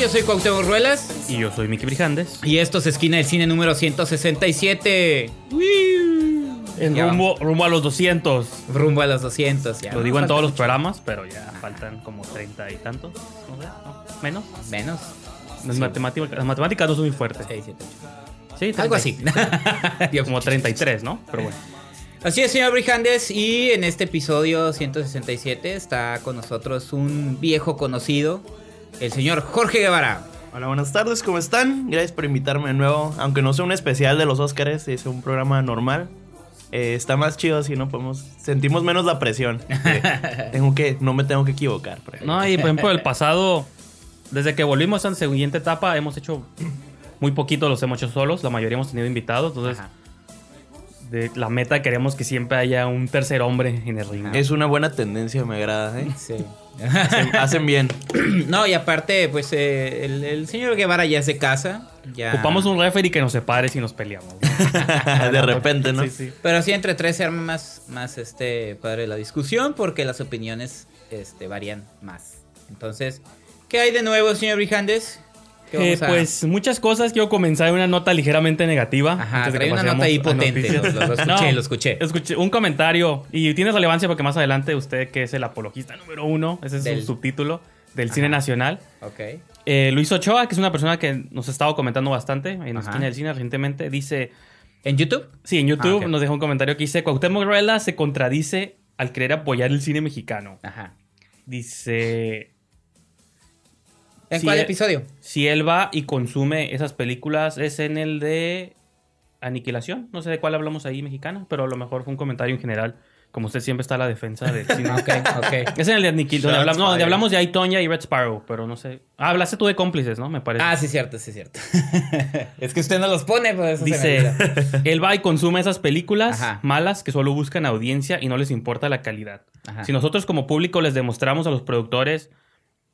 Yo soy Cuauhtémoc Ruelas Y yo soy Miki Brijandes. y esto es Esquina del Cine número 167. En Ya rumbo, rumbo a los 200. Rumbo a los 200 ya. Lo digo en todos los programas, pero ya faltan como 30 y tantos. No sé, ¿no? ¿Menos? Menos. Las, Sí. matemáticas, las matemáticas no son muy fuertes. 6, 7, 8. Sí, Algo 30. así. Como 33, ¿no? Pero bueno. Así es, señor Brijandes. Y en este episodio 167 está con nosotros un viejo conocido, el señor Jorge Guevara. Hola, buenas tardes, ¿cómo están? Gracias por invitarme de nuevo. Aunque no sea un especial de los Óscares, es un programa normal. Eh, está más chido así, ¿no? Podemos, sentimos menos la presión. Eh, tengo que, no me tengo que equivocar. No, y por ejemplo, el pasado, desde que volvimos a la siguiente etapa, hemos hecho muy poquito, los hemos hecho solos. La mayoría hemos tenido invitados. Entonces, Ajá. De la meta queremos que siempre haya un tercer hombre en el ring. Es una buena tendencia, me agrada, ¿eh? Sí. Hacen, hacen bien. no, y aparte, pues eh, el, el señor Guevara ya se casa. Ya... Ocupamos un referee que nos separe si nos peleamos. de repente, ¿no? Sí, sí. Pero así entre tres se arma más, más este, padre la discusión porque las opiniones este, varían más. Entonces, ¿qué hay de nuevo, señor Brijandes? ¿Qué Eh, a- Pues muchas cosas. Quiero comenzar en una nota ligeramente negativa. Ajá, trae una nota ahí potente. Lo, lo escuché, lo escuché. Escuché un comentario y tiene relevancia porque más adelante usted, que es el apologista número uno, ese es Del- su subtítulo del cine nacional. Ok. Eh, Luis Ochoa, que es una persona que nos ha estado comentando bastante en Ajá. Esquina del Cine recientemente, dice, ¿En YouTube? sí, en YouTube Ah, ok. nos dejó un comentario que dice, Cuauhtémoc Ruela se contradice al querer apoyar el cine mexicano. Ajá. Dice, ¿En cuál eh, episodio? si él va y consume esas películas, es en el de Aniquilación. No sé de cuál hablamos ahí mexicana, pero a lo mejor fue un comentario en general. Como usted siempre está a la defensa del cine. Ok, ok. Es en el de Aniquilación. Donde Shots hablamos, no, donde hablamos de Aitonia y Red Sparrow, pero no sé. Ah, hablaste tú de cómplices, ¿no? Me parece. Ah, sí, cierto, sí, cierto. es que usted no los pone, pues eso Dice, él va y consume esas películas Ajá. malas que solo buscan audiencia y no les importa la calidad. Ajá. Si nosotros como público les demostramos a los productores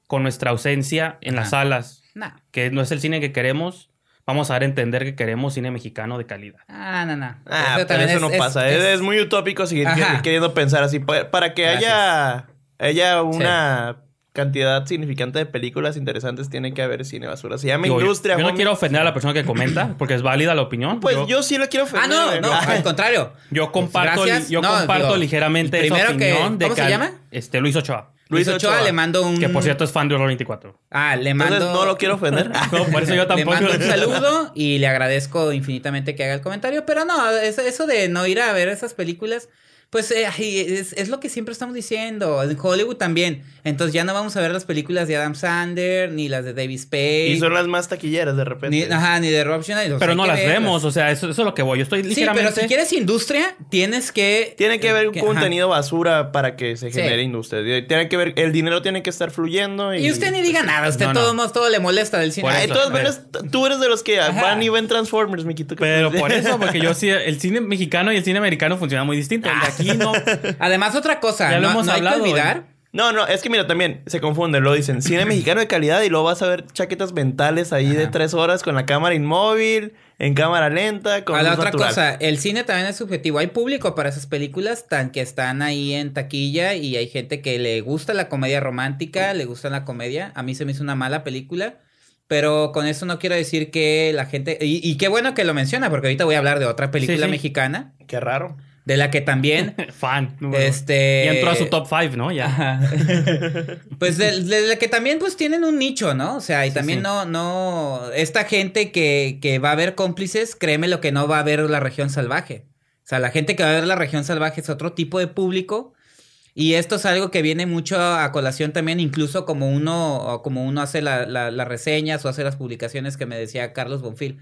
con nuestra ausencia en las salas Nah. que no es el cine que queremos, vamos a dar a entender que queremos cine mexicano de calidad. Ah, no, no. Ah, pero también eso no pasa. Es, es muy utópico seguir Ajá. queriendo pensar así. Pa- Para que haya, haya una cantidad significante de películas interesantes, tiene que haber cine basura. Se llama yo- industria. Yo, no homie. quiero ofender a la persona que comenta, porque es válida la opinión. Pues yo, yo, sí lo quiero Ah, ofender. no, güey. no, al contrario. yo comparto, Gracias. yo No, comparto digo, ligeramente esa primero que- opinión de ¿cómo que se llama? Este, Luis Ochoa. Luis Ochoa, Ochoa. le mando un... Que por cierto es fan de Horror 24. Ah, le mando... Entonces no lo quiero ofender. No, por eso yo Le tampoco. mando un saludo y le agradezco infinitamente que haga el comentario. Pero no, eso de no ir a ver esas películas, pues eh, es, es lo que siempre estamos diciendo. En Hollywood también. Entonces ya no vamos a ver las películas de Adam Sandler, ni las de David Spade. y son las más taquilleras de repente. ni, ajá, ni de Rob Schneider. Pero no que las verlas. vemos, o sea, eso, eso es lo que voy. Yo estoy Sí, ligeramente. pero si quieres industria, tienes que... Tiene que haber un que- ajá. contenido basura para que se Sí. genere industria. Tiene que ver, el dinero tiene que estar fluyendo. Y, Y usted ni diga nada, usted No, no. todo, todo le molesta del cine. Por Ay, pero- maneras, tú eres de los que Ajá. van y ven Transformers, Miquito. ¿qué Pero por eso, porque yo sí, el cine mexicano y el cine americano funcionan muy distinto. Aquí no. Además, otra cosa, Ya lo no, hemos no hay hablado, que olvidar No, no, es que mira, también se confunde. Lo dicen cine mexicano de calidad y luego vas a ver chaquetas mentales ahí de tres horas con la cámara inmóvil, en cámara lenta, con A la otra natural. cosa, el cine también es subjetivo. Hay público para esas películas tan que están ahí en taquilla y hay gente que le gusta la comedia romántica, le gusta la comedia. A mí se me hizo una mala película, pero con eso no quiero decir que la gente... Y, y qué bueno que lo menciona, porque ahorita voy a hablar de otra película sí. mexicana, Qué raro. De la que también... Fan. número este... Y entró a su top 5, ¿no? Ya. Pues de, de la que también pues tienen un nicho, ¿no? O sea, y también sí. no, no, esta gente que, que va a ver cómplices, créeme lo que no va a ver la región salvaje. O sea, la gente que va a ver la región salvaje es otro tipo de público. Y esto es algo que viene mucho a colación también, incluso como uno, como uno hace la- la- las reseñas o hace las publicaciones que me decía Carlos Bonfil.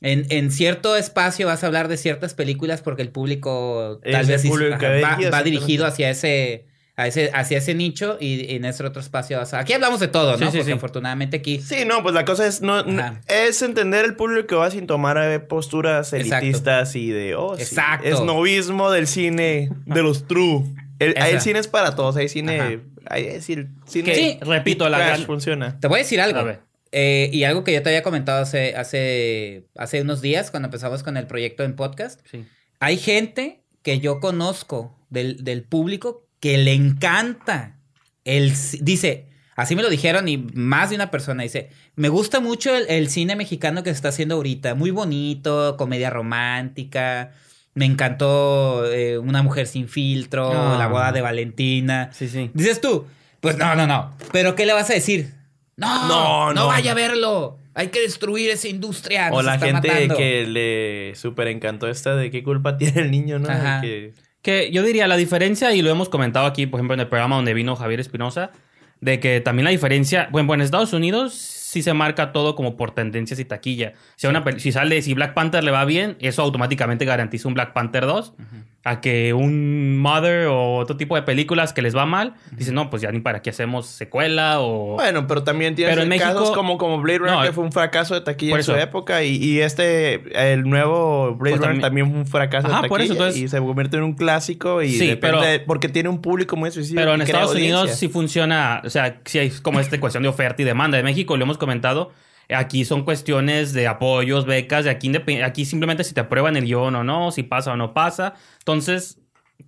En, en cierto espacio vas a hablar de ciertas películas porque el público tal Es el vez público ajá, va va, dirigido, va exactamente. dirigido hacia ese, a ese, hacia ese nicho y, y en ese otro espacio vas a... Aquí hablamos de todo, ¿no? Sí, sí, porque sí. afortunadamente aquí... Sí, no, pues la cosa es no, es entender el público que va sin tomar eh, posturas Exacto. elitistas y de oh, sí, Exacto. es novismo del cine de los true. El, el cine es para todos, hay cine, Ajá. hay decir, cine Sí, repito, la gran- funciona. Te voy a decir algo. A ver. Eh, y algo que yo te había comentado hace, hace, hace unos días cuando empezamos con el proyecto en podcast. Sí. Hay gente que yo conozco del, del público que le encanta el dice, así me lo dijeron y más de una persona dice, me gusta mucho el, el cine mexicano que se está haciendo ahorita, muy bonito, comedia romántica, me encantó eh, Una mujer sin filtro, Ah. La boda de Valentina. Sí, sí. Dices tú, pues no, no, no, pero ¿qué le vas a decir? No, no, No, no, no. vaya a verlo. Hay que destruir esa industria. O la está gente matando". que le súper encantó esta de qué culpa tiene el niño, ¿no? Ajá. Que- Que yo diría la diferencia, y lo hemos comentado aquí, por ejemplo, en el programa donde vino Javier Espinosa, de que también la diferencia, bueno, bueno, en Estados Unidos sí se marca todo como por tendencias y taquilla. Una, si sale, si Black Panther le va bien, eso automáticamente garantiza un Black Panther 2. A que un Mother o otro tipo de películas que les va mal, dicen, no, pues ya ni para qué hacemos secuela o... Bueno, pero también tienes Pero en casos como, como Blade Runner, No, que fue un fracaso de taquilla en su época, y, y este, el nuevo Blade Pues Runner también- fue un fracaso Ajá, de por taquilla, eso, entonces- y se convierte en un clásico, y Sí, pero- porque tiene un público muy específico. Pero en Estados Unidos sí funciona, o sea, sí hay como esta cuestión de oferta y demanda. En México lo hemos comentado, aquí son cuestiones de apoyos, becas, de aquí, aquí simplemente si te aprueban el guion o no, si pasa o no pasa. Entonces,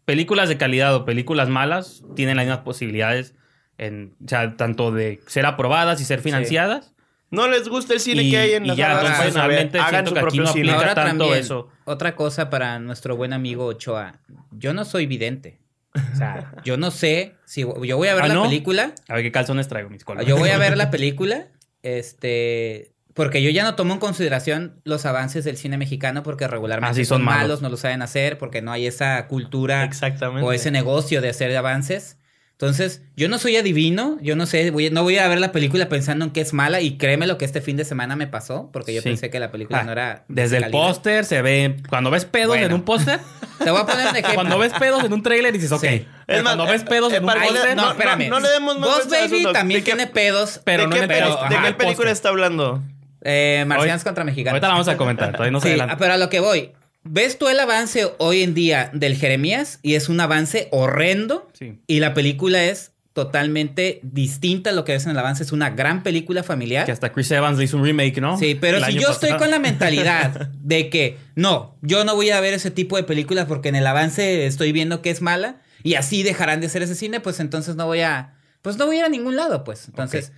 películas de calidad o películas malas tienen las mismas posibilidades, en, o sea, tanto de ser aprobadas y ser financiadas. No les gusta el cine Y- que hay en y las ya, entonces, vayan a ver, hagan siento su que aquí propio no cine. aplica Ahora tanto también, eso. otra cosa para nuestro buen amigo Ochoa. Yo no soy vidente. O sea, yo no sé si yo voy a ver ¿Ah, la no? película. A ver qué calzones traigo, mis colores. Yo voy a ver la película. Este. Porque yo ya no tomo en consideración los avances del cine mexicano porque regularmente Ah, sí, son, son malos. malos. no lo saben hacer, porque no hay esa cultura Exactamente. o ese negocio de hacer avances. Entonces, yo no soy adivino, yo no sé, voy- no voy a ver la película pensando en que es mala y créeme lo que este fin de semana me pasó, porque yo Sí. pensé que la película Ah, no era... de Desde el póster se ve, cuando ves pedos Bueno. en un póster, Te voy a poner un ejemplo. cuando ves pedos en un trailer dices, ok. Sí. Es más, cuando ves eh, pedos eh, en un póster, No, no, espérame. no le demos más Ghost Baby asunto. también ¿De qué- tiene pedos. pero ¿De no qué, en el ¿de qué el película está hablando? Eh, marcianos contra mexicanos. Ahorita la vamos a comentar, todavía no se Sí, adelanta. pero a lo que voy. ¿Ves tú el avance hoy en día del Jeremías? Y es un avance horrendo. Sí. Y la película es totalmente distinta a lo que ves en el avance. Es una gran película familiar. Que hasta Chris Evans le hizo un remake, ¿no? Sí, pero El si yo estoy con la mentalidad de que no, yo no voy a ver ese tipo de películas porque en el avance estoy viendo que es mala y así dejarán de hacer ese cine, pues entonces no voy a, pues no voy a ir a ningún lado, pues. Entonces,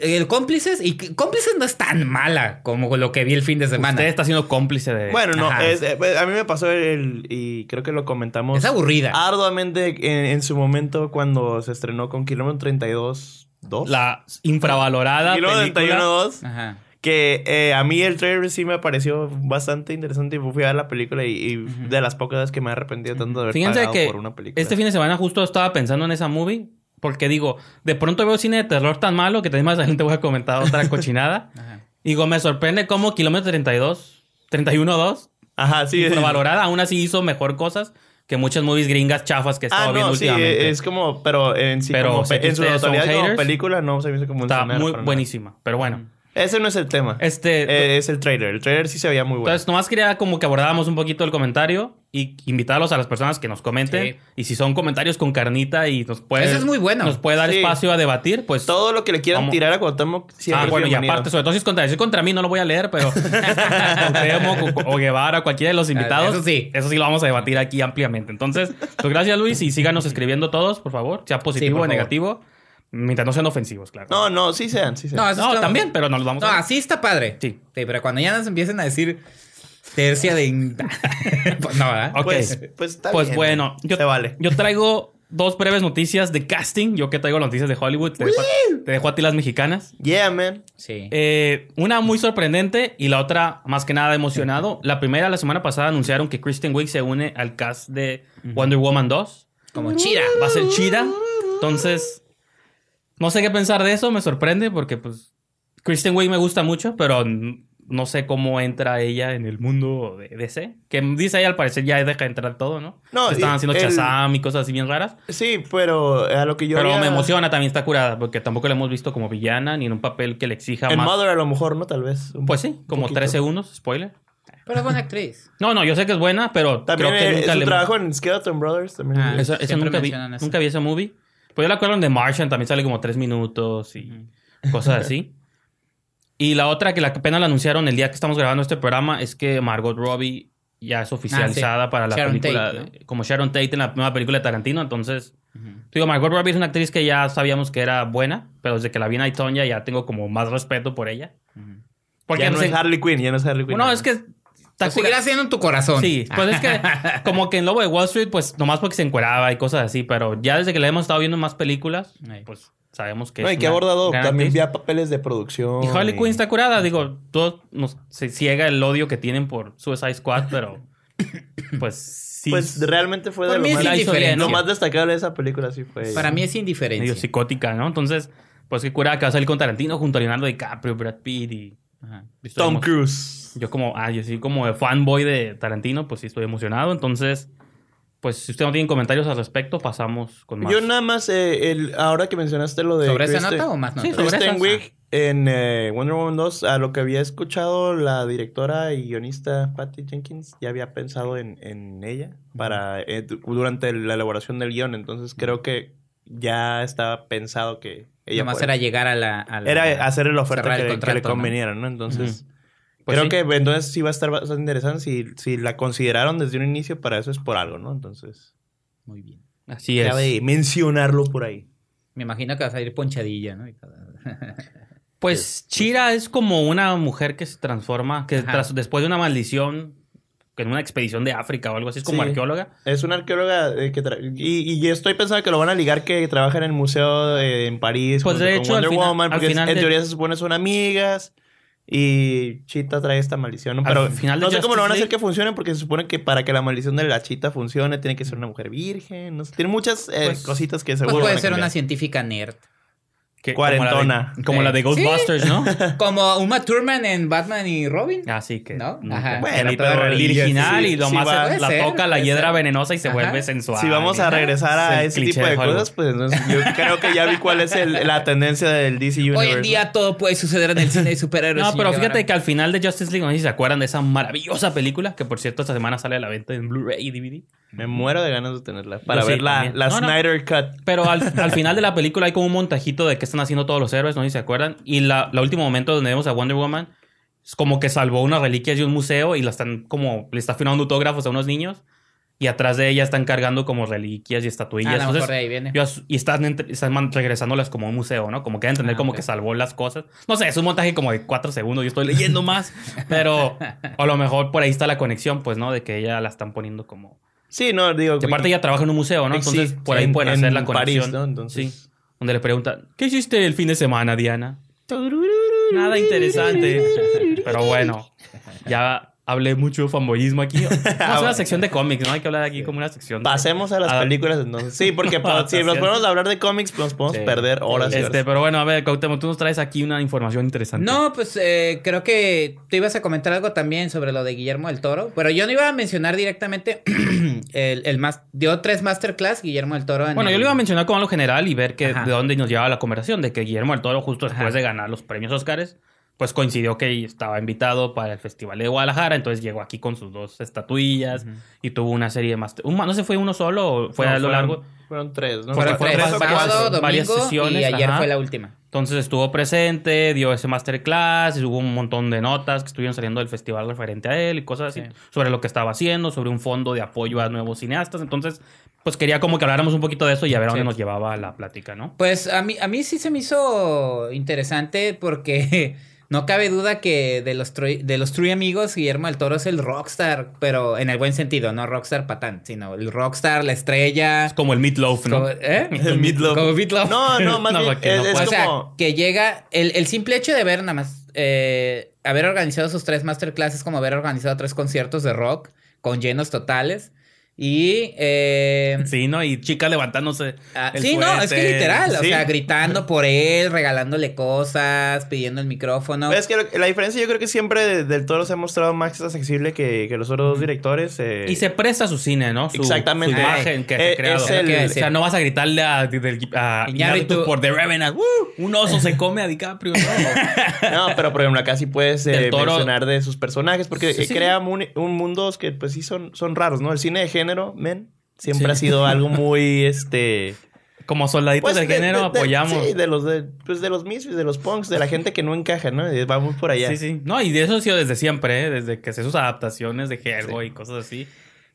el cómplices y cómplices no es tan mala como lo que vi el fin de semana. Usted está siendo cómplice de... Bueno, no, es- eh, a mí me pasó el, y creo que lo comentamos Es aburrida. arduamente en, en su momento cuando se estrenó con Kilómetro 32 2. La infravalorada Kilómetro película. 31 2. Ajá. Que eh, a mí el trailer sí me pareció bastante interesante y fui a ver la película y, y de las pocas veces que me he arrepentido tanto de haber Fíjense pagado que por una película. este fin de semana justo estaba pensando en esa movie. Porque digo, de pronto veo cine de terror tan malo que también más adelante voy a comentar otra cochinada. Ajá. Digo, me sorprende cómo Kilómetro 32, 31-2, Ajá, sí. infravalorada, aún así hizo mejor cosas que muchas movies gringas chafas que he estado Ah, viendo no, sí, últimamente. es como, pero en sí, Pero como en su totalidad como película no se me hizo como Está funcionar muy nada. buenísima. Pero bueno, Ese no es el tema. Este, Eh, es el trailer. El trailer sí se veía muy bueno. Entonces, nomás quería como que abordáramos un poquito el comentario y invitarlos a las personas que nos comenten. Sí. Y si son comentarios con carnita y nos puede, Eso es muy bueno. nos puede dar Sí. espacio a debatir, pues. Todo lo que le quieran Vamos. tirar a Cuauhtémoc siempre ah, bueno, y bienvenido. aparte, sobre todo si es contra, si es contra mí, no lo voy a leer, pero Cuauhtémoc o, o Guevara, cualquiera de los invitados. eso sí. Eso sí lo vamos a debatir aquí ampliamente. Entonces, pues gracias, Luis, y síganos escribiendo todos, por favor, sea positivo por o favor. Mientras no sean ofensivos, claro. No, no, sí sean, sí sean. No, eso No, está- también, pero no los vamos No, a. así está padre. Sí. pero cuando ya nos empiecen a decir tercia de. pues no, ¿verdad? Ok. Pues, pues está Pues bien. bueno, yo, Se vale. yo traigo dos breves noticias de casting. Yo que traigo noticias de Hollywood. Te dejo, a- te dejo a ti las mexicanas. Yeah, man. Sí. Eh, una muy sorprendente y la otra más que nada emocionado. La primera, la semana pasada anunciaron que Kristen Wiig se une al cast de Wonder Woman 2. Como Chira. Va a ser Chira. Entonces, no sé qué pensar de eso. Me sorprende porque, pues, Kristen Wiig me gusta mucho, pero no sé cómo entra ella en el mundo de DC. Que dice ella al parecer ya deja entrar todo, ¿no? No, Están y haciendo el- Shazam y cosas así bien raras. Sí, pero a lo que yo pero había- me emociona también, está curada, porque tampoco la hemos visto como villana ni en un papel que le exija En más. Mother a lo mejor, ¿no? Tal vez. Un Pues sí, como poquito. tres segundos, spoiler. Pero es buena actriz. No, no, yo sé que es buena, pero También creo que eh, nunca su le... trabajo en Skeleton Brothers también. Ah, Eso, nunca vi, eso. nunca vi ese movie. Pues yo la acuerdo de Martian, también sale como tres minutos y cosas así. Y la otra que la apenas la anunciaron el día que estamos grabando este programa es que Margot Robbie ya es oficializada para la Ah, Sharon película, Tate, de- como Sharon Tate en la nueva película de Tarantino. Entonces, digo, Margot Robbie es una actriz que ya sabíamos que era buena, pero desde que la vi en Aitonia ya tengo como más respeto por ella. Porque ya no sé- es Harley Quinn, ya no es Harley Quinn. no, es que Lo seguirá haciendo en tu corazón. Sí, pues es que como que en Lobo de Wall Street, pues nomás porque se encueraba y cosas así, pero ya desde que le hemos estado viendo en más películas, pues sabemos que No, es y que ha abordado también vía papeles de producción. Y Harley y- Quinn está curada, digo, todos nos se ciega el odio que tienen por Suicide Squad, pero pues sí. Pues realmente fue de lo más, indiferente. lo más destacable de esa película, sí fue. Para mí es medio indiferencia. psicótica, ¿no? Entonces, pues qué curada que va a salir con Tarantino junto a Leonardo DiCaprio, Brad Pitt y Ajá. Tom Cruise. Yo como, ah, yo sí como fanboy de Tarantino, pues sí estoy emocionado. Entonces, pues si usted no tiene comentarios al respecto, pasamos con más. Yo nada más, eh, el, ahora que mencionaste lo de. ¿Sobre esa nota o más Sí, notas? sobre Kristen esas. Wiig en eh, Wonder Woman 2, a lo que había escuchado la directora y guionista Patty Jenkins, ya había pensado en, en ella para eh, du- durante la elaboración del guion. Entonces creo que ya estaba pensado que ella fuera- era llegar a la... a la- era hacerle la oferta que, le ¿no? conveniera, ¿no? Entonces, Pues creo sí. que entonces sí va a estar bastante interesante. Si, si la consideraron desde un inicio, para eso es por algo, ¿no? Entonces, Muy bien. Así es. cabe mencionarlo por ahí. Me imagino que va a salir ponchadilla, ¿no? Pues Chira es como una mujer que se transforma, que tras- después de una maldición, en una expedición de África o algo así, es como Sí. arqueóloga. Es una arqueóloga eh, que tra- y, estoy pensando que lo van a ligar que trabaja en el museo eh, en París Pues, de con hecho, Wonder final- Woman, porque en de- teoría se supone son amigas y Chita trae esta maldición, ¿no? Al Pero final de no sé cómo lo van a hacer que funcione porque se supone que para que la maldición de la Chita funcione tiene que ser una mujer virgen, no sé, tiene muchas eh, Pues- cositas que Pues seguro puede van a ser una científica nerd. Que, Cuarentona. Como la de, como la de Sí. Ghostbusters, ¿no? Como Uma Thurman en Batman y Robin. Así que. ¿No? Ajá. Bueno, pero pero el sí, original sí, y sí va. se- Puede la ser, toca la hiedra ser. venenosa y se Ajá. vuelve sensual. Si vamos a regresar a ese tipo de de cosas, pues entonces yo creo que ya vi cuál es el- la tendencia del DC Universe. Hoy en día todo puede suceder en el cine de superhéroes. No, pero fíjate que al final de Justice League, no sé si se acuerdan de esa maravillosa película, que por cierto esta semana sale a la venta en Blu-ray y DVD. Me muero de ganas de tenerla para sí, ver la, también. la No, no. Snyder Cut. Pero al, al final de la película hay como un montajito de qué están haciendo todos los héroes, no sé si se acuerdan. Y la, la último momento donde vemos a Wonder Woman es como que salvó unas reliquias de un museo y la están como, le está firmando autógrafos a unos niños. Y atrás de ella están cargando como reliquias y estatuillas. Ah, a lo mejor Entonces, de ahí viene. yo y están, están regresándolas como a un museo, ¿no? Como que entender Ah, como ok. que salvó las cosas. No sé, es un montaje como de cuatro segundos. Yo estoy leyendo más. pero a lo mejor por ahí está la conexión, pues, ¿no? De que ella la están poniendo como... Sí, no, digo. Que aparte ella trabaja en un museo, ¿no? Entonces Sí, por ahí en- pueden en hacer la París, conexión. ¿no? Entonces- Sí. Donde le preguntan, ¿qué hiciste el fin de semana, Diana? Nada interesante. Pero bueno, ya hablé mucho de fanboyismo aquí. Vamos a hacer una sección de cómics, ¿no? Hay que hablar aquí como una sección. de- Pasemos a las Ah. películas entonces. Sí, porque si nos ponemos a hablar de cómics, nos podemos Sí. perder horas y Este, horas. pero bueno, a ver, Cautemo, tú nos traes aquí una información interesante. No, pues eh, creo que tú ibas a comentar algo también sobre lo de Guillermo del Toro, pero yo no iba a mencionar directamente el, el más dio tres masterclass Guillermo del Toro. en Bueno, yo lo iba a mencionar como algo general y ver que, Ajá. de dónde nos llevaba la conversación, de que Guillermo del Toro, justo después Ajá. de ganar los premios Oscars, pues coincidió que estaba invitado para el Festival de Guadalajara, entonces llegó aquí con sus dos estatuillas y tuvo una serie de más... ¿No se fue uno solo o fue No, a lo fueron- largo? Fueron tres, ¿no? Fueron Fueron tres, sábado, varias domingo sesiones, y ayer ajá. fue la última. Entonces estuvo presente, dio ese masterclass, y hubo un montón de notas que estuvieron saliendo del festival referente a él y cosas así, Sí. sobre lo que estaba haciendo, sobre un fondo de apoyo a nuevos cineastas. Entonces, pues quería como que habláramos un poquito de eso y a ver a dónde nos llevaba la plática, ¿no? Pues a mí, a mí sí se me hizo interesante porque no cabe duda que de los, de los True Amigos, Guillermo del Toro es el rockstar, pero en el buen sentido, no rockstar patán, sino el rockstar, la estrella. Es como el meatloaf, ¿no? como- ¿eh? El Meatloaf. Como Meatloaf. No, no, más No, bien, no es, o sea, como... que llega, el, el simple hecho de ver nada más, eh, haber organizado sus tres masterclasses como haber organizado tres conciertos de rock con llenos totales. Y eh, Sí, ¿no? Y chica levantándose. Ah, el sí, no, es que literal, o sea, gritando por él, regalándole cosas, pidiendo el micrófono. Es que lo- la diferencia yo creo que siempre de- del Toro se ha mostrado más accesible que, que los otros dos directores. eh, Y se presta a su cine, ¿no? Su, Exactamente. Su imagen que Eh, se ha creado. es el- o sea, no vas a gritarle a, a Iñárritu. Por The Revenant. "Uh, un oso se come a DiCaprio. No. No, pero por ejemplo, acá sí puedes eh, mencionar de sus personajes, porque Sí, eh, sí. crea un, un mundos que pues sí son, son raros, ¿no? El cine de género, men, siempre Sí. ha sido algo muy, este... Como soldaditos pues, del de- género de- de- apoyamos. Sí, de los, de, pues, de los misfits, de los punks, de la gente que no encaja, ¿no? Y Vamos por allá. Sí, sí. No, y de eso ha sido desde siempre, ¿eh? desde que hace sus adaptaciones de Helgo y cosas así.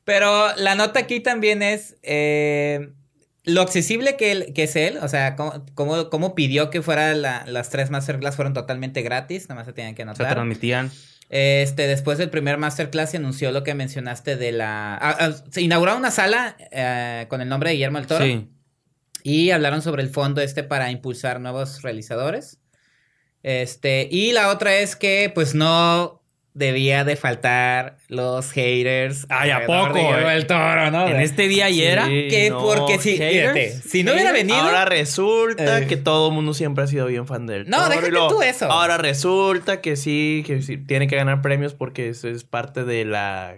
Pero la nota aquí también es eh, lo accesible que, él- que es él, o sea, cómo, cómo, cómo pidió que fuera la- las tres masterclass fueron totalmente gratis, nada más se tenían que Se anotar. transmitían. Este, después del primer masterclass se anunció lo que mencionaste de la... ah, ah, se inauguró una sala eh, con el nombre de Guillermo del Toro. Sí. Y hablaron sobre el fondo este para impulsar nuevos realizadores. Este, y la otra es que pues no debía de faltar los haters. Ay, ¿a poco, de del Toro, ¿no? En este día y era. Sí, que no, porque si, haters, fíjate, si no hubiera venido, Ahora resulta Eh. que todo el mundo siempre ha sido bien fan del No, déjate luego, tú eso. Ahora resulta que sí, que sí, tiene que ganar premios porque eso es parte de la...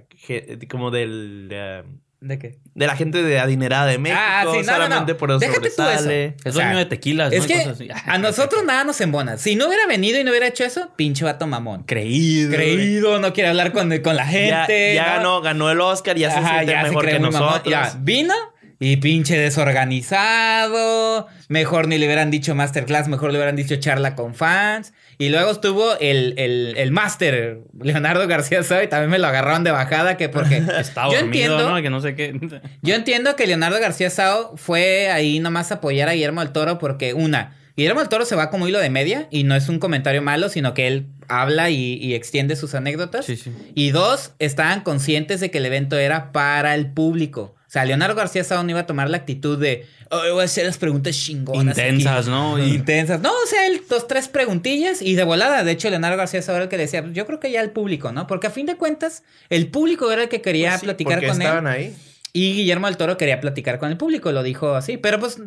como del... eh, ¿de qué? de la gente de adinerada de México, Ah, sí, no, no, no. solamente por eso Déjate tú eso. Es O sea, dueño de tequilas, ¿no? Es Y que cosas así. a nosotros nada nos embona. Si no hubiera venido y no hubiera hecho eso, pinche vato mamón. Creído. Creído, no quiere hablar con, con la Ya, gente. ya ¿no? ganó, ganó el Oscar, ya se Ajá, siente ya se mejor cree que nosotros. Ya, vino y pinche desorganizado. Mejor ni le hubieran dicho masterclass, mejor le hubieran dicho charla con fans. Y luego estuvo el, el, el máster, Leonardo García Soy, también me lo agarraron de bajada que porque Estaba yo dormido, entiendo, ¿no? Que no sé qué. yo entiendo que Leonardo García Sao fue ahí nomás a apoyar a Guillermo del Toro porque una, Guillermo del Toro se va como hilo de media y no es un comentario malo, sino que él habla y, y extiende sus anécdotas. Sí, sí. Y dos, estaban conscientes de que el evento era para el público. O sea, Leonardo García no iba a tomar la actitud de, "Oh, voy a hacer las preguntas chingonas. aquí". Intensas, ¿no? Intensas. No, o sea, él, dos, tres preguntillas y de volada. De hecho, Leonardo García Sao era el que decía, yo creo que ya el público, ¿no? Porque a fin de cuentas, el público era el que quería Pues sí, platicar porque con él. estaban ahí. Y Guillermo del Toro quería platicar con el público, lo dijo así, pero pues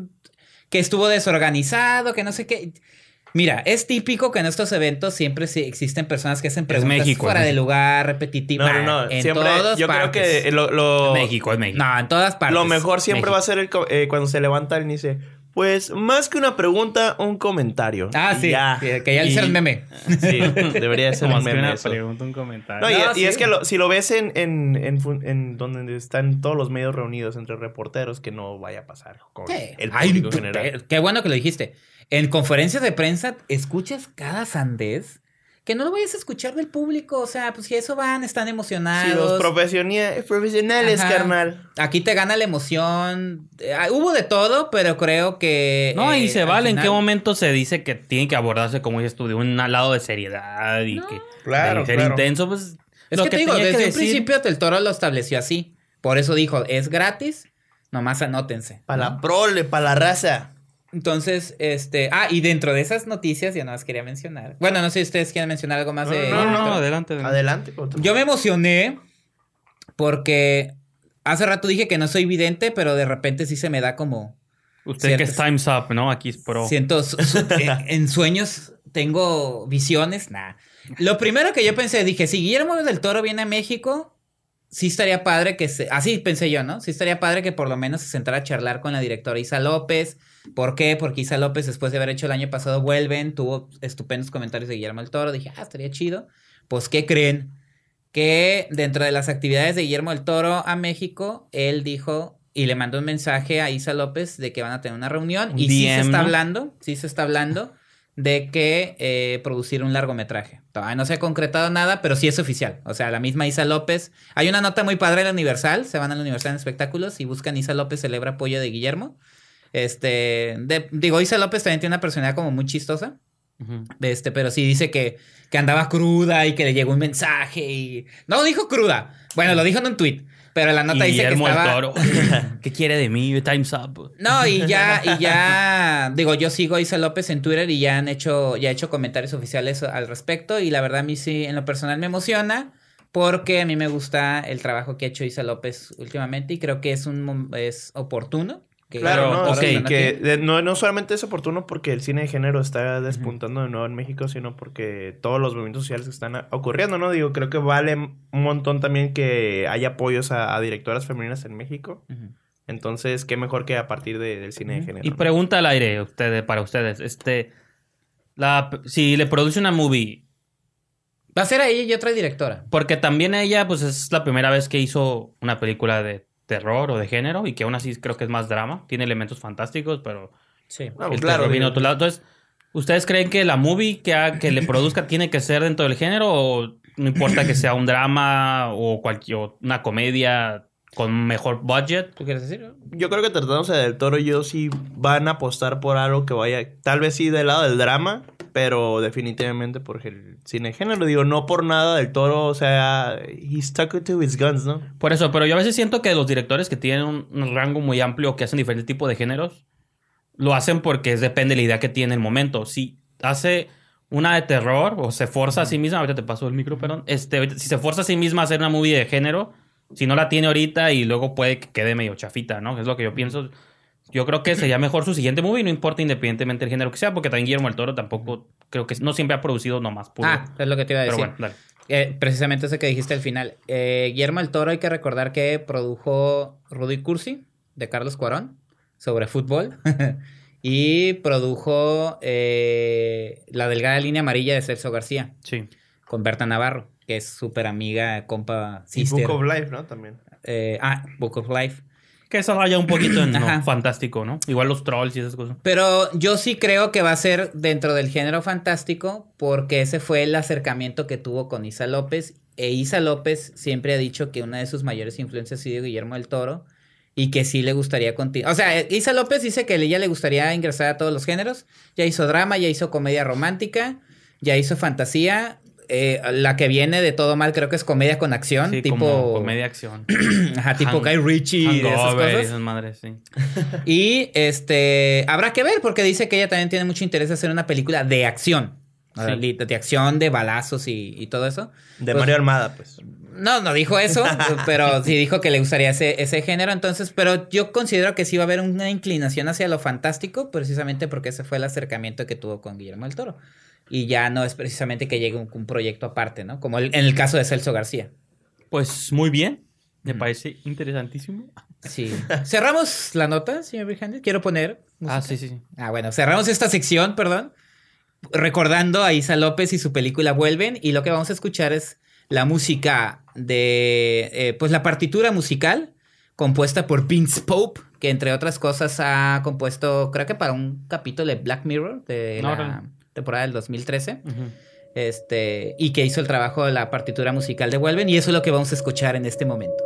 que estuvo desorganizado, que no sé qué. Mira, es típico que en estos eventos siempre sí existen personas que hacen preguntas México, fuera de lugar, repetitivas. No, no, no. En Siempre, todas yo partes. creo que lo, lo- México, es México. No, en todas partes. lo mejor siempre México. va a ser el eh, cuando se levanta alguien y dice, pues más que una pregunta, un comentario. Ah, sí, ya. que, que ya le hicieron meme. Sí, debería ser un que meme una eso. pregunta, un comentario. No, y, No, y sí. es que lo- si lo ves en, en, en donde están todos los medios reunidos entre reporteros, que no vaya a pasar con el Ay, público tú- general. qué- Qué bueno que lo dijiste. En conferencias de prensa escuchas cada sandez que no lo vayas a escuchar del público. O sea, pues si a eso van, están Si emocionados. los profesiona- profesionales, Ajá. carnal. Aquí te gana la emoción. Eh, ah, hubo de todo, pero creo que. No, y eh, se al vale. ¿En qué momento se dice que tiene que abordarse, como dices tú, de un lado de seriedad y que Claro, de ser claro. intenso? Pues Es lo que, te digo, desde un decir- principio el toro lo estableció así. Por eso dijo, es gratis, nomás anótense. Para ¿no? la prole, para la raza. Entonces, este. Ah, y dentro de esas noticias, ya nada más quería mencionar. Bueno, no sé si ustedes quieren mencionar algo más No, de. No, no, Toro. adelante. adelante. Adelante. Yo me emocioné porque hace rato dije que no soy vidente, pero de repente sí se me da como. Usted que es. Time's Up, ¿no? Aquí es pro. Siento su- su- en, en sueños tengo visiones, nah. Lo primero que yo pensé, dije, si Guillermo del Toro viene a México, sí estaría padre que se, así pensé yo, ¿no? Sí estaría padre que por lo menos se sentara a charlar con la directora Isa López. ¿Por qué? Porque Isa López, después de haber hecho el año pasado Vuelven, tuvo estupendos comentarios de Guillermo del Toro. Dije, ah, estaría chido. Pues, ¿qué creen? Que dentro de las actividades de Guillermo del Toro a México, él dijo y le mandó un mensaje a Isa López de que van a tener una reunión. Y sí se DM, está hablando, sí se está hablando de que eh, producir un largometraje. Todavía no se ha concretado nada, pero sí es oficial. O sea, la misma Isa López. Hay una nota muy padre en la Universal. Se van a la Universal en espectáculos y buscan Isa López celebra apoyo de Guillermo. Este, de- digo, Isa López también tiene una personalidad como muy chistosa. Este, pero sí dice que, que andaba cruda y que le llegó un mensaje y. No dijo cruda. Bueno, lo dijo en un tweet. Pero la nota dice que estaba. Toro. ¿Qué quiere de mí? Time's up. No, y ya, y ya, digo, yo sigo a Isa López en Twitter y ya han hecho, ya he hecho comentarios oficiales al respecto. Y la verdad, a mí sí, en lo personal me emociona. Porque a mí me gusta el trabajo que ha hecho Isa López últimamente y creo que es un es oportuno. Que Claro, no, que de- no, no solamente es oportuno porque el cine de género está despuntando de nuevo en México, sino porque todos los movimientos sociales que están a- ocurriendo, ¿no? Digo, creo que vale un montón también que haya apoyos a, a directoras femeninas en México. Entonces, qué mejor que a partir de- del cine de género. Y ¿no? pregunta al aire ustedes, para ustedes. Este, la, si le produce una movie, Va a ser a ella y otra directora. porque también ella, pues es la primera vez que hizo una película de terror o de género y que aún así creo que es más drama. Tiene elementos fantásticos, pero Sí. El claro, terror viene otro lado. Entonces, ¿ustedes creen que la movie que, ha- que le produzca tiene que ser dentro del género o no importa que sea un drama o cualquier o una comedia con mejor budget? ¿Tú quieres decir? Yo creo que tratándose del toro, yo sí van a apostar por algo que vaya, tal vez sí del lado del drama, pero definitivamente por el cine de género. Digo, no por nada del toro, o sea, he stuck to his guns, ¿no? Por eso, pero yo a veces siento que los directores que tienen un, rango muy amplio, que hacen diferentes tipos de géneros, lo hacen porque depende de la idea que tiene en el momento. Si hace una de terror o se forza a sí misma, ahorita te paso el micro, perdón, este, si se forza a sí misma a hacer una movie de género, si no la tiene ahorita y luego puede que quede medio chafita, ¿no? Es lo que yo pienso. Yo creo que sería mejor su siguiente movie, no importa independientemente del género que sea, porque también Guillermo del Toro tampoco, creo que no siempre ha producido nomás puro. Ah, es lo que te iba a pero decir. bueno, dale. Eh, precisamente eso que dijiste al final. Eh, Guillermo el Toro, hay que recordar que produjo Rudy Cursi de Carlos Cuarón sobre fútbol. y produjo eh, La Delgada Línea Amarilla de Celso García Sí. con Berta Navarro, que es súper amiga, compa, Y sister. Book of Life, ¿no? También. Eh, ah, Book of Life. Que eso raya un poquito en lo fantástico, ¿no? Igual los trolls y esas cosas. Pero yo sí creo que va a ser dentro del género fantástico porque ese fue el acercamiento que tuvo con Isa López. E Isa López siempre ha dicho que una de sus mayores influencias ha sido Guillermo del Toro y que sí le gustaría continuar. O sea, Isa López dice que a ella le gustaría ingresar a todos los géneros. Ya hizo drama, ya hizo comedia romántica, ya hizo fantasía. Eh, la que viene de todo mal creo que es comedia con acción, Sí, tipo, como comedia acción. ajá, tipo Hang- Guy Ritchie y de esas Hangover y cosas. esas madres, sí. Y este habrá que ver porque dice que ella también tiene mucho interés en hacer una película de acción. Sí. De acción, de balazos y, y todo eso. De Pues, Mario Almada, pues. No, no dijo eso, pero sí dijo que le gustaría ese, ese género. Entonces, pero yo considero que sí va a haber una inclinación hacia lo fantástico, precisamente porque ese fue el acercamiento que tuvo con Guillermo del Toro. Y ya no es precisamente que llegue un, un proyecto aparte, ¿no? Como el- en el caso de Celso García. Pues muy bien. Me parece interesantísimo. Sí. Cerramos la nota, señor Virgen. Quiero poner. Ah, sí, sí, sí. Ah, bueno, cerramos esta sección, perdón. Recordando a Isa López y su película Vuelven. Y lo que vamos a escuchar es la música de. eh, pues la partitura musical compuesta por Vince Pope, que entre otras cosas ha compuesto, creo que para un capítulo de Black Mirror de la temporada del 2013. Ujú. Este, y que hizo el trabajo de la partitura musical de Vuelven. Y eso es lo que vamos a escuchar en este momento.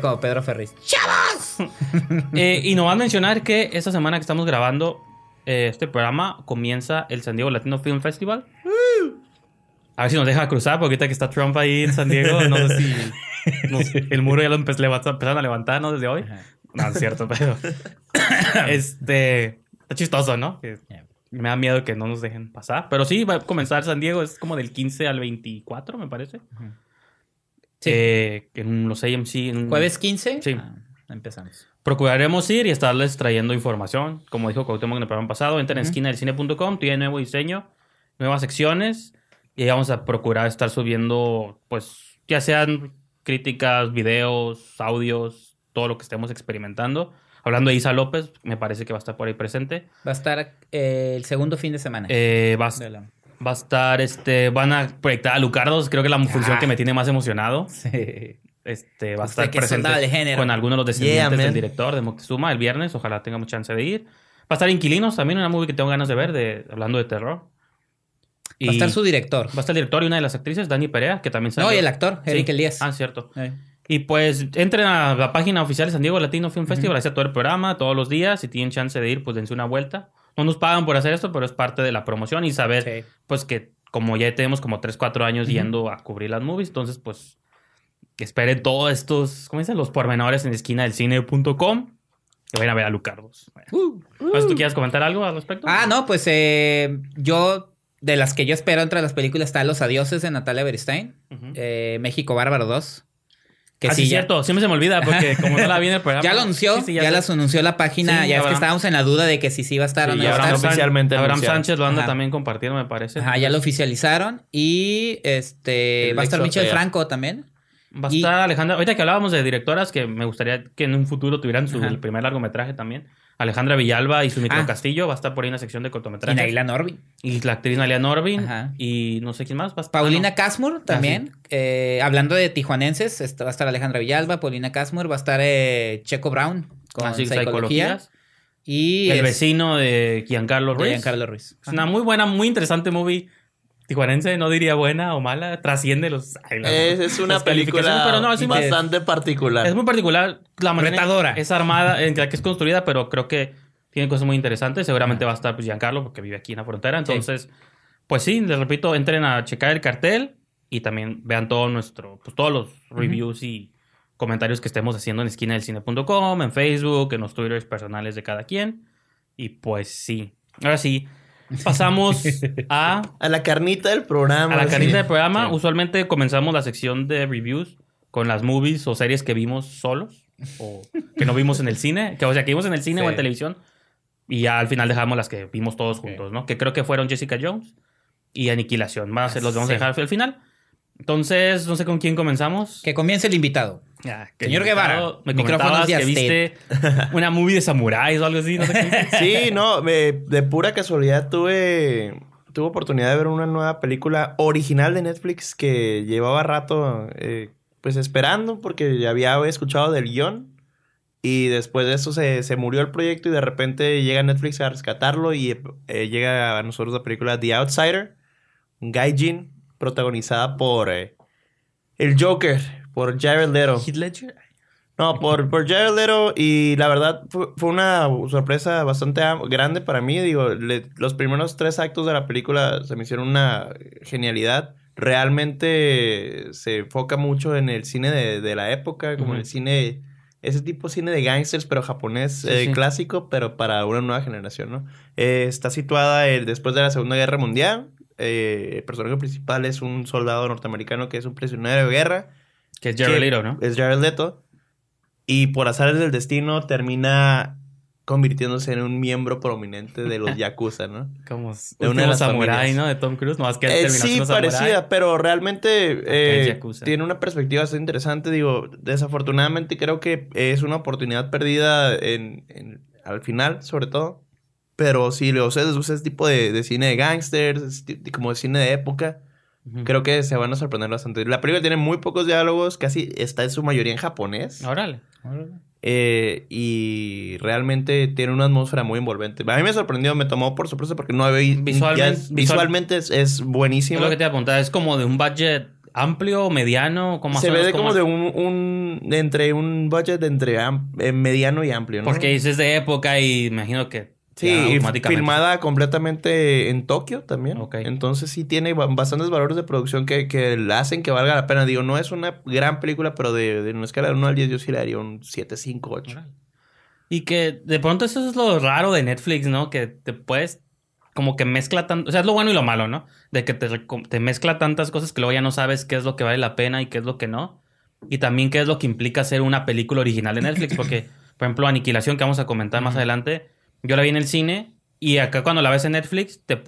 Como Pedro Ferriz. Eh, y nos van a mencionar que esta semana que estamos grabando eh, este programa comienza el San Diego Latino Film Festival. A ver si nos deja cruzar, porque ahorita que está Trump ahí en San Diego, no sé si no sé, el muro ya lo empe- empezaron a levantar, ¿no? Desde hoy. Ajá. No, es cierto, pero... este... Está chistoso, ¿no? Que me da miedo que no nos dejen pasar. Pero sí, va a comenzar San Diego, es como del 15 al 24, me parece. Sí. Eh, en los AMC. en- Jueves 15. Sí. Ah, empezamos. Procuraremos ir y estarles trayendo información. Como dijo Cuauhtémoc en el programa pasado, entren en esquina del cine.com, tiene nuevo diseño, nuevas secciones y ahí vamos a procurar estar subiendo, pues, ya sean críticas, videos, audios, todo lo que estemos experimentando. Hablando de Isa López, me parece que va a estar por ahí presente. Va a estar eh, el segundo fin de semana. Eh, va, a- De la- va a estar, este, van a proyectar a Lucardos, creo que es la función que me tiene más emocionado. Sí. Este, va a estar presente con algunos de los descendientes Yeah, del director de Moctezuma el viernes. Ojalá tenga mucha chance de ir. Va a estar Inquilinos, también una movie que tengo ganas de ver, de, hablando de terror. Y Va a estar su director. va a estar el director y una de las actrices, Dani Perea, que también salió. No, y el actor, Sí. Eric Elías. Ah, cierto. Eh. Y pues entren a la página oficial de San Diego Latino Film Festival, ahí está todo el programa, todos los días. Si tienen chance de ir, pues dense una vuelta. No nos pagan por hacer esto, pero es parte de la promoción y saber, Sí. pues que como ya tenemos como 3, 4 años yendo a cubrir las movies, entonces pues que esperen todos estos, ¿cómo dicen? Los pormenores en esquina del cine.com que vayan a ver a Lucardos. Uh. ¿Pues tú quieres comentar algo al respecto? Ah, no, pues eh, yo, de las que yo espero entre las películas está Los Adioses de Natalia Beristain, Ujú. eh, México Bárbaro 2. Que ah, sí, sí, ya, cierto. Siempre se me olvida porque como no la vi en el programa. ya lo anunció, Sí, sí, ya, las anunció la página, Sí, ya es que estábamos en la duda de que si sí iba a estar o Sí, no iba a estar. Oficialmente Abraham anunciado. Sánchez lo anda Ajá. también compartiendo, me parece. Ajá, ya lo oficializaron y este El va a estar Michel. Franco también. Va a Y- estar Alejandra. Ahorita que hablábamos de directoras, que me gustaría que en un futuro tuvieran su Ajá. primer largometraje también. Alejandra Villalba y su micro Ah. Castillo va a estar por ahí en la sección de Y cortometrajes. Naila Norby. Y la actriz Nalia Norvin. Ajá. Y no sé quién más. Va a estar- Paulina ah, no. Casmur también. Eh, hablando de tijuanenses, va a estar Alejandra Villalba, Paulina Casmur, va a estar eh, Checo Brown con Así, psicología. psicologías. Y El es- vecino de Giancarlo de Ruiz. Giancarlo Ruiz. Es una muy buena, muy interesante movie. Tijuanense, no diría buena o mala. Trasciende los. ay, las- Es, es una las película Pero no, sí me- bastante particular. Es muy particular. La manera. Es armada, en la que es construida, pero creo que tiene cosas muy interesantes. Seguramente va a estar pues, Giancarlo, porque vive aquí en la frontera. Entonces, pues sí, les repito, entren a checar el cartel y también vean todo nuestro, pues todos los reviews y comentarios que estemos haciendo en esquina del cine.com, en Facebook, en los twitters personales de cada quien. Y pues sí. Ahora sí, pasamos a A la carnita del programa. a la sí. carita del programa, Sí. usualmente comenzamos la sección de reviews con las movies o series que vimos solos o que no vimos en el cine, que o sea, que vimos en el cine o en televisión y ya al final dejamos las que vimos todos juntos, ¿no? Que creo que fueron Jessica Jones y Aniquilación. Van a ser- los vamos a dejar al final. Entonces, no sé con quién comenzamos. Que comience el invitado. Ah, que Señor Guevara, me micrófonos comentabas que viste una movie de samuráis o algo así, no sé qué. Sí, no, me- de pura casualidad tuve, tuve oportunidad de ver una nueva película original de Netflix que llevaba rato eh, pues esperando porque ya había escuchado del guion y después de eso se, se murió el proyecto y de repente llega Netflix a rescatarlo y eh, llega a nosotros la película The Outsider, un gaijin protagonizada por eh, el Joker, por Jared Leto. Heath Ledger. No, por, por Jared Leto y la verdad fue, fue una sorpresa bastante grande para mí. Digo, le- los primeros tres actos de la película se me hicieron una genialidad. Realmente se enfoca mucho en el cine de, de la época, como Ujú. el cine, ese tipo de cine de gangsters, pero japonés, Sí, eh, sí. clásico, pero para una nueva generación, ¿no? Eh, está situada eh, después de la Segunda Guerra Mundial. Eh, el personaje principal es un soldado norteamericano que es un prisionero de guerra Que es Jared Leto, ¿no? Es Jared Leto. Y por azares del destino termina convirtiéndose en un miembro prominente de los Yakuza, ¿no? Como de una de las Samurai. ¿no? De Tom Cruise. No, es que Eh, sí, parecida, pero realmente eh, tiene una perspectiva bastante interesante. Digo, desafortunadamente creo que es una oportunidad perdida en, en- al final, sobre todo. Pero si le gusta ese tipo de, de cine de gangsters, como de cine de época, Creo que se van a sorprender bastante. La película tiene muy pocos diálogos, casi está en su mayoría en japonés. Órale. Eh, y realmente tiene una atmósfera muy envolvente. A mí me sorprendió, me tomó por sorpresa porque no había... Visualmente- es- visualmente es, es Es buenísimo. lo que te iba a apuntar. Es como de un budget amplio, mediano, como Se ve de como de un, un- de entre un budget de entre am- eh, mediano y amplio, ¿no? Porque dices de época y imagino que Sí, filmada completamente en Tokio también. Ok. Entonces sí tiene ba- bastantes valores de producción que, que la hacen que valga la pena. Digo, no es una gran película, pero de, de una escala de 1 al 10 yo sí le daría un 7, 5, 8. Y que de pronto eso es lo raro de Netflix, ¿no? Que te puedes como que mezcla tanto, o sea, es lo bueno y lo malo, ¿no? De que te, te mezcla tantas cosas que luego ya no sabes qué es lo que vale la pena y qué es lo que no. Y también qué es lo que implica hacer una película original de Netflix, porque, por ejemplo, Aniquilación, que vamos a comentar más adelante, yo la vi en el cine y acá cuando la ves en Netflix te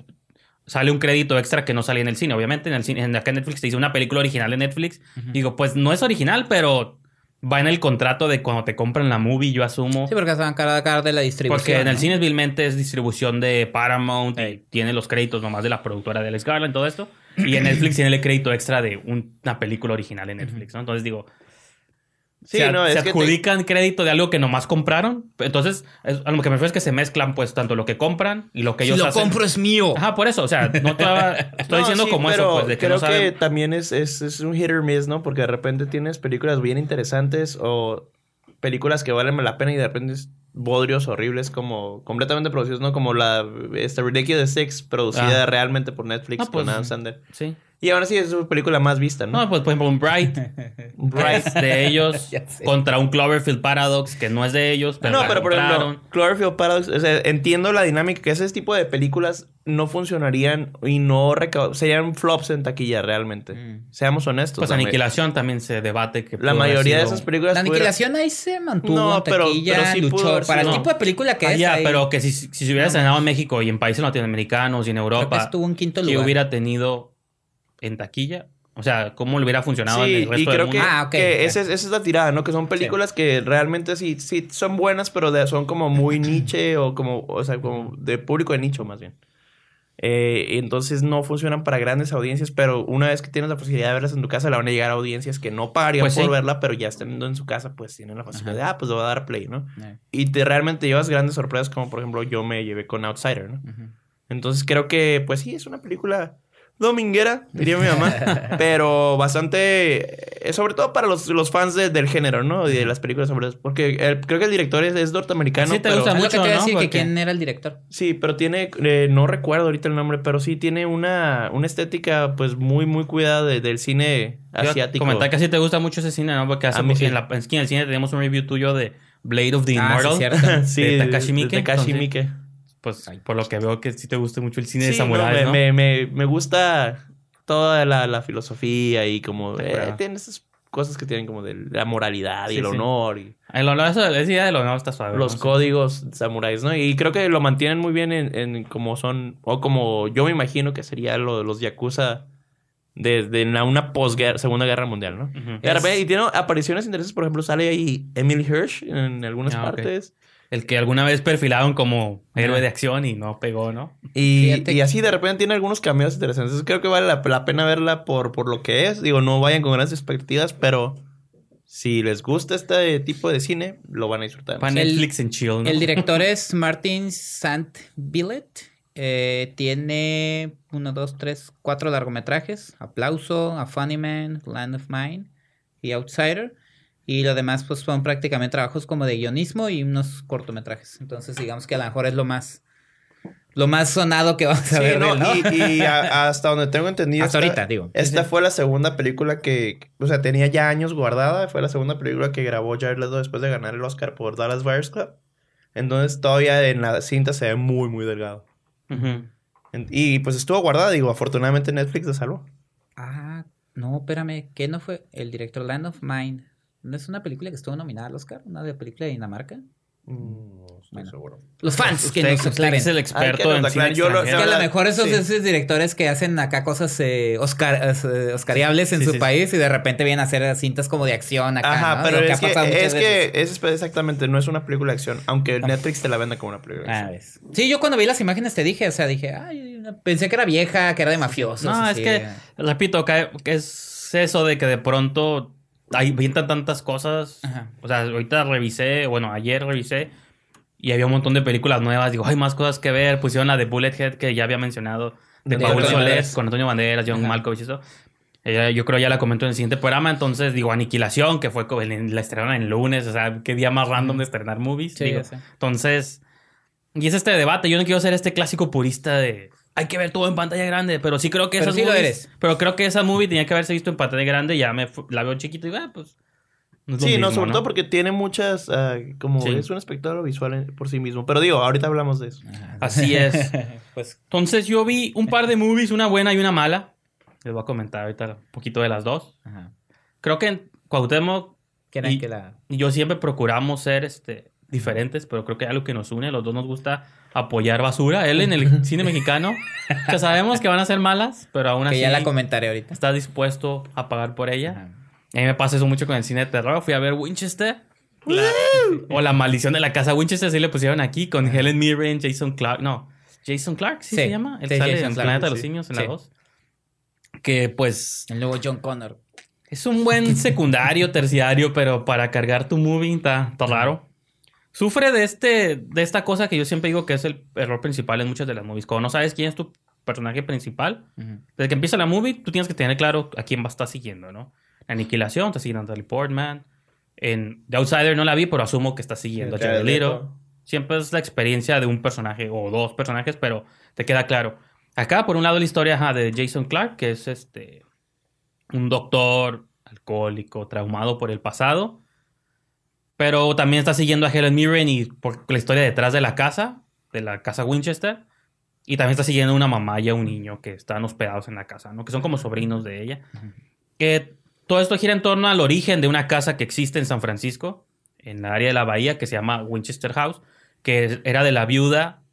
sale un crédito extra que no salía en el cine. Obviamente en el cine, en acá en Netflix te dice una película original de Netflix. Digo, pues no es original, pero va en el contrato de cuando te compran la movie, yo asumo. Sí, porque se van a cargar de la distribución. Porque en el cine vilmente es distribución de Paramount y tiene los créditos nomás de la productora de Alex Garland, todo esto. Y en Netflix tiene el crédito extra de un- una película original en Netflix, ¿no? Entonces digo, Sí, se, no, se es que te- adjudican crédito de algo que nomás compraron. Entonces, es- a lo que me refiero es que se mezclan pues tanto lo que compran y lo que Si ellos lo hacen. compro es mío. Ajá, por eso, o sea, no estoy No, diciendo sí, como pero eso, pues, de que creo no saben. que también es, es, es un hit or miss, ¿no? Porque de repente tienes películas bien interesantes o películas que valen la pena y de repente es bodrios horribles como completamente producidos, ¿no? Como la esta Ridiculous Six producida Ah. realmente por Netflix No, pues, con Adam Sandler. Sí. Y aún así es su película más vista, ¿no? No, pues por ejemplo, un Bright, Bright. de ellos Ya sé. contra un Cloverfield Paradox que no es de ellos, pero no, la pero por ejemplo, Cloverfield Paradox, o sea, entiendo la dinámica que ese tipo de películas no funcionarían y no serían flops en taquilla realmente. Mm. Seamos honestos. Pues Aniquilación también se debate que La pudo mayoría de sido- esas películas La pudieron- aniquilación ahí se mantuvo No, en pero- taquilla, pero sí pudo luchó. haber Para el sido- tipo de película que Ah, es ya, ahí, pero que si, si se hubiera estrenado en México y en países latinoamericanos y en creo Europa, que estuvo en quinto ¿qué lugar. hubiera tenido en taquilla? O sea, ¿cómo le hubiera funcionado en Sí, el y resto del creo mundo? que, Ah, ok, que ya. esa, es, esa es la tirada, ¿no? Que son películas que realmente sí, sí son buenas, pero de- son como muy niche o como, o sea, como de público de nicho más bien. Eh, y entonces no funcionan para grandes audiencias, pero una vez que tienes la posibilidad de verlas en tu casa, le van a llegar a audiencias que no pagarían Pues por sí. verla, pero ya estando en su casa, pues tienen la facilidad de, ah, pues le voy a dar play, ¿no? Eh, Y te realmente llevas grandes sorpresas, como por ejemplo yo me llevé con Outsider, ¿no? Entonces creo que, pues sí, es una película dominguera, diría mi mamá, pero bastante, eh, sobre todo para los, los fans de- del género, ¿no? Y de las películas sobre porque el- creo que el director es, es norteamericano. Sí te pero, gusta lo que mucho, te decir, que quién era el director. Sí, pero tiene, eh, no recuerdo ahorita el nombre, pero sí tiene una, una estética pues muy, muy cuidada de- del cine asiático. Comentar que sí te gusta mucho ese cine, ¿no? Porque hace sí. en la en del cine tenemos un review tuyo de Blade of the Ah, sí, Immortal. cierto. sí, de Takashi Miike, de Takashi entonces- Miike. Pues por lo que veo que sí te gusta mucho el cine de Sí, no, samuráis, me, ¿no? me, me, me gusta toda la, la filosofía y como... Eh, tiene esas cosas que tienen como de la moralidad y Sí, el sí. honor y El honor, eso, esa idea del honor está suave. los ¿no? Sí. códigos samuráis, ¿no? Y creo que lo mantienen muy bien en, en como son... O como yo me imagino que sería lo de los Yakuza desde la, una posguerra, Segunda Guerra Mundial, ¿no? Y, de repente- y tiene apariciones interesantes, por ejemplo, sale ahí Emily Hirsch en algunas Ah, partes. El que alguna vez perfilaron como héroe de acción y no pegó, ¿no? Y, así de repente tiene algunos cameos interesantes. Creo que vale la, la pena verla por, por lo que es. Digo, no vayan con grandes expectativas, pero si les gusta este tipo de cine, lo van a disfrutar. Para El- Netflix en chill, ¿no? El director es Martin Sant Billet. Eh, tiene uno, dos, tres, cuatro largometrajes. Aplauso, A Funny Man, Land of Mine y Outsider. Y lo demás, pues, son prácticamente trabajos como de guionismo y unos cortometrajes. Entonces, digamos que a lo mejor es lo más, lo más sonado que vamos a Sí, ver. no, ¿no? Y, y a- hasta donde tengo entendido. Hasta esta- ahorita, digo. Esta fue la segunda película que, o sea, tenía ya años guardada. Fue la segunda película que grabó Jared Leto después de ganar el Oscar por Dallas Buyers Club. Entonces, todavía en la cinta se ve muy, muy delgado. Y pues estuvo guardada, digo, afortunadamente Netflix la salvó. Ah, no, espérame. ¿Qué no fue? El director Land of Mine. ¿No es una película que estuvo nominada al Oscar? ¿Una de película de Dinamarca? No estoy Bueno. seguro. Los fans que Usted, nos usted aclaren. es el experto que en nos cine aclaren. Yo lo- Es que a lo mejor esos, Sí. esos directores que hacen acá cosas eh, Oscar, eh, oscariables en Sí, su sí, sí. país y de repente vienen a hacer cintas como de acción acá. Ajá, ¿no? pero es ha que, es veces. que es exactamente, no es una película de acción, aunque Netflix te la venda como una película de Ah, acción. Sí, yo cuando vi las imágenes te dije, o sea, dije, ay, pensé que era vieja, que era de mafiosos. No, es que, repito, que, que es eso de que de pronto hay avientan tantas cosas. Ajá. O sea, ahorita revisé, bueno, ayer revisé y había un montón de películas nuevas. Digo, hay más cosas que ver. Pusieron la de Bullethead que ya había mencionado. De De Paul Banderas. con Antonio Banderas, John Ajá. Malkovich y eso. Ella, yo creo ya la comentó en el siguiente programa. Entonces, digo, Aniquilación, que fue la estrenaron en lunes. O sea, qué día más random de estrenar movies. Sí, digo. Entonces, y es este debate. Yo no quiero ser este clásico purista de hay que ver todo en pantalla grande, pero sí creo que Pero esas sí lo movies- eres. Pero creo que esa movie tenía que haberse visto en pantalla grande. Ya me la veo chiquito y digo, ah, pues. no lo Sí, no, mismo, sobre todo porque tiene muchas, ah, como Sí. es un espectáculo visual en- por sí mismo. Pero digo, ahorita hablamos de eso. Así es. pues Entonces yo vi un par de movies, una buena y una mala. Les voy a comentar ahorita un poquito de las dos. ajá. Creo que en Cuauhtémoc Y- que la y yo siempre procuramos ser este, diferentes, pero creo que hay algo que nos une. Los dos nos gusta apoyar basura. Él en el cine mexicano, que sabemos que van a ser malas, pero aún que así ya la comentaré ahorita. está dispuesto a pagar por ella. Ajá. A mí me pasa eso mucho con el cine de terror. Fui a ver Winchester. O La Maldición de la Casa Winchester, sí le pusieron aquí, con Helen Mirren, Jason Clark. No, Jason Clark, ¿sí, Sí, se llama? Él sí, sale Jason en Clarke, Planeta de los. Simios en Sí. la 2. Que pues El nuevo John Connor. es un buen secundario, terciario, pero para cargar tu movie está, está raro. Sufre de este, de esta cosa que yo siempre digo que es el error principal en muchas de las movies. Cuando no sabes quién es tu personaje principal, desde que empieza la movie, tú tienes que tener claro a quién va a estar siguiendo, ¿no? Aniquilación, está siguiendo a Natalie Portman. En The Outsider no la vi, pero asumo que está siguiendo a Jared Leto. Leto. Siempre es la experiencia de un personaje o dos personajes, pero te queda claro. Acá, por un lado, la historia ajá, de Jason Clark, que es este un doctor alcohólico, traumado por el pasado. Pero también está siguiendo a Helen Mirren y por la historia detrás de la casa, de la casa Winchester. Y también está siguiendo a una mamá y a un niño que están hospedados en la casa, ¿no? Que son como sobrinos de ella. Que todo esto gira en torno al origen de una casa que existe en San Francisco, en la área de la bahía, que se llama Winchester House, que era de la viuda.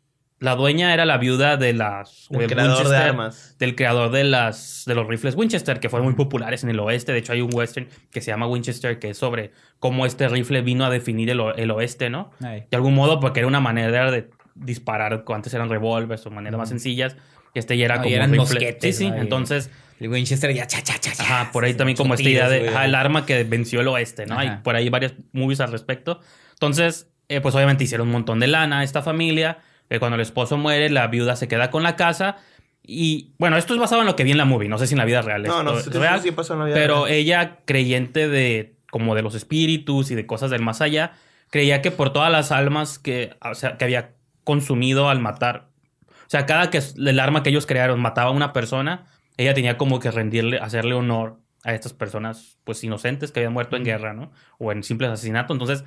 La dueña era la viuda de las. El de creador de Winchester, armas. Del creador de las de los rifles Winchester, que fueron muy populares en el oeste. De hecho, hay un western que se llama Winchester, que es sobre cómo este rifle vino a definir el, o- el oeste, ¿no? Ay. De algún modo, porque era una manera de disparar, antes eran revólveres o maneras más sencillas. Y este ya era No, y como eran rifle. mosquetes, Sí, sí. Entonces, El Winchester ya cha cha cha. cha. Ajá, por ahí también como esta idea de ajá, el arma que venció el oeste, ¿no? Hay Ajá. por ahí varias movies al respecto. Entonces, eh, pues obviamente hicieron un montón de lana a esta familia. Eh, cuando el esposo muere, la viuda se queda con la casa. Y bueno, esto es basado en lo que vi en la movie, no sé si en la vida real. No, esto no, sí, real, sí, sí pasó en la vida pero real. ella, creyente de como de los espíritus y de cosas del más allá, creía que por todas las almas que, o sea, que había consumido al matar, o sea, cada que el arma que ellos crearon mataba a una persona, ella tenía como que rendirle, hacerle honor a estas personas, pues inocentes que habían muerto en guerra, ¿no? O en simples asesinatos. Entonces,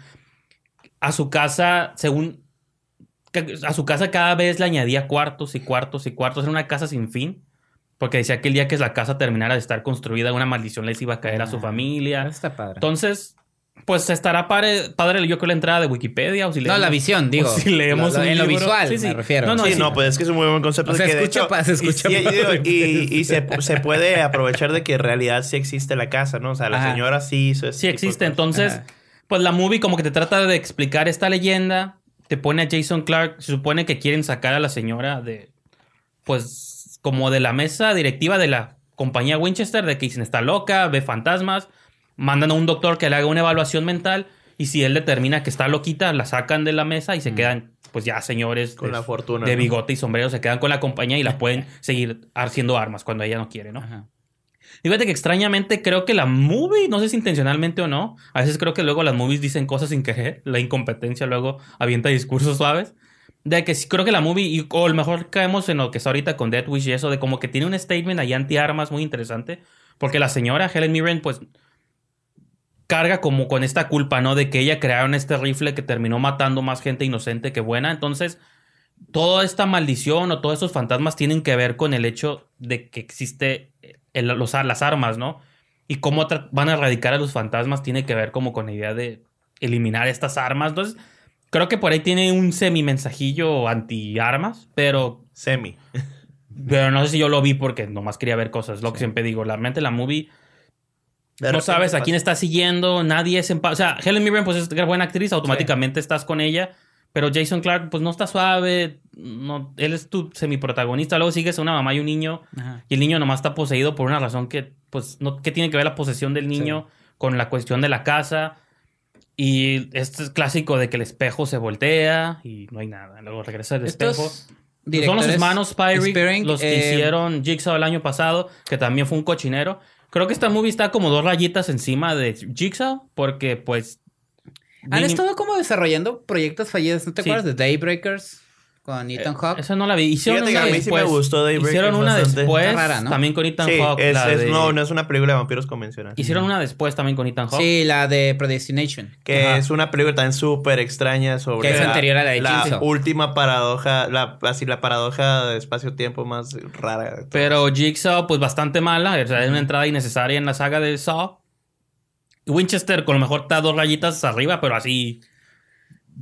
a su casa, según a su casa cada vez le añadía cuartos y cuartos y cuartos. Era una casa sin fin. Porque decía que el día que la casa terminara de estar construida, una maldición les iba a caer a su Ah, familia. Eso está padre. Entonces, pues estará padre, padre yo creo la entrada de Wikipedia o si no, leemos- la visión, digo. o si leemos Lo- lo- un en lo visual, Sí, sí. me refiero. No, no, sí, sí. no, pues es que es un muy buen concepto. O sea, que de escucha hecho- pa- se y- escucha y, y- y se, se puede aprovechar de que en realidad sí existe la casa, ¿no? O sea, la Ajá. señora sí hizo ese Sí de existe. Entonces, Ajá. pues la movie como que te trata de explicar esta leyenda. Te pone a Jason Clark. Se supone que quieren sacar a la señora de, pues, como de la mesa directiva de la compañía Winchester, de que dicen está loca, ve fantasmas. Mandan a un doctor que le haga una evaluación mental. Y si él determina que está loquita, la sacan de la mesa y se quedan, pues ya señores Con de, la fortuna, de ¿no? bigote y sombrero, se quedan con la compañía y la pueden seguir haciendo armas cuando ella no quiere, ¿no? Ajá. Fíjate que extrañamente creo que la movie, no sé si intencionalmente o no, a veces creo que luego las movies dicen cosas sin querer, la incompetencia luego avienta discursos suaves. De que sí creo que la movie, o a lo mejor caemos en lo que está ahorita con Death Wish y eso, de como que tiene un statement ahí anti-armas muy interesante. Porque la señora Helen Mirren, pues, carga como con esta culpa, ¿no? De que ella crearon este rifle que terminó matando más gente inocente que buena. Entonces, toda esta maldición o todos esos fantasmas tienen que ver con el hecho de que existe el- los, las armas, ¿no? Y cómo van a erradicar a los fantasmas tiene que ver como con la idea de eliminar estas armas. Entonces, creo que por ahí tiene un semi-mensajillo anti-armas, pero, Semi. pero no sé si yo lo vi porque nomás quería ver cosas. Lo que siempre digo, la mente la movie De no sabes a quién estás siguiendo, nadie es en paz. O sea, Helen Mirren, pues es una buena actriz, automáticamente estás con ella. Pero Jason Clark, pues no está suave. No, él es tu semiprotagonista. Luego sigues a una mamá y un niño. Ajá. Y el niño nomás está poseído por una razón que, pues, no, ¿qué tiene que ver la posesión del niño con la cuestión de la casa? Y este es clásico de que el espejo se voltea y no hay nada. Luego regresa el espejo. Estos Son los hermanos Spyrick, los que eh, hicieron Jigsaw el año pasado, que también fue un cochinero. Creo que esta movie está como dos rayitas encima de Jigsaw, porque pues. Han estado como desarrollando proyectos fallidos. ¿No te Sí. acuerdas de Daybreakers? Con Ethan Hawke. Esa no la vi. Hicieron Fíjate que una a mí sí me después. gustó Daybreakers Hicieron una bastante. después. Está rara, ¿no? También con Ethan Sí, Hawke. es, la es- de- no, no es una película de vampiros convencional. Hicieron una después también con Ethan Hawke. Sí, la de Predestination. Que Ajá. es una película también súper extraña sobre Que es la, anterior a la de Jigsaw. última paradoja, la, así la paradoja de espacio-tiempo más rara. de. Pero Jigsaw, pues bastante mala. O sea, es una entrada innecesaria en la saga de Saw. Winchester, con lo mejor está dos rayitas arriba, pero así.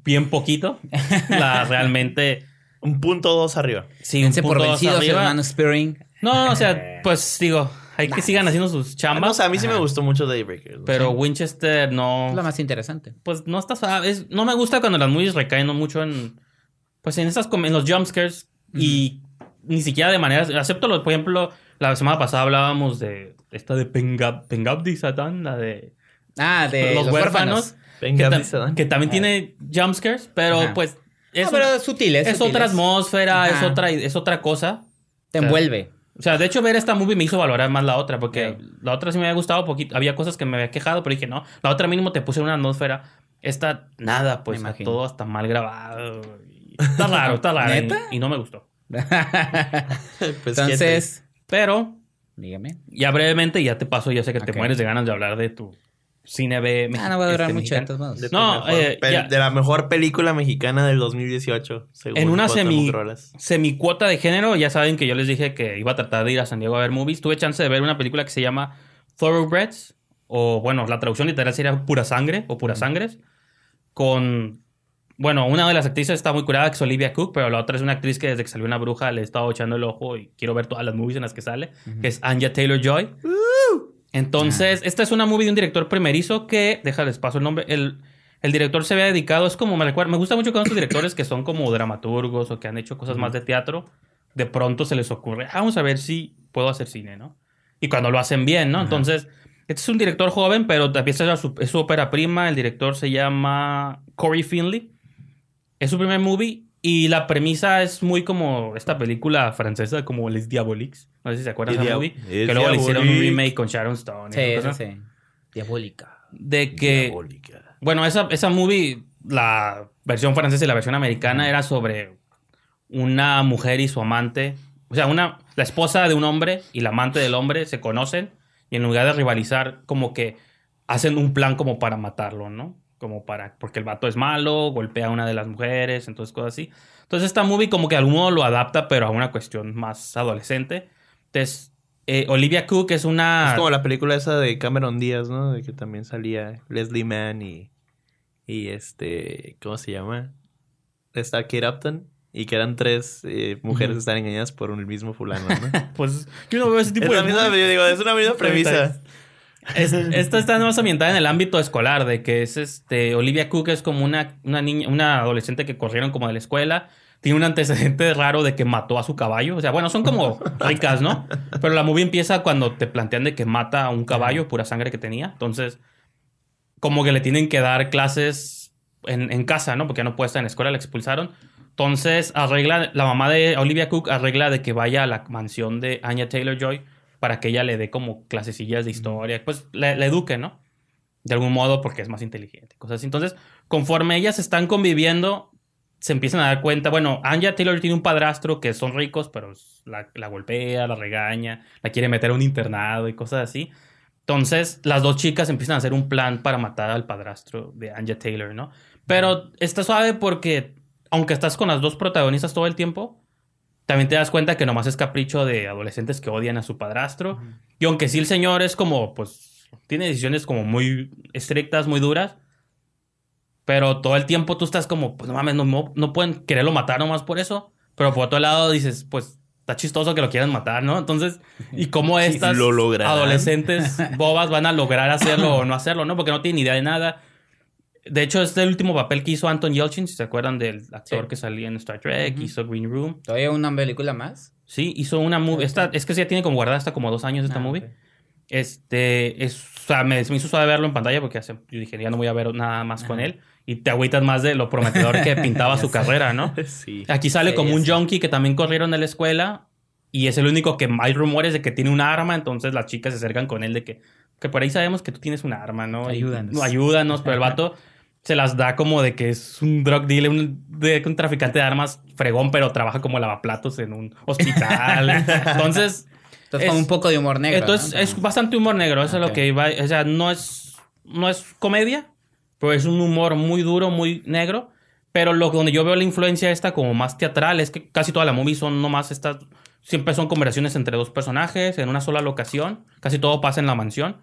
Bien poquito. La realmente. Un punto dos arriba. Sí, un por punto dos vencidos, arriba. hermano Spearing. No, o sea, pues digo, hay que sigan haciendo sus Ah, chambas. no, o sea, a mí sí Ajá. me gustó mucho Daybreakers. o pero. Winchester no. Es lo más interesante. Pues no está suave. Es- no me gusta cuando las movies recaen mucho en. Pues en esas com- en los jumpscares. Y ni siquiera de manera. Acepto, los, por ejemplo, la semana pasada hablábamos de esta de Pengab, Pengabdi Satan, la de Ah, de los, los, huérfanos. huérfanos. Que, que también tiene jumpscares, pero Ajá. pues. Es, No, pero es sutil, es, es sutil, otra atmósfera, es otra, es otra cosa. Te o sea, envuelve. O sea, de hecho, ver esta movie me hizo valorar más la otra, porque Sí. la otra sí me había gustado poquito. Había cosas que me había quejado, pero dije, no, la otra mínimo te puse una atmósfera. Esta, nada, pues todo hasta mal grabado. Está raro, está raro. ¿Neta? Y, y no me gustó. Pues, Entonces, Pero, dígame. ya brevemente, ya te paso, ya sé que te mueres de ganas de hablar de tu cine B. Ah, no va a durar este, mucho de mexicano. modos. De, No, mejor eh, de la mejor película mexicana del 2018, según En una semi, semicuota de género, ya saben que yo les dije que iba a tratar de ir a San Diego a ver movies. Tuve chance de ver una película que se llama Thoroughbreds, o bueno, la traducción literal sería Pura Sangre o Puras Sangres, con, bueno, una de las actrices está muy curada, que es Olivia Cook, pero la otra es una actriz que desde que salió una bruja le he estado echando el ojo y quiero ver todas las movies en las que sale, que es Anya Taylor-Joy. Entonces, esta es una movie de un director primerizo que, déjales paso el nombre, el, el director se había dedicado, es como, me recuerda, me gusta mucho con estos directores que son como dramaturgos o que han hecho cosas más de teatro, de pronto se les ocurre, "Ah, vamos a ver si puedo hacer cine, ¿no? Y cuando lo hacen bien, ¿no? Entonces, este es un director joven, pero también es su, es su ópera prima, el director se llama Corey Finley, es su primer movie y la premisa es muy como esta película francesa como Les Diaboliques, no sé si se acuerdan de Les la movie, que luego le hicieron un remake con Sharon Stone. Sí, cosas, sí. Diabólica. De que Diabólica. bueno, esa, esa movie, la versión francesa y la versión americana era sobre una mujer y su amante. O sea, una, la esposa de un hombre y la amante del hombre se conocen y en lugar de rivalizar, como que hacen un plan como para matarlo, ¿no? Como para, porque el vato es malo, golpea a una de las mujeres, entonces cosas así. Entonces esta movie como que de algún modo lo adapta, pero a una cuestión más adolescente. Entonces, eh, Olivia Cook es una... Es como la película esa de Cameron Díaz, ¿no? De que también salía Leslie Mann y, y este, ¿cómo se llama? Está Kate Upton y que eran tres eh, mujeres que están engañadas por un mismo fulano, ¿no? Pues yo no veo ese tipo es, de la misma, yo digo, es una misma premisa. Es- esta está más ambientada en el ámbito escolar, de que es este. Olivia Cook es como una, una niña, una adolescente que corrieron como de la escuela. Tiene un antecedente raro de que mató a su caballo. O sea, bueno, son como ricas, ¿no? Pero la movie empieza cuando te plantean de que mata a un caballo, pura sangre que tenía. Entonces, como que le tienen que dar clases en, en casa, ¿no? Porque ya no puede estar en la escuela, la expulsaron. Entonces, arregla, la mamá de Olivia Cook arregla de que vaya a la mansión de Anya Taylor Joy para que ella le dé como clasecillas de historia, pues le, le eduque, ¿no? De algún modo porque es más inteligente, cosas así. Entonces, conforme ellas están conviviendo, se empiezan a dar cuenta, bueno, Anya Taylor tiene un padrastro que son ricos, pero la, la golpea, la regaña, la quiere meter a un internado y cosas así. Entonces, las dos chicas empiezan a hacer un plan para matar al padrastro de Anya Taylor, ¿no? Pero está suave porque, aunque estás con las dos protagonistas todo el tiempo, también te das cuenta que nomás es capricho de adolescentes que odian a su padrastro. Y aunque sí el señor es como, pues, tiene decisiones como muy estrictas, muy duras. Pero todo el tiempo tú estás como, pues no mames, no, no, pueden quererlo matar nomás por eso. Pero por otro lado dices, pues está chistoso que lo quieran matar, ¿no? Entonces, ¿y cómo estas lo lograrán. adolescentes bobas van a lograr hacerlo o no hacerlo, no? Porque no tienen idea de nada. De hecho, este es el último papel que hizo Anton Yelchin, si se acuerdan del actor Sí. que salía en Star Trek, hizo Green Room. ¿Todavía una película más? Sí, hizo una movie. Esta, es que ya tiene como guardada hasta como dos años esta Ah, movie. Este, es, o sea, me, me hizo suave verlo en pantalla porque hace- yo dije, ya no voy a ver nada más con él. Y te agüitas más de lo prometedor que pintaba su sé. carrera, ¿no? Sí. Aquí sale Sí, como un junkie que también corrieron de la escuela Y es el único que hay rumores de que tiene un arma, entonces las chicas se acercan con él de que, que por ahí sabemos que tú tienes un arma, ¿no? Y- Ayúdanos. no, ayúdanos, pero el vato se las da como de que es un drug dealer, un, de, un traficante de armas fregón, pero trabaja como lavaplatos en un hospital. entonces, Entonces, es- con un poco de humor negro. entonces ¿no? es bastante humor negro, eso Ok. es lo que iba, o sea, no es, no es comedia, pero es un humor muy duro, muy negro. Pero lo donde yo veo la influencia esta como más teatral es que casi toda la movie son nomás estas, siempre son conversaciones entre dos personajes en una sola locación, casi todo pasa en la mansión.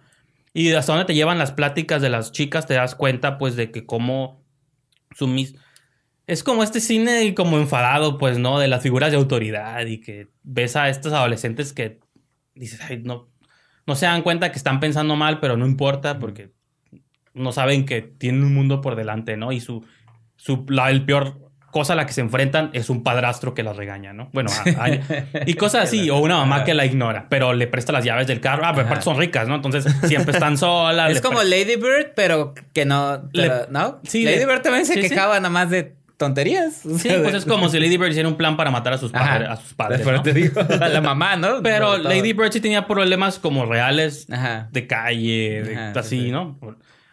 Y hasta donde te llevan las pláticas de las chicas te das cuenta pues de que como su mis... Es como este cine como enfadado pues, ¿no? De las figuras de autoridad y que ves a estos adolescentes que dices, ay, no, no se dan cuenta que están pensando mal, pero no importa porque no saben que tienen un mundo por delante, ¿no? Y su, su la, el peor cosa a la que se enfrentan es un padrastro que las regaña, ¿no? Bueno, a- a- y cosas así, o una mamá que la ignora, pero le presta las llaves del carro. Ah, pero aparte son ricas, ¿no? Entonces siempre están solas. Es como Lady Bird, pero que no. pero- Le- ¿No? sí, Lady le- Bird también se sí, sí. quejaba nada más de tonterías. O Sí, pues de- es como si Lady Bird hiciera un plan para matar a sus, padres a sus padres. Pero ¿no? te digo, a la mamá, ¿no? Pero. Lady Bird sí tenía problemas como reales Ajá. de calle, de- Ajá, así, sí, sí. ¿no?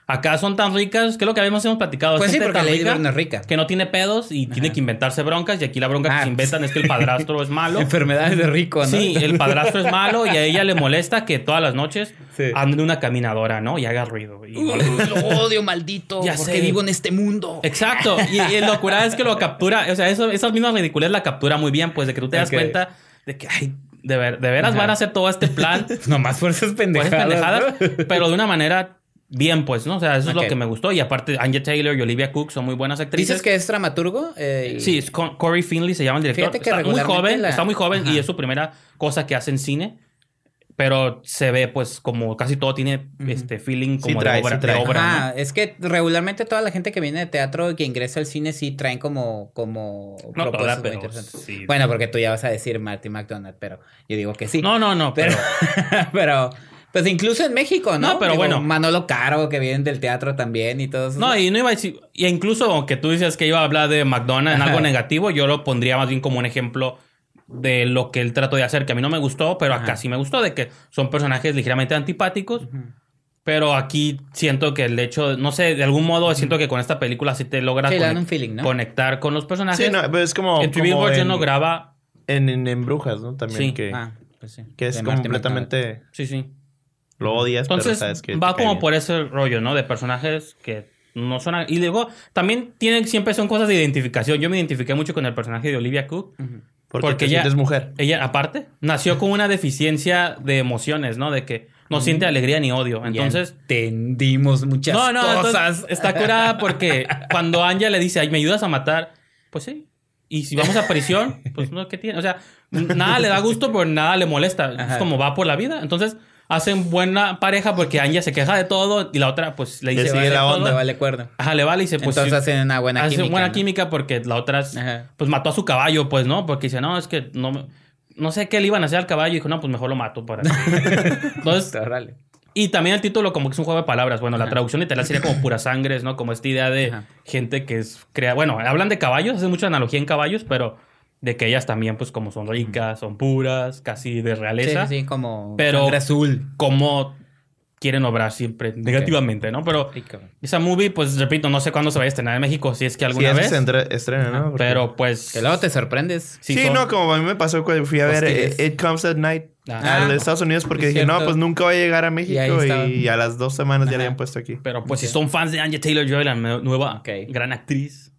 Acá son tan ricas, que es lo que habíamos hemos platicado. Pues sí, porque tan rica Bird no es rica. Que no tiene pedos y tiene que inventarse broncas. Y aquí la bronca que Ah, se inventan es que el padrastro es malo. Enfermedades de rico, ¿no? Sí, el padrastro es malo y a ella le molesta que todas las noches Sí. ande en una caminadora, ¿no? Y haga ruido. Y no Uy, le- lo odio, maldito. Ya porque sé. vivo en este mundo. Exacto. Y, y lo curada es que lo captura. O sea, eso, esas mismas ridiculez la captura muy bien, pues de que tú te das cuenta de que, ay, de, ver- de veras Ajá. van a hacer todo este plan. Nomás por esas Pues pendejadas. pendejadas, ¿no? pero de una manera bien, pues, ¿no? O sea, eso es lo que me gustó. Y aparte, Anya Taylor y Olivia Cook son muy buenas actrices. Dices que es dramaturgo. Eh, Sí, es con- Corey Finley se llama el director. Fíjate que está muy joven, la- está muy joven y es su primera cosa que hace en cine. Pero se ve, pues, como casi todo tiene este feeling Sí como trae, de obra. sí de obra, es que regularmente toda la gente que viene de teatro y que ingresa al cine sí traen como, como No toda, propuestas muy pero interesantes. sí. Bueno, porque tú ya vas a decir Marty McDonald, pero yo digo que sí. No, no, no, pero, pero... pues incluso en México, ¿no? No, pero Digo, bueno. Manolo Caro, que vienen del teatro también y todos. No, y no iba a decir... Y incluso aunque tú dices que iba a hablar de McDonald's en algo negativo, yo lo pondría más bien como un ejemplo de lo que él trató de hacer, que a mí no me gustó, pero acá Ajá. sí me gustó, de que son personajes ligeramente antipáticos. Pero aquí siento que el hecho, no sé, de algún modo siento que con esta película sí te logras Sí, feeling, ¿no? conectar con los personajes. Sí, no, pero es como. en Tribute en, no graba. en, en- en Brujas, ¿no? También Sí. que, Ah, pues sí. que es De completamente. Sí, sí. Lo odias, Entonces pero sabes que. va como bien. por ese rollo, ¿no? De personajes que no son... Y luego también tienen, siempre son cosas de identificación. Yo me identifiqué mucho con el personaje de Olivia Cook. Porque, ella- sientes mujer. Ella, aparte, nació con una deficiencia de emociones, ¿no? De que no siente alegría ni odio. Entonces... Ya entendimos muchas No, no, cosas. entonces está curada porque cuando Anja le dice, ay, ¿me ayudas a matar? Pues sí. Y si vamos a prisión, pues no, ¿qué tiene? O sea, nada le da gusto, pero nada le molesta. Es como va por la vida. Entonces, hacen buena pareja porque Anja se queja de todo y la otra, pues, le Le dice... sigue "Vale la todo". onda. Le vale cuerdo. Ajá, le vale y dice, pues... Entonces sí, hacen una buena hace química. buena ¿no? química porque la otra, Ajá. pues, mató a su caballo, pues, ¿no? Porque dice, no, es que no... me- No sé qué le iban a hacer al caballo y dijo, no, pues mejor lo mato para... Entonces, Órale. y también el título como que es un juego de palabras. Bueno, la traducción literal sería como pura sangres, ¿no? Como esta idea de Ajá. gente que es crea... Bueno, hablan de caballos, hacen mucha analogía en caballos, pero de que ellas también pues como son ricas, son puras, casi de realeza. sí, sí, como Pero- sangre azul. Como quieren obrar siempre negativamente, ¿no? Pero esa movie, pues repito, no sé cuándo se vaya a estrenar en México, si es que alguna vez. se entre- estrena, ¿no? Porque- Pero pues... Que luego te sorprendes. si Sí, son- no, como a mí me pasó cuando fui a ver Hostiles. eh, It Comes at Night Ah. al de Estados Unidos porque es dije, no, pues nunca va a llegar a México y, a las dos semanas ya le habían puesto aquí. Pero pues si son fans de Anya Taylor-Joy, la nue- nueva Ok. gran actriz,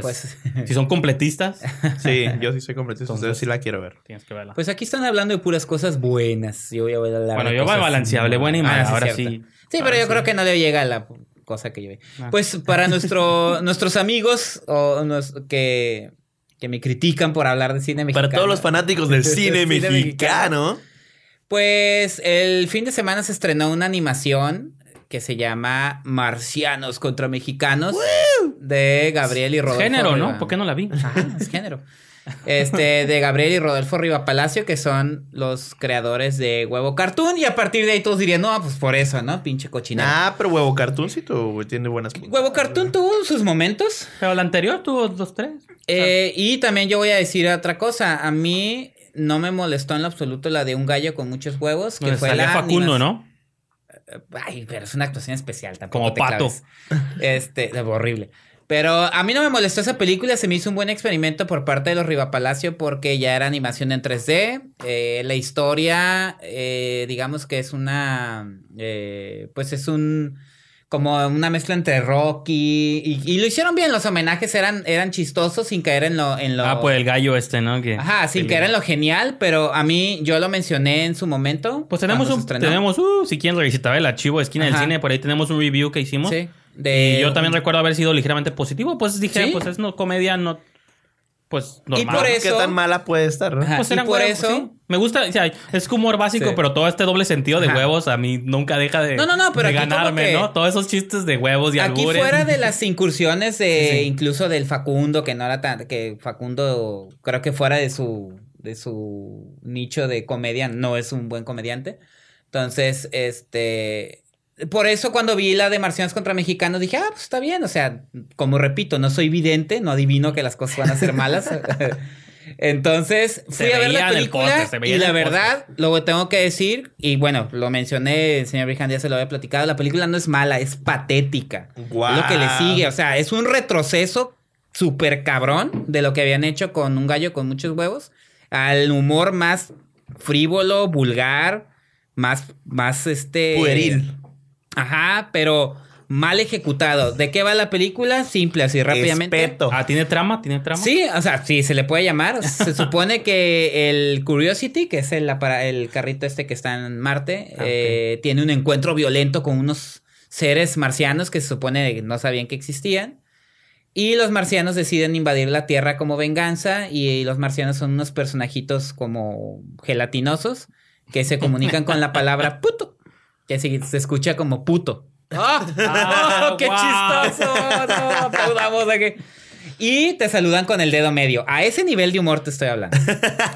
pues, Pues- si son completistas, Sí, yo sí soy completista, entonces sí la quiero ver. tienes que verla. Pues aquí están hablando de puras cosas buenas. Yo voy a hablar Bueno, de yo voy balanceable, buena y mala, Ah, ahora cierto. sí. Sí, pero yo creo que no le llega a la cosa que yo vi. Ah. Pues para nuestro, nuestros amigos o nos- que, que me critican por hablar de cine mexicano. Para todos los fanáticos del cine Cine mexicano. Pues el fin de semana se estrenó una animación que se llama Marcianos contra Mexicanos de Gabriel y Rodolfo. Género, ¿no? ¿Por qué no la vi? Ajá, es género. Este, de Gabriel y Rodolfo Riva Palacio, que son los creadores de Huevo Cartoon. Y a partir de ahí todos dirían, no, pues por eso, ¿no? Pinche cochinada. Ah, pero Huevo Cartooncito güey, tiene buenas Huevo Cartoon tuvo sus momentos. Pero la anterior tuvo dos, tres. Eh, y también yo voy a decir otra cosa. A mí no me molestó en lo absoluto la de un gallo con muchos huevos, que Donde fue salía la Facundo, ¿no? Ay, pero es una actuación especial tampoco. Como te pato. claves. Este, horrible. Pero a mí no me molestó esa película, se me hizo un buen experimento por parte de los Rivapalacio porque ya era animación en 3D. eh, la historia, eh, digamos que es una, eh, pues es un, como una mezcla entre Rocky y, y lo hicieron bien, los homenajes eran, eran chistosos sin caer en lo... En lo Ah, pues el gallo este, ¿no? Que, Ajá, sin caer en lo genial, pero a mí yo lo mencioné en su momento. Pues tenemos un, tenemos, uh, si quieren revisitar el archivo de esquina del cine, por ahí tenemos un review que hicimos. Sí. De, Y yo también recuerdo haber sido ligeramente positivo, pues dije, Sí. pues es no comedia, no, pues Y normal. por ¿Qué eso- tan mala puede estar? no? Ajá. Pues y eran por huevos, eso- sí. Me gusta, o sea, es humor básico, Sí. pero todo este doble sentido de Ajá. huevos a mí nunca deja de, No, no, no, pero de ganarme, que- ¿no? Todos esos chistes de huevos y Aquí albures. fuera de las incursiones de Sí. incluso del Facundo, que no era tan, que Facundo creo que fuera de su, de su nicho de comedia, no es un buen comediante. Entonces, este, por eso cuando vi la de Marcianos contra Mexicanos dije, ah, pues está bien, o sea, como repito, no soy vidente, no adivino que las cosas van a ser malas. Entonces, Se fui a ver veía la película se y la verdad, lo tengo que decir, y bueno, lo mencioné, el señor Brijan ya se lo había platicado, la película no es mala, es patética. Guau. Es lo que le sigue, o sea, es un retroceso súper cabrón de lo que habían hecho con un gallo con muchos huevos, al humor más frívolo, vulgar, más, más este... Pueril. Ajá, pero mal ejecutado. ¿De qué va la película? Simple, así rápidamente. Espeto. Ah, ¿tiene trama? ¿Tiene trama? Sí, o sea, sí, se le puede llamar. Se supone que el Curiosity, que es el, el carrito este que está en Marte, Ah, eh, tiene un encuentro violento con unos seres marcianos que se supone que no sabían que existían. Y los marcianos deciden invadir la Tierra como venganza. Y los marcianos son unos personajitos como gelatinosos que se comunican con la palabra puto. Que se, se escucha como puto. ¡Ah! Ah, ¡Qué chistoso! No, aplaudamos aquí. Y te saludan con el dedo medio. A ese nivel de humor te estoy hablando.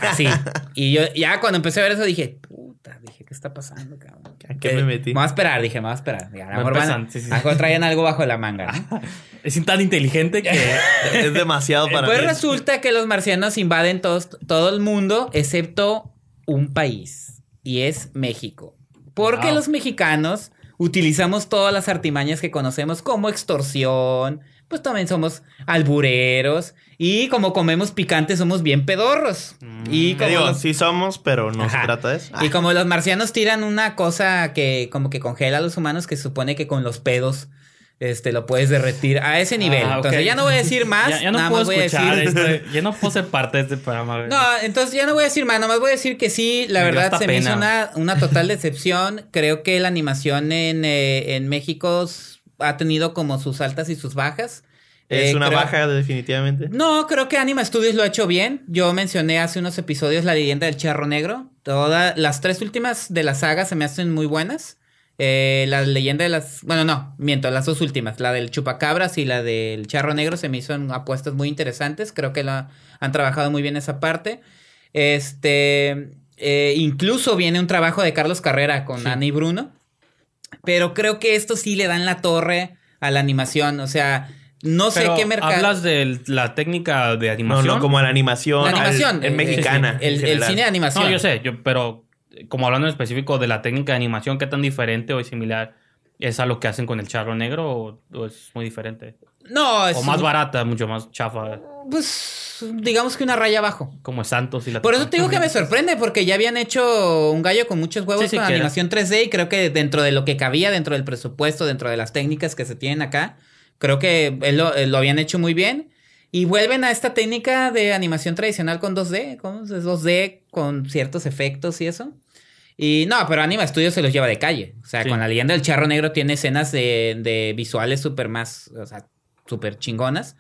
Así. Y yo ya cuando empecé a ver eso dije, puta, dije, ¿qué está pasando, cabrón? ¿A qué me metí? Me voy a esperar, dije, me voy a esperar. Dije, a lo Va mejor, van a- empezando, sí, sí, a lo mejor traían algo bajo la manga. ¿no? Es tan inteligente que... Es demasiado para Pues mí. resulta que los marcianos invaden todos- todo el mundo, excepto un país, y es México. Porque Wow. los mexicanos utilizamos todas las artimañas que conocemos como extorsión, pues también somos albureros, y como comemos picante somos bien pedorros. Y Te como digo, los- sí somos, pero no Ajá. se trata de eso. y como los marcianos tiran una cosa que como que congela a los humanos que se supone que con los pedos este lo puedes derretir a ese nivel. Ah, ok. Entonces ya no voy a decir más, Ya, ya no nada puedo más voy a escuchar decir este- Ya no puedo ser parte de este programa. güey. No, entonces ya no voy a decir más, nomás voy a decir que sí, la Me verdad se me hizo una, una total decepción. Creo que la animación en, eh, en México ha tenido como sus altas y sus bajas. Es Eh, una creo- baja, definitivamente. No, creo que Anima Studios lo ha hecho bien. Yo mencioné hace unos episodios la leyenda del charro negro. Todas las tres últimas de la saga se me hacen muy buenas. Eh, la leyenda de las. Bueno, no, miento, las dos últimas. La del chupacabras y la del charro negro se me hizo apuestas muy interesantes. Creo que la, han trabajado muy bien esa parte. Este. eh, incluso viene un trabajo de Carlos Carrera con Sí. Ana y Bruno. Pero creo que esto sí le dan la torre a la animación. O sea, no sé qué mercado. ¿Hablas de la técnica de No, animación? no, como la animación. La al- animación. en eh, mexicana. El, en el cine de animación. No, yo sé, yo, pero como hablando en específico de la técnica de animación, ¿qué tan diferente o similar es a lo que hacen con el charro negro o, o es muy diferente? No, es. O más barata, mucho más chafa, Pues digamos que una raya abajo. como Santos y la Por eso te digo que me sorprende, porque ya habían hecho un gallo con muchos huevos Sí, sí, con era- animación 3D y creo que dentro de lo que cabía, dentro del presupuesto, dentro de las técnicas que se tienen acá, creo que lo, él lo habían hecho muy bien. Y vuelven a esta técnica de animación tradicional con 2D, ¿cómo es 2D con ciertos efectos y eso. Y no, pero Anima Studios se los lleva de calle. O sea, Sí. con la leyenda del charro negro tiene escenas de, de visuales súper más, o sea, súper chingonas.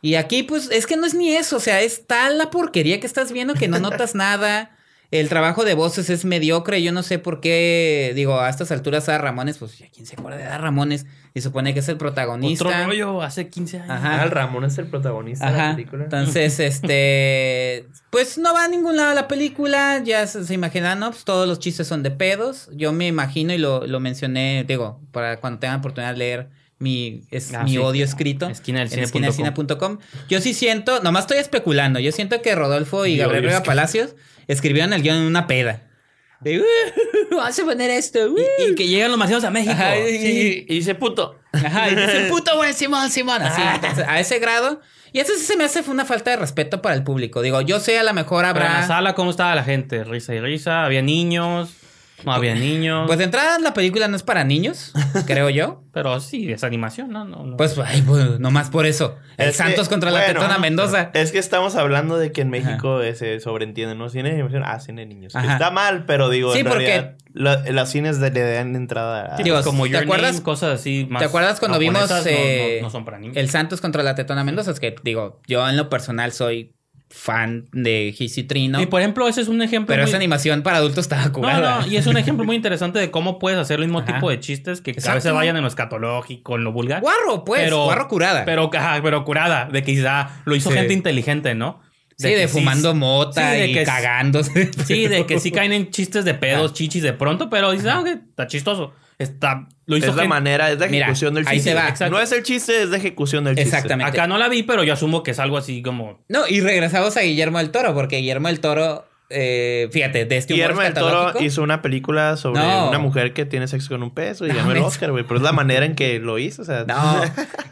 Y aquí, pues, es que no es ni eso. O sea, es tal la porquería que estás viendo que no notas nada. El trabajo de voces es mediocre. Yo no sé por qué, digo, a estas alturas a Ramones, pues, ¿a ¿quién se acuerda de Ada Ramones? Y supone que es el protagonista. Otro rollo, hace 15 años. Ajá. Ah, el Ramón es el protagonista de la Ajá. película. Entonces, este, pues no va a ningún lado la película. Ya se, se imaginan, ¿no? Pues todos los chistes son de pedos. Yo me imagino y lo, lo mencioné, digo, para cuando tengan oportunidad de leer mi, es Ah, mi sí. odio escrito. Esquina del en cine esquina del cine com. Yo sí siento, nomás estoy especulando, yo siento que Rodolfo y Mi Gabriel Vega. Palacios escribieron el guion en una peda. De, "Uh, vamos a poner esto. uh". Y que llegan los marcianos a México. Ajá, y- Sí. Y dice puto. Ajá, y dice, puto güey, Simón, Simón. Así, entonces, a ese grado. Y eso sí se me hace una falta de respeto para el público. Digo, yo sé, a lo mejor Pero en la habrá. sala, ¿cómo estaba la gente? Risa y risa. Había niños. No había niños. Pues de entrada, la película no es para niños, creo yo. pero sí, es animación, ¿no? no, no. Pues, ay, pues, nomás por eso. El Es que, Santos contra la Tetona Mendoza. Es que estamos hablando de que en México eh, se sobreentiende, ¿no? Cine de animación, ah, cine de niños. Ajá. Está mal, pero digo, Sí, en porque- realidad, la- las cines de- le dan entrada a... Sí, digo, pues, como ¿te Your acuerdas- Name, cosas así más ¿Te acuerdas cuando vimos japonesas, no- no- eh, no, son para niños. el Santos contra la Tetona Mendoza? Es que, digo, yo en lo personal soy fan de Gis y Trino. Y por ejemplo, ese es un ejemplo. pero muy- esa animación para adultos estaba No, curada. no, y es un ejemplo muy interesante de cómo puedes hacer el mismo Ajá. tipo de chistes que a veces vayan en lo escatológico, en lo vulgar. Guarro, pues. Pero- guarro curada. Pero, ajá, pero curada, de que quizá lo hizo Sí. gente inteligente, ¿no? sí, de fumando mota sí, de y que- cagándose. Sí, de que sí caen en chistes de pedos, chichis de pronto, pero dices, ah, ok, está chistoso. Está, lo hizo Es la manera, es la Mira, ejecución del ahí chiste. se va. No es el chiste, es la ejecución del chiste. Exactamente. Acá no la vi, pero yo asumo que es algo así como. No, y regresamos a Guillermo del Toro, porque Guillermo del Toro, eh, fíjate, de este Guillermo del Toro hizo una película sobre No. una mujer que tiene sexo con un peso y No, ganó el Oscar, güey. Pero es la manera en que lo hizo, o sea... No,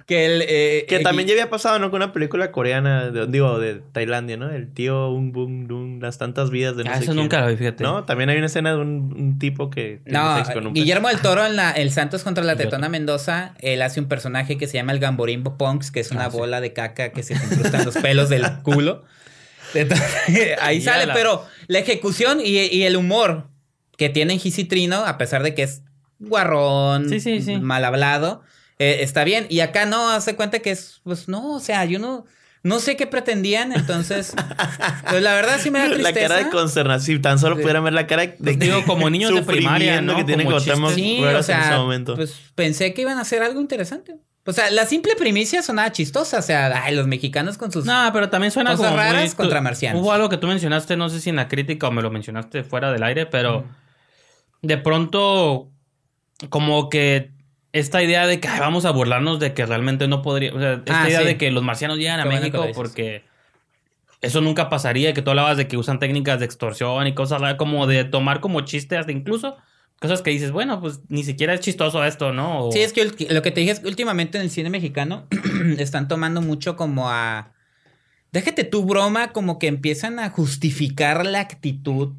que el... eh, Que eh, también ya había pasado, ¿no? Con una película coreana, de- digo, de Tailandia, ¿no? El tío Un Boom Dun, las tantas vidas de no Ah, sé eso quién. nunca lo vi, fíjate. No, también hay una escena de un, un tipo que tiene No, sexo con un peso. Guillermo del Toro en la, el Santos contra la. Tetona Mendoza, él hace un personaje que se llama el Gamborimbo Punks, que es una Ah, sí. bola de caca que se te incrusta en los pelos del culo. Entonces, ahí sale, la- pero la ejecución y, y el humor que tiene Gis y Trino, a pesar de que es guarrón, Sí, sí, sí. mal hablado, eh, está bien. Y acá no, hace cuenta que es, pues no, o sea, yo no, no sé qué pretendían, entonces, pues la verdad sí me da La tristeza. cara de consternación. Si tan solo Sí. pudieran ver la cara de Pues digo, como niños de primaria, ¿no? que tienen Como. Sí, o sea, en ese momento. pues pensé que iban a hacer algo interesante. O sea, la simple primicia sonaba chistosa. O sea, ay, los mexicanos con sus. No, pero también suena Cosas como raras contra marcianos. Hubo algo que tú mencionaste, no sé si en la crítica o me lo mencionaste fuera del aire, pero de pronto como que esta idea de que ay, vamos a burlarnos de que realmente no podría, o sea, esta Ah, idea sí. de que los marcianos llegan a Qué México porque eso nunca pasaría, que tú hablabas de que usan técnicas de extorsión y cosas como de tomar como chiste hasta incluso cosas que dices, bueno, pues ni siquiera es chistoso esto, ¿no? O- Sí, es que lo que te dije es que últimamente en el cine mexicano están tomando mucho como a. Déjate tu broma, como que empiezan a justificar la actitud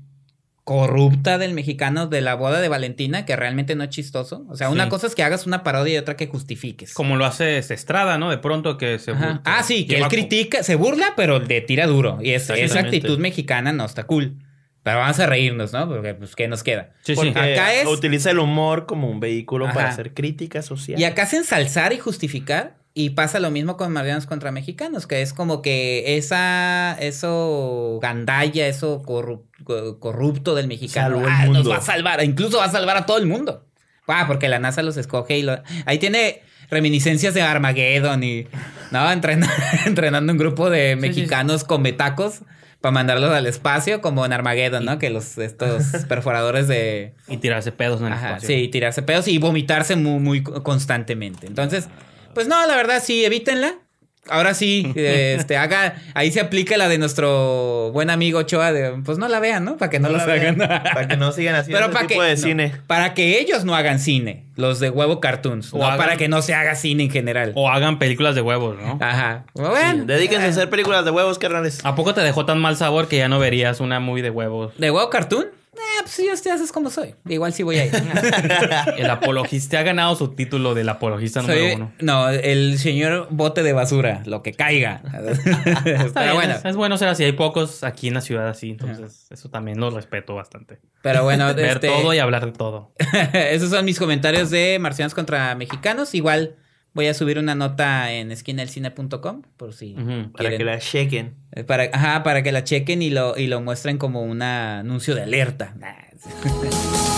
corrupta del mexicano de la boda de Valentina, que realmente no es chistoso. O sea, una Sí. cosa es que hagas una parodia y otra que justifiques. como lo hace Estrada, ¿no? De pronto que se Ajá. bur- Ah, sí, que él critica, se burla, pero le tira duro. Y es- esa actitud mexicana no está cool. Pero vamos a reírnos, ¿no? Porque, pues, ¿qué nos queda? Sí, sí. Acá es- utiliza el humor como un vehículo Ajá. para hacer crítica social. Y acá es ensalzar y justificar. Y pasa lo mismo con Marianos contra Mexicanos, que es como que esa, eso gandalla, eso corru- co- corrupto del mexicano, ah, nos va a salvar, incluso va a salvar a todo el mundo. Ah, porque la NASA los escoge y lo... Ahí tiene reminiscencias de Armageddon y, ¿no? Entren- entrenando un grupo de sí, sí. mexicanos con betacos para mandarlos al espacio, como en Armageddon, ¿no? Que los, estos perforadores de... Y tirarse pedos en el Ajá, espacio. sí, tirarse pedos y vomitarse muy, muy constantemente. Entonces, pues no, la verdad sí, evítenla. Ahora sí, este, haga, ahí se aplica la de nuestro buen amigo Ochoa de, pues no la vean, ¿no? Para que no, No los la vean, hagan. para que no sigan haciendo Pero ese para tipo que, de no, cine. para que ellos no hagan cine, los de huevo cartoons, O no hagan- para que no se haga cine en general. O hagan películas de huevos, ¿no? Ajá. Bueno, Dedíquense a hacer películas de huevos, carnales. ¿A poco te dejó tan mal sabor que ya no verías una muy de huevos? ¿De huevo cartoon? Eh, pues yo ya sabes cómo soy. Igual sí voy a ir. El apologista ha ganado su título del apologista número Soy- uno. no, el señor bote de basura, lo que caiga. Está Pero bien, bueno, es, es bueno ser así. Hay pocos aquí en la ciudad así, entonces eso también lo respeto bastante. pero bueno, Ver este, todo y hablar de todo. esos son mis comentarios de Marcianos contra Mexicanos. Igual voy a subir una nota en esquinaelcine.com por si Ujú. Para quieren. que la chequen. Eh, Para, ajá, para que la chequen y lo, y lo muestren como un anuncio de alerta.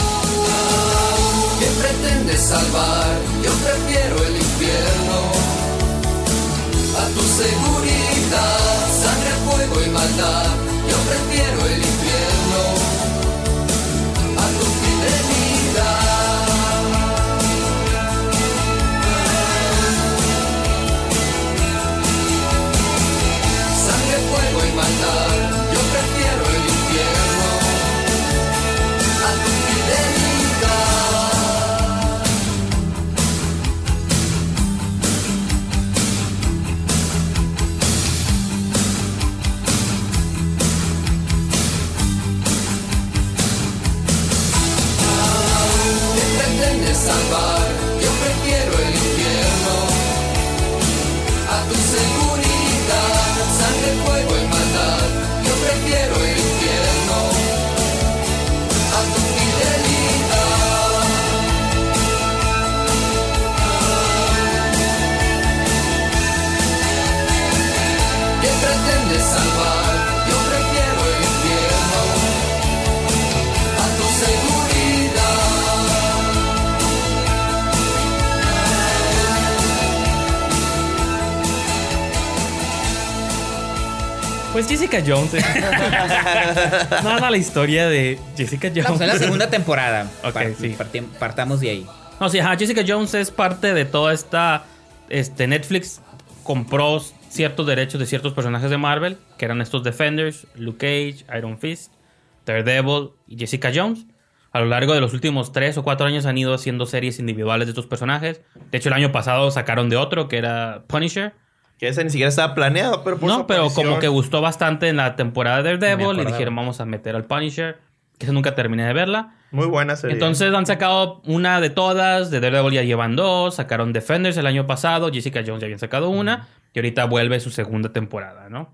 Pues Jessica Jones. Nada la historia de Jessica Jones. No, fue la segunda temporada. Sí. partamos de ahí. No, sí, ajá, Jessica Jones es parte de toda esta. Este, Netflix compró ciertos derechos de ciertos personajes de Marvel, que eran estos Defenders, Luke Cage, Iron Fist, Daredevil y Jessica Jones. A lo largo de los últimos tres o cuatro años han ido haciendo series individuales de estos personajes. De hecho, el año pasado sacaron de otro, que era Punisher. Que ese ni siquiera estaba planeado, pero por No, su pero aparición- como que gustó bastante en la temporada de Daredevil y dijeron vamos a meter al Punisher, que nunca terminé de verla. Muy buena serie. Entonces han sacado una de todas, de Daredevil ya llevan dos, sacaron Defenders el año pasado, Jessica Jones ya habían sacado una, y ahorita vuelve su segunda temporada, ¿no?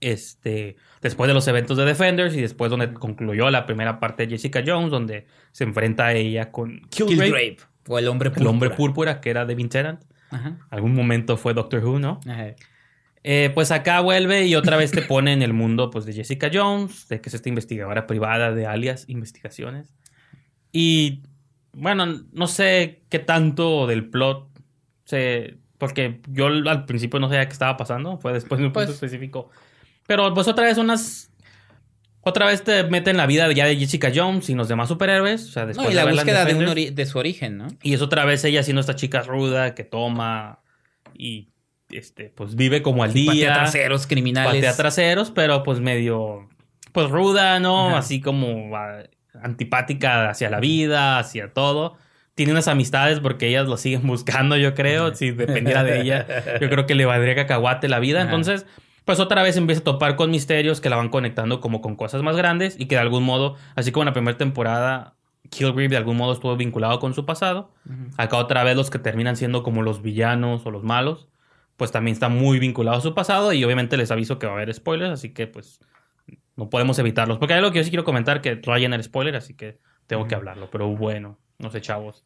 Este, después de los eventos de Defenders y después donde concluyó la primera parte de Jessica Jones, donde se enfrenta a ella con Killgrave, Killgrave. O el hombre el púrpura. hombre púrpura, que era Devin Tennant. Ajá. Algún momento fue Doctor Who, ¿no? Ajá. Eh, pues acá vuelve y otra vez te pone en el mundo pues, de Jessica Jones, de que es esta investigadora privada de alias investigaciones. Y bueno, no sé qué tanto del plot se... Porque yo al principio no sabía qué estaba pasando, fue después de un punto Pues- específico. Pero pues otra vez unas... Otra vez te meten la vida ya de Jessica Jones y los demás superhéroes. O sea, después No, y la búsqueda de, un de su origen, ¿no? Y es otra vez ella siendo esta chica ruda que toma y este pues vive como al día. Patea traseros criminales. Patea traseros, pero pues medio pues ruda, ¿no? Ajá. Así como ah, antipática hacia la vida, hacia todo. Tiene unas amistades porque ellas lo siguen buscando, yo creo. Si dependiera de ella, yo creo que le valdría cacahuate la vida. Ajá. Entonces, pues otra vez empieza a topar con misterios que la van conectando como con cosas más grandes y que de algún modo, así como en la primera temporada, Killgrave de algún modo estuvo vinculado con su pasado. Acá otra vez los que terminan siendo como los villanos o los malos, pues también están muy vinculados a su pasado y obviamente les aviso que va a haber spoilers, así que pues no podemos evitarlos. Porque hay algo que yo sí quiero comentar que Ryan era spoiler, así que tengo que hablarlo, pero bueno, no sé, chavos.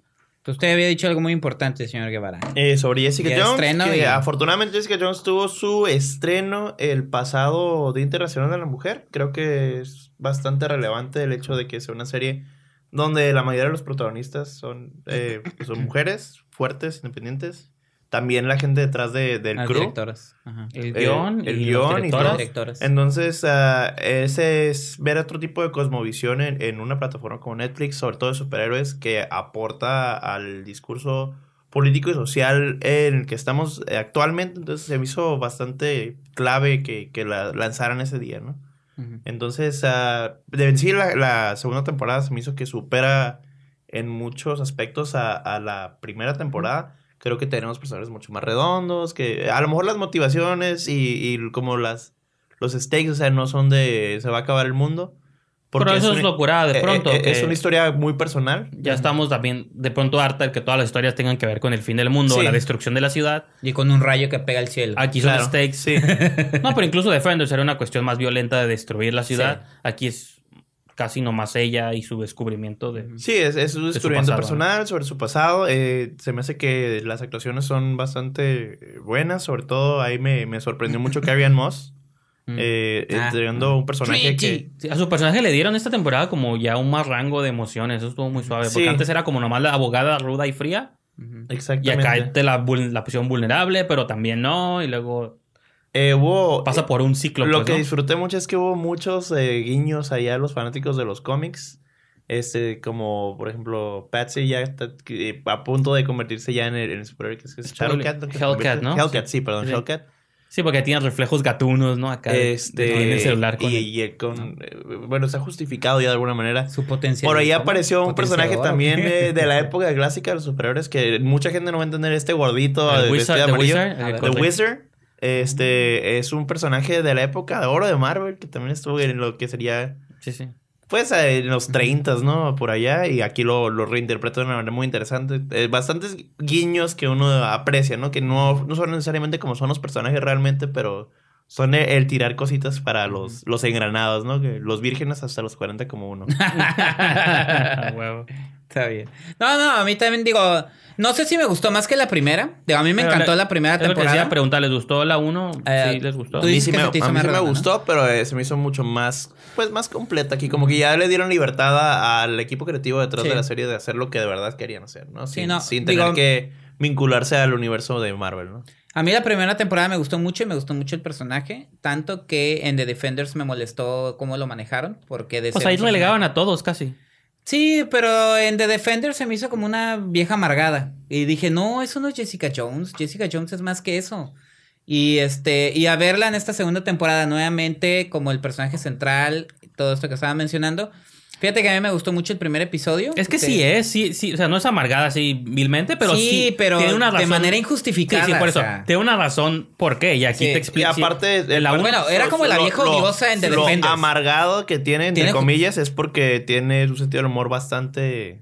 Usted había dicho algo muy importante, señor Guevara. Eh, sobre Jessica Jones. estreno que y- Afortunadamente Jessica Jones tuvo su estreno el pasado Día Internacional de la Mujer. Creo que es bastante relevante el hecho de que sea una serie donde la mayoría de los protagonistas son, eh, pues, son mujeres fuertes, independientes. También la gente detrás de, del Las crew. directoras. Ajá. El Eh, guion el y todo. Entonces, ah, ese es ver otro tipo de cosmovisión en, en una plataforma como Netflix, sobre todo de superhéroes, que aporta al discurso político y social en el que estamos actualmente. Entonces, se me hizo bastante clave que, que la lanzaran ese día, ¿no? Entonces, ah, de en sí, la, la segunda temporada se me hizo que supera en muchos aspectos a, a la primera temporada. Creo que tenemos personajes mucho más redondos, que a lo mejor las motivaciones y, y como las los stakes, o sea, no son de se va a acabar el mundo. Pero eso es una- locura de eh, pronto. eh, es una historia muy personal. ya estamos también de pronto harta de que todas las historias tengan que ver con el fin del mundo, Sí. la destrucción de la ciudad. Y con un rayo que pega al cielo. Aquí son Claro, stakes. sí. No, pero incluso Defenders era una cuestión más violenta de destruir la ciudad. Sí. Aquí es casi nomás ella y su descubrimiento de... Sí, es, es un su descubrimiento personal sobre su pasado. Eh, se me hace que las actuaciones son bastante eh, buenas. Sobre todo ahí me, me sorprendió mucho Carrie Ann Moss. Mm. eh, Ah. entregando un personaje que... Sí, a su personaje le dieron esta temporada como ya un más rango de emociones. Eso estuvo muy suave. Porque Sí. antes era como nomás la abogada ruda y fría. Ujú. Y Exactamente. acá te la, la pusieron vulnerable, pero también no. Y luego Eh, hubo... pasa por un ciclo. Lo pues, que ¿no? disfruté mucho es que hubo muchos eh, guiños allá a los fanáticos de los cómics. Este, como por ejemplo, Patsy ya está eh, a punto de convertirse ya en el, en el superhéroe que es, es se Hellcat, ¿no? Hellcat, sí, perdón, Sí. Hellcat. Sí, porque tiene reflejos gatunos, ¿no? Acá Este, tiene el celular con y, con, eh, bueno, está justificado ya de alguna manera. Su potencial. Por ahí apareció un personaje también eh, de la época clásica de los superhéroes que mucha gente no va a entender este gordito el eh, Wizard, vestido de the. Wizard, A el ver. The. Wizard. Este es un personaje de la época de oro de Marvel que también estuvo en lo que sería Sí, sí. pues en los 30, ¿no? Por allá. Y aquí lo, lo reinterpreta de una manera muy interesante. Eh, bastantes guiños que uno aprecia, ¿no? Que no, no son necesariamente como son los personajes realmente, pero son el, el tirar cositas para los, los engranados, ¿no? Que los vírgenes hasta los 40 como uno. Huevo. Está bien. No, no, a mí también digo, no sé si me gustó más que la primera. Digo, a mí me Pero encantó la primera temporada. decía, preguntar, ¿les gustó la 1? Eh, sí, les gustó. tú A mí dices sí que me, se te hizo a mí sí me gustó, pero eh, se me hizo mucho más, pues más completa aquí. Como que ya le dieron libertad a- al equipo creativo detrás Sí. de la serie de hacer lo que de verdad querían hacer, ¿no? Sí, Sin, no, sin digo- tener que vincularse al universo de Marvel, ¿no? A mí la primera temporada me gustó mucho y me gustó mucho el personaje. Tanto que en The Defenders me molestó cómo lo manejaron. Porque de Pues ser ahí relegaban a todos casi. Sí, pero en The Defenders se me hizo como una vieja amargada. Y dije, no, eso no es Jessica Jones. Jessica Jones es más que eso. Y este, y a verla en esta segunda temporada nuevamente como el personaje central, todo esto que estaba mencionando. Fíjate que a mí me gustó mucho el primer episodio. Es que sí es, sí, sí, o sea, no es amargada así vilmente, pero sí, Sí, pero tiene una de manera injustificada. sí, por eso. o sea. Tiene una razón por qué, y aquí Sí, te Y explico. sí. aparte, la Bueno, era como la vieja odiosa en The lo Defenders. amargado que tiene, entre Tiene- comillas, es porque tiene un sentido del humor bastante...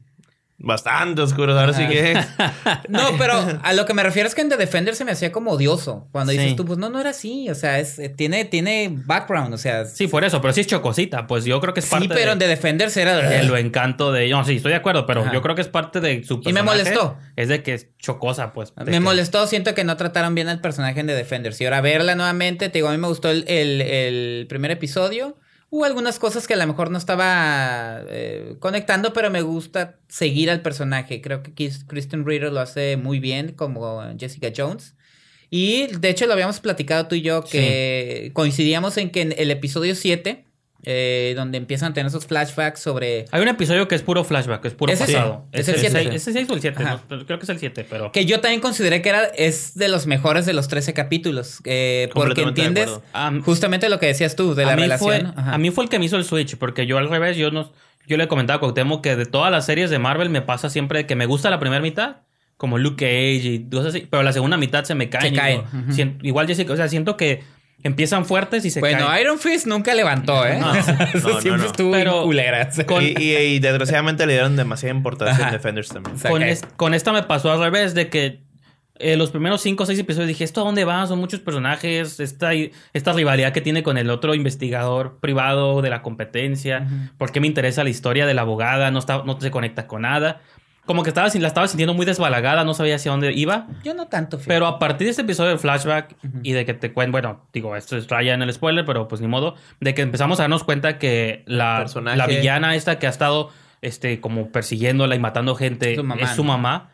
Bastante oscuro. Ahora sí que... No, pero a lo que me refiero es que en The Defender se me hacía como odioso. Cuando Sí. dices tú, pues no, no era así. O sea, es, eh, tiene, tiene background. O sea, Sí, por eso, pero sí es chocosita, pues yo creo que es sí, parte pero en de, The Defenders era. de lo encanto de No, sí, estoy de acuerdo, pero Ajá. yo creo que es parte de su Y me personaje, molestó. Es de que es chocosa, pues. Me que- molestó, siento que no trataron bien al personaje en The Defenders. Y ahora verla nuevamente, te digo, a mí me gustó el, el- el primer episodio. Hubo algunas cosas que a lo mejor no estaba eh, conectando, pero me gusta seguir al personaje. Creo que Kristen Ritter lo hace muy bien como Jessica Jones. Y de hecho lo habíamos platicado tú y yo que coincidíamos en que en el episodio 7, eh, donde empiezan a tener esos flashbacks sobre Hay un episodio que es puro flashback, que es puro Ese sí, pasado. es el siete. ¿Es el 6 o el 7? Ajá. creo que es el 7, pero... Que yo también consideré que era, es de los mejores de los 13 capítulos. eh, porque entiendes justamente lo que decías tú de la a, mí relación. fue, a mí fue el que me hizo el switch, porque yo al revés, yo no, yo le comentaba a Cuauhtémoc que de todas las series de Marvel me pasa siempre que me gusta la primera mitad, como Luke Cage y cosas así, pero la segunda mitad se me cae. Se cae, ujú. igual Jessica, o sea, siento que empiezan fuertes y se bueno, caen. Iron Fist nunca levantó, ¿eh? No, no, Eso no, siempre no. estuvo Pero- bien culera. con- y, y- y desgraciadamente le dieron demasiada importancia Ajá. en Defenders también. es- con esta me pasó al revés, de que eh, los primeros cinco o seis episodios dije, ¿esto a dónde va? Son muchos personajes, esta, esta rivalidad que tiene con el otro investigador privado de la competencia, ¿por qué me interesa la historia de la abogada? No, está, no se conecta con nada. Como que estaba, la estaba sintiendo muy desbalagada, no sabía hacia dónde iba. Yo no tanto, fíjate. Pero a partir de este episodio de flashback y de que te cuento, bueno, digo, esto es raya en el spoiler, pero pues ni modo, de que empezamos a darnos cuenta que la, Personaje. la villana esta que ha estado este, como persiguiéndola y matando gente Su mamá, es su ¿no? mamá.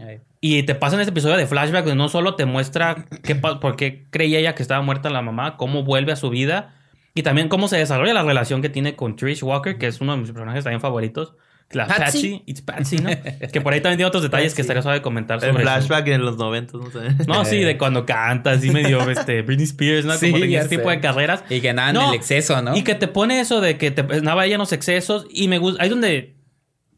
Ay. Y te pasa en este episodio de flashback donde no solo te muestra qué, por qué creía ella que estaba muerta la mamá, cómo vuelve a su vida y también cómo se desarrolla la relación que tiene con Trish Walker, que es uno de mis personajes también favoritos. La Patsy. Patsy, it's Patsy, ¿no? que por ahí también tiene otros detalles que estaría suave comentar El sobre eso. flashback en los 90, no sé. No, sí, de cuando canta, así medio este, Britney Spears, ¿no? Sí, Como ya ese tipo de carreras. Y que nada en No, el exceso, ¿no? Y que te pone eso de que te nada ella en los excesos. Y me gusta. Ahí donde.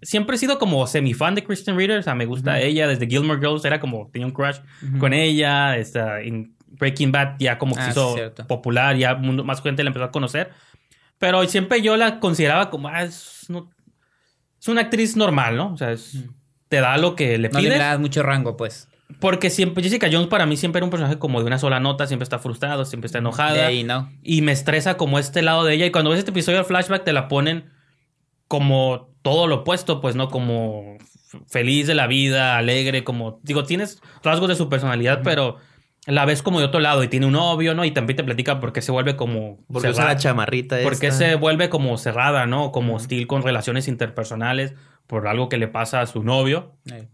Siempre he sido como semifan de Kristen Ritter. O sea, me gusta ella. Desde Gilmore Girls era como. Tenía un crush con ella. Esta, en Breaking Bad ya como que Ah, se hizo cierto. popular. Ya mundo- más gente la empezó a conocer. Pero siempre yo la consideraba como. Ah, es, no- es una actriz normal, ¿no? O sea, es- te da lo que le no le pides. das mucho rango, pues. Porque siempre, Jessica Jones para mí siempre era un personaje como de una sola nota, siempre está frustrado, siempre está De enojada. ahí, ¿no? Y me estresa como este lado de ella. Y cuando ves este episodio de flashback te la ponen como todo lo opuesto, pues no como feliz de la vida, alegre, como digo, tienes rasgos de su personalidad, pero la ves como de otro lado y tiene un novio, ¿no? Y también te platica por qué se vuelve como Porque usa la chamarrita ¿Por qué esta. se vuelve como cerrada, ¿no? Como hostil con relaciones interpersonales por algo que le pasa a su novio. Ay.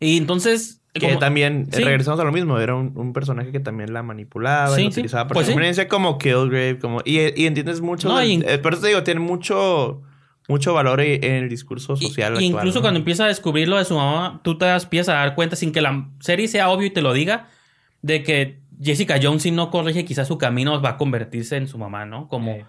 Y entonces... Que como- también, Sí. regresamos a lo mismo, era un, un personaje que también la manipulaba, Sí, y la sí. utilizaba por Pues sí. como Killgrave, como... Y, y entiendes mucho... No, del- y- eh, por eso te digo, tiene mucho, mucho valor en en el discurso social y actual, incluso ¿no? cuando empieza a descubrir lo de su mamá, tú te das pies a dar cuenta sin que la serie sea obvio y te lo diga, de que Jessica Jones si no corrige quizás su camino va a convertirse en su mamá, ¿no? Como... Sí.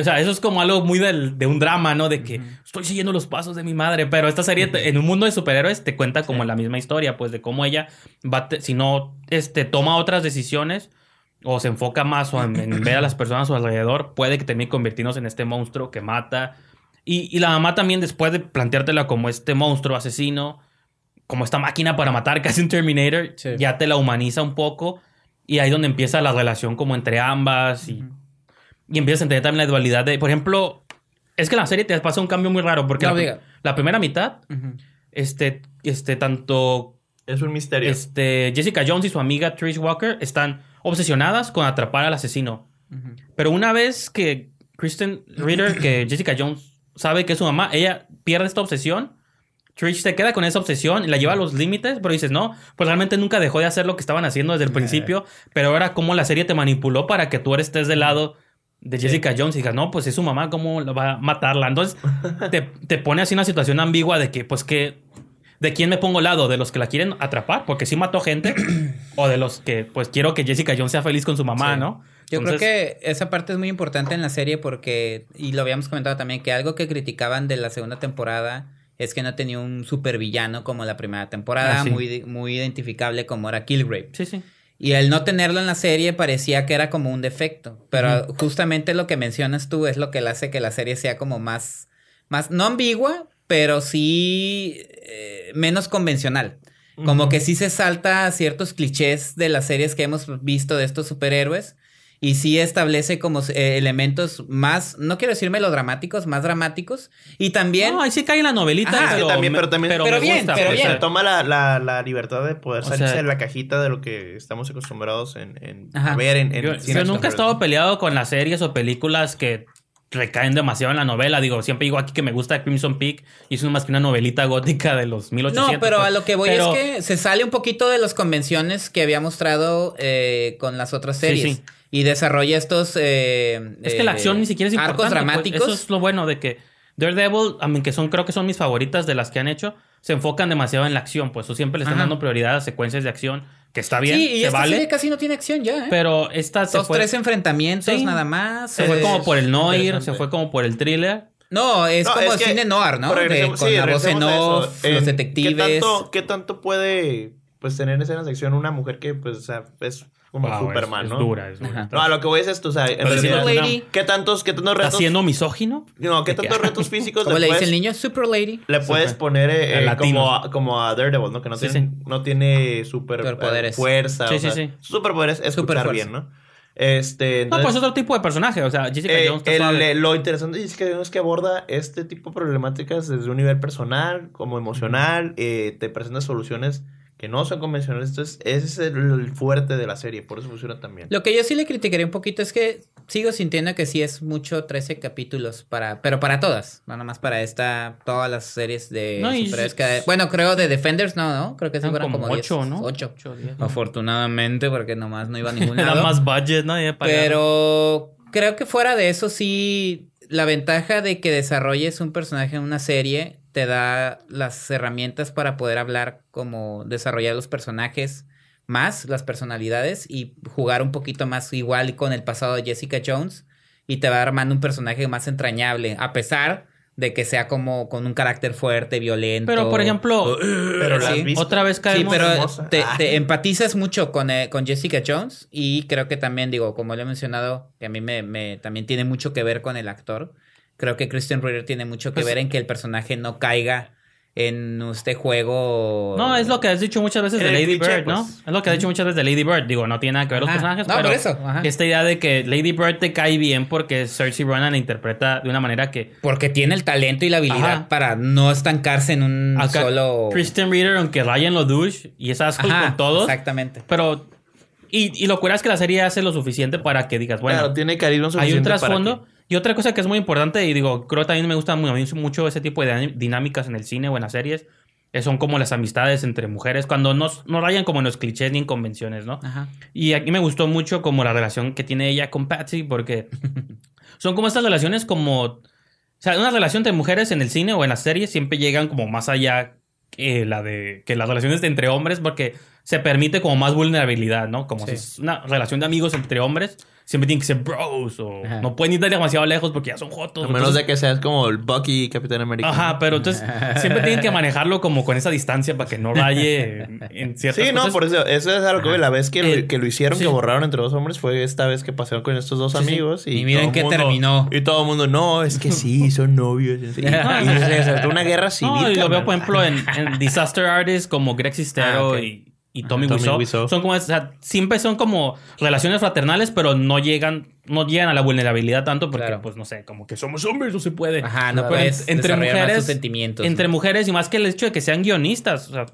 O sea, eso es como algo muy del- de un drama, ¿no? De que estoy siguiendo los pasos de mi madre, pero esta serie en un mundo de superhéroes te cuenta como la misma historia, pues de cómo ella va, te- si no, este, toma otras decisiones o se enfoca más o en, en ver a las personas a su alrededor, puede que termine convirtiéndose en este monstruo que mata Y, y la mamá también, después de planteártela como este monstruo asesino, como esta máquina para matar, casi un Terminator, Sí. ya te la humaniza un poco. Y ahí es donde empieza la relación como entre ambas. Y, y empiezas a entender también la dualidad de, por ejemplo, es que en la serie te pasa un cambio muy raro, porque No, la, primera mitad, Ujú. este, este, tanto Es un misterio. este, Jessica Jones y su amiga Trish Walker están obsesionadas con atrapar al asesino. Pero una vez que Kristen Ritter, que Jessica Jones sabe que es su mamá, ella pierde esta obsesión. Trish se queda con esa obsesión y la lleva a los límites, pero dices, no, pues realmente nunca dejó de hacer lo que estaban haciendo desde el principio, pero ahora cómo la serie te manipuló para que tú estés del lado de Jessica Jones y digas, no, pues es su mamá, ¿cómo la va a matarla? Entonces te, te pone así una situación ambigua de que, pues que, ¿de quién me pongo lado? ¿De los que la quieren atrapar? Porque sí mató gente, o de los que, pues quiero que Jessica Jones sea feliz con su mamá, Sí. ¿no? Yo Entonces- creo que esa parte es muy importante en la serie porque, y lo habíamos comentado también, que algo que criticaban de la segunda temporada es que no tenía un supervillano como la primera temporada, Ah, sí. muy, muy identificable como era Killgrave. Sí, sí. Y el no tenerlo en la serie parecía que era como un defecto. Pero justamente lo que mencionas tú es lo que le hace que la serie sea como más, más no ambigua, pero sí eh, menos convencional. Como que sí se salta ciertos clichés de las series que hemos visto de estos superhéroes. Y sí establece como eh, elementos más, no quiero decir melodramáticos, más dramáticos. Y también... No, ahí sí cae en la novelita, Ajá, pero, sí, también, me- pero también- Pero me bien, gusta, pero pues, bien. o Se sea, toma la, la, la libertad de poder O salirse sea- de la cajita de lo que estamos acostumbrados en, a ver en, en Yo, cine yo nunca he estado peleado con las series o películas que recaen demasiado en la novela. Digo, siempre digo aquí que me gusta Crimson Peak y es más que una novelita gótica de los 1800. No, pero a lo que voy Pero- es que se sale un poquito de las convenciones que había mostrado eh, con las otras Sí, series. sí. Y desarrolla estos... eh, Es que la eh, acción ni siquiera es importante. Arcos pues. dramáticos. Eso es lo bueno de que Daredevil, a mí que son, creo que son mis favoritas de las que han hecho, se enfocan demasiado en la acción. Pues o siempre le están Ajá. dando prioridad a secuencias de acción, que está bien, sí, y se esta vale. serie casi no tiene acción ya, ¿eh? Pero esta se Dos, fue, tres enfrentamientos Sí. nada más. se fue como por el noir, se fue como por el thriller. No, es No, como es que- cine noir, ¿no? De- con sí, la voz en off, los detectives. ¿qué tanto, ¿Qué tanto puede pues tener escenas de acción una mujer que pues o sea, es como Wow, Superman, es, ¿no? es dura, es dura. Ajá. No, a lo que voy es esto, o sea, en realidad, Super no. Lady. ¿qué tantos, qué tantos ¿Está retos? siendo misógino? No, ¿qué tantos retos físicos ¿Cómo le puedes, dice el niño? Super Lady. le puedes Super. poner eh, eh, como, a, como a Daredevil, ¿no? Que no Sí, tiene, no tiene super eh, Superpoderes. fuerza. Sí, o sí, sea, sí. Superpoderes es Super escuchar fuerza. bien, ¿no? Este, No, pues otro tipo de personaje. O sea, Jessica eh, Jones está el- eh, lo interesante de Jessica Jones es que aborda este tipo de problemáticas desde un nivel personal, como emocional, eh, te presenta soluciones que no son convencionales. Entonces, ese es el, el fuerte de la serie, por eso funciona también. Lo que yo sí le criticaría un poquito es que sigo sintiendo que sí es mucho 13 capítulos para, pero para todas, no nada más para esta, todas las series de No, y- superhéroes que- bueno, creo de Defenders no, ¿no? Creo que sí fueron como, como 10, ocho, ¿no? 8. Ocho, diez. Afortunadamente, porque nomás no iba a ningún Era lado. más budget, ¿no? Pero creo que fuera de eso sí, la ventaja de que desarrolles un personaje en una serie te da las herramientas para poder hablar como desarrollar los personajes más, las personalidades y jugar un poquito más igual con el pasado de Jessica Jones y te va armando un personaje más entrañable, a pesar de que sea como con un carácter fuerte, violento. Pero, por ejemplo, Pero sí. visto. otra vez Sí, caemos... pero hermosa. te, te empatizas mucho con, eh, con Jessica Jones y creo que también, digo, como le he mencionado, que a mí me, me- también tiene mucho que ver con el actor. Creo que Christian Ritter tiene mucho que Pues- ver en que el personaje no caiga en este juego. No, es lo que has dicho muchas veces de Lady cliché, Bird, ¿no? pues. Es lo que has dicho muchas veces de Lady Bird. Digo, no tiene nada que ver los Ajá. personajes, No, pero por eso, ajá. esta idea de que Lady Bird te cae bien porque Cersei Ronan la interpreta de una manera que Porque tiene el talento y la habilidad Ajá. para no estancarse en un acá solo. Kristen Reader, aunque Ryan lo douche y es Ajá, con todos, Exactamente. pero... Y, y lo cura es que la serie hace lo suficiente para que digas, bueno, claro, tiene carisma hay suficiente un para trasfondo. Y otra cosa que es muy importante, y digo, creo que también me gusta mu- a mí mucho ese tipo de dinámicas en el cine o en las series, eh, son como las amistades entre mujeres, cuando no, no rayan como en los clichés ni en convenciones, ¿no? Ajá. Y aquí me gustó mucho como la relación que tiene ella con Patsy, porque son como estas relaciones como... O sea, una relación entre mujeres en el cine o en las series siempre llegan como más allá que la de que las relaciones de entre hombres, porque se permite como más vulnerabilidad, ¿no? Como Sí. si es una relación de amigos entre hombres, siempre tienen que ser bros o Ajá. no pueden ir demasiado lejos porque ya son jotos. A menos Entonces- de que seas como el Bucky Capitán América. Ajá, pero entonces siempre tienen que manejarlo como con esa distancia para que no raye en, en ciertas Sí, no, por eso, eso es algo que. La vez que, lo- que lo hicieron, sí. que borraron entre dos hombres, fue esta vez que pasaron con estos dos Sí, sí. amigos. Y, Y miren qué mundo- terminó. Y todo el mundo, no, es que sí, son novios. Y, y se desató una guerra civil. No, y lo veo, por ejemplo, en, en Disaster Artists como Greg Sestero Ah, y, y Tommy, Tommy Wiseau. Wiseau. Son como, o sea, siempre son como relaciones fraternales, pero no llegan, no llegan a la vulnerabilidad tanto porque, Claro. pues, no sé, como que somos hombres, no se puede. Ajá, no Pero puedes en- entre mujeres, sentimientos. entre ¿no? mujeres y más que el hecho de que sean guionistas, o sea,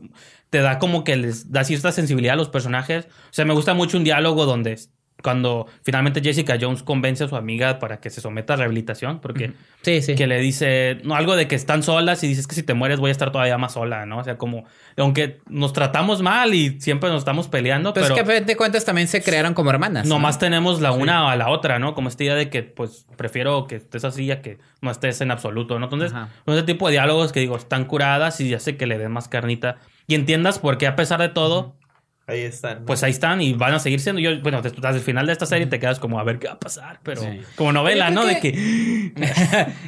te da como que les da cierta sensibilidad a los personajes. O sea, me gusta mucho un diálogo donde cuando finalmente Jessica Jones convence a su amiga para que se someta a rehabilitación, porque Sí, sí. que le dice no, algo de que están solas y dices que si te mueres voy a estar todavía más sola, ¿no? O sea, como, aunque nos tratamos mal y siempre nos estamos peleando, Pues pero es que a fin de cuentas también se crearon como hermanas. ¿no? nomás tenemos la una a la otra, ¿no? Como esta idea de que, pues, prefiero que estés así a que no estés en absoluto, ¿no? Entonces, son ese tipo de diálogos que digo, están curadas y hace que le den más carnita y entiendas por qué a pesar de todo, Ahí están. ¿no? pues ahí están y van a seguir siendo. Yo, bueno, desde el final de esta serie te quedas como a ver qué va a pasar, pero Sí. como novela, ¿no? De que.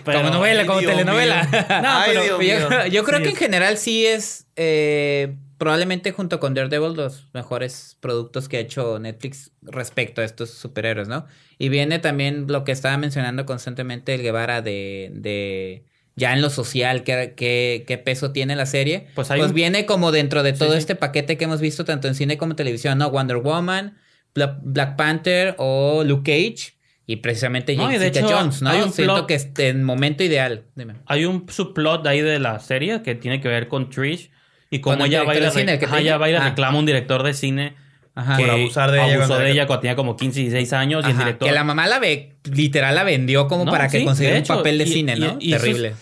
Pero- como novela, como Dios telenovela. mío. no, Ay, pero Dios yo, mío. yo creo Sí, que es- en general sí es eh, probablemente junto con Daredevil los mejores productos que ha hecho Netflix respecto a estos superhéroes, ¿no? Y viene también lo que estaba mencionando constantemente el Guevara de, de ya en lo social, qué, qué, qué peso tiene la serie. Pues Pues, hay un- viene como dentro de todo sí. este paquete que hemos visto tanto en cine como en televisión, ¿no? Wonder Woman, Bla- Black Panther o Luke Cage. Y precisamente No, y de hecho, Jones, ¿no? hay un Siento plot- que esté en momento ideal. Dime. Hay un subplot ahí de la serie que tiene que ver con Trish y cómo el ella va a ir a, cine, el ajá, ella va a ir a reclama a un director de cine Ajá. que Por abusar de ella abusó cuando de ella cuando tenía como 15 y 16 años y el Ajá, director... Que la mamá la ve, literal la vendió como No, para que sí, consiguiera de un papel de y- cine, y- ¿no? y eso es- Terrible.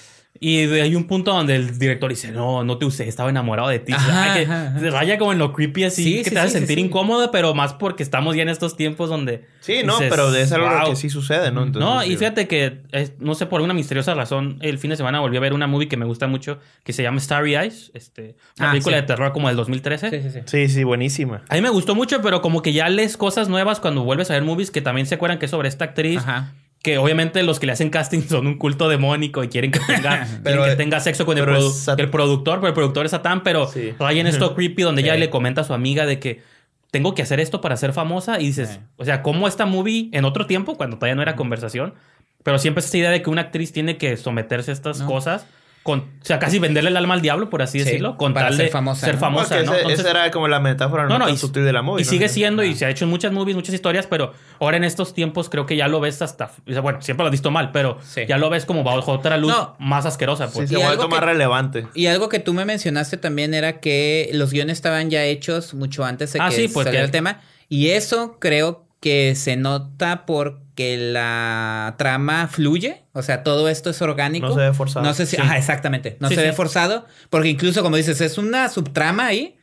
Y hay un punto donde el director dice, no, no te usé, estaba enamorado de ti. Ajá, Ay, que ajá, Raya como en lo creepy así, Sí, que sí, te hace sí, sentir sí. incómodo, pero más porque estamos ya en estos tiempos donde... Sí, no, pero es algo "Wow". que sí sucede, ¿no? Entonces, no, y fíjate que, no sé, por una misteriosa razón, el fin de semana volví a ver una movie que me gusta mucho, que se llama Starry Eyes, este, una Ah, película sí. de terror como del 2013. Sí, sí, sí. Sí, sí, buenísima. A mí me gustó mucho, pero como que ya lees cosas nuevas cuando vuelves a ver movies que también se acuerdan que es sobre esta actriz. Ajá. Que obviamente los que le hacen casting son un culto demónico y quieren que tenga, Pero, quieren que tenga sexo con el, produ- es productor, pero el productor es Satán, pero Sí. raya en esto creepy donde ella Sí. le comenta a su amiga de que tengo que hacer esto para ser famosa y dices, Sí. o sea, como esta movie en otro tiempo, cuando todavía no era conversación, pero siempre es esta idea de que una actriz tiene que someterse a estas No. cosas, con, o sea, casi venderle el alma al diablo, por así Sí, decirlo, con para tal ser de famosa, ser ¿no? famosa, ese- Entonces- esa era como la metáfora no, no, y, sutil de la movie. y ¿no? sigue siendo, y Ah. se ha hecho en muchas movies, muchas historias, pero ahora en estos tiempos creo que ya lo ves hasta. o sea, bueno, siempre lo has visto mal, pero Sí. ya lo ves como bajo otra luz No. más asquerosa, Sí, pues. se ha algo más que- relevante. Y algo que tú me mencionaste también era que los guiones estaban ya hechos mucho antes de Ah, que sí, pues saliera que- el tema. Y eso creo que se nota porque la trama fluye. O sea, todo esto es orgánico. No se ve forzado. No sé si... Sí. Ajá, exactamente. No Sí, se sí. ve forzado. Porque incluso, como dices, es una subtrama ahí.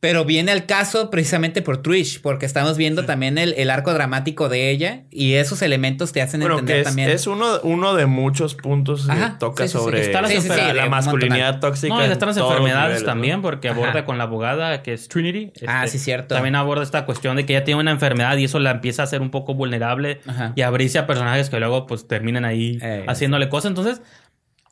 Pero viene al caso precisamente por Trish. Porque estamos viendo también el, el arco dramático de ella. Y esos elementos te hacen Bueno, entender que es, también. es uno, uno de muchos puntos que Ajá, toca sí, sí, sobre Está las Sí, sí, sí, la- masculinidad tóxica. No, y están las enfermedades niveles, ¿no? también, porque aborda Ajá. con la abogada que es Trinity. Ah, este, sí, cierto. También aborda esta cuestión de que ella tiene una enfermedad y eso la empieza a hacer un poco vulnerable Ajá. y abrirse a personajes que luego pues terminan ahí Eh, haciéndole cosas. Entonces,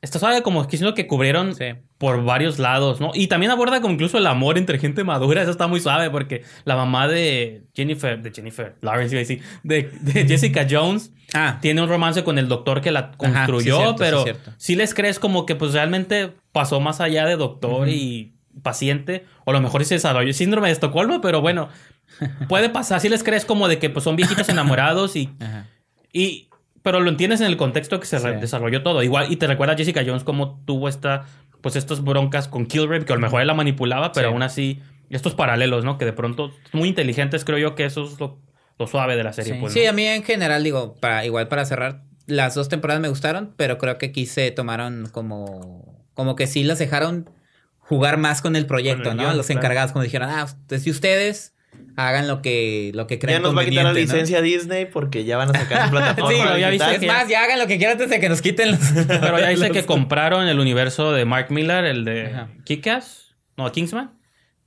está suave como que siento que cubrieron Sí. por varios lados, ¿no? Y también aborda como incluso el amor entre gente madura. Eso está muy suave porque la mamá de Jennifer, de Jennifer Lawrence, iba a decir, de, de Jessica Jones, Ah, tiene un romance con el doctor que la construyó, sí, cierto, sí, pero sí les crees como que pues realmente pasó más allá de doctor y paciente, o a lo mejor se desarrolló síndrome de Estocolmo, pero bueno, puede pasar, sí les crees como de que pues son viejitos enamorados y, ajá. y pero lo entiendes en el contexto que se Sí. desarrolló todo. Igual, y te recuerda a Jessica Jones como tuvo esta, pues estas broncas con Kilgrave, que a lo mejor él la manipulaba, pero Sí. aún así, estos paralelos, ¿no? Que de pronto, muy inteligentes, creo yo que eso es lo, lo suave de la serie. Sí, pues, a mí en general, digo, para, igual para cerrar, las dos temporadas me gustaron, pero creo que aquí se tomaron como, como que sí las dejaron jugar más con el proyecto, Con el ¿no? guion, Los claro. encargados como dijeron, ah, ustedes y ustedes hagan lo que, lo que Ya crean nos va a quitar la licencia Disney porque ya van a sacar su plataforma. Sí, pero ya viste digital. Es más, ya hagan lo que quieran antes de que nos quiten los... Pero ya dice los- que compraron el universo de Mark Miller, el de Ajá. Kick-Ass. No, Kingsman.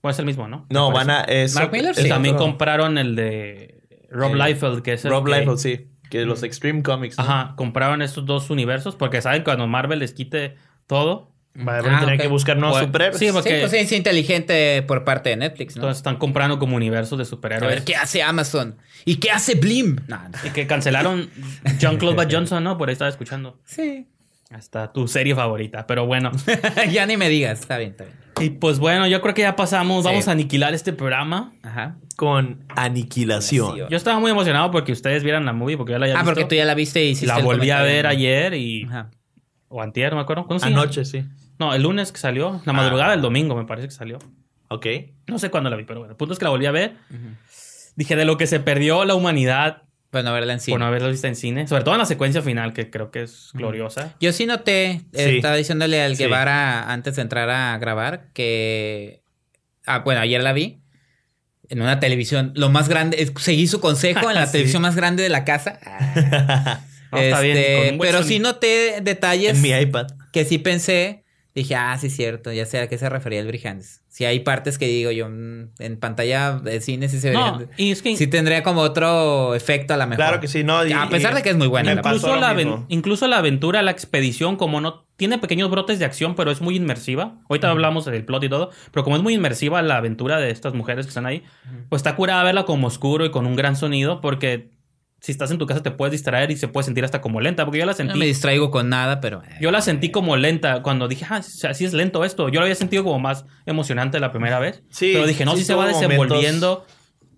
Bueno, es el mismo, ¿no? No, van a... eso- Mark Miller, sí. También otro. compraron el de Rob Eh, Liefeld, que es el Rob que- Liefeld, sí. Que los Extreme Comics. ¿no? Ajá, compraron estos dos universos porque saben que cuando Marvel les quite todo, Van a Ah, tener que buscar nuevos superhéroes. sí, porque- Sí, pues es inteligente por parte de Netflix, ¿no? entonces están comprando como universos de a superhéroes. ver qué hace Amazon. ¿Y qué hace Blim? No. Y que cancelaron Jean-Claude Van Johnson, ¿no? Por ahí estaba escuchando. Sí. Hasta tu serie favorita, pero bueno. ya ni me digas. Está bien, está bien. Y pues bueno, yo creo que ya pasamos. Sí. Vamos a aniquilar este programa. Ajá. Con aniquilación. Yo estaba muy emocionado porque ustedes vieran la movie, porque ya la había Ah, porque tú ya la viste y hiciste La volví a ver ayer y... Ajá. O antier, no me acuerdo. ¿Cuándo se llama? Anoche, sí. No, el lunes que salió. La madrugada del domingo me parece que salió. Ok. No sé cuándo la vi, pero bueno. El punto es que la volví a ver. Dije, de lo que se perdió la humanidad Bueno, verla en sí. por no haberla visto en cine. Sobre todo en la secuencia final, que creo que es gloriosa. Yo sí noté, eh, Sí. estaba diciéndole al Sí. Guevara antes de entrar a grabar que... Ah, bueno, ayer la vi. En una televisión, lo más grande, seguí su consejo en la Sí. televisión más grande de la casa. Ah. No, está bien, Este, con un buen pero sí noté detalles en mi iPad. que sí pensé. Dije, ah, sí, cierto, ya sé a qué se refería el Brijandes. Si hay partes que digo yo, mm, en pantalla de cine sí se No, verían. y es que Sí tendría como otro efecto a la mejor. Claro que sí, no. y- a pesar y- de que es muy buena. la incluso, la aven- incluso la aventura, la expedición, como no tiene pequeños brotes de acción, pero es muy inmersiva. Ahorita hablamos del plot y todo, pero como es muy inmersiva la aventura de estas mujeres que están ahí, pues está curada verla como oscuro y con un gran sonido, porque si estás en tu casa te puedes distraer y se puede sentir hasta como lenta, porque yo la No sentí. me distraigo con nada, pero. Yo la sentí como lenta cuando dije, ah, así es lento esto. Yo lo había sentido como más emocionante la primera vez. Sí, pero dije, no, sí si se va desenvolviendo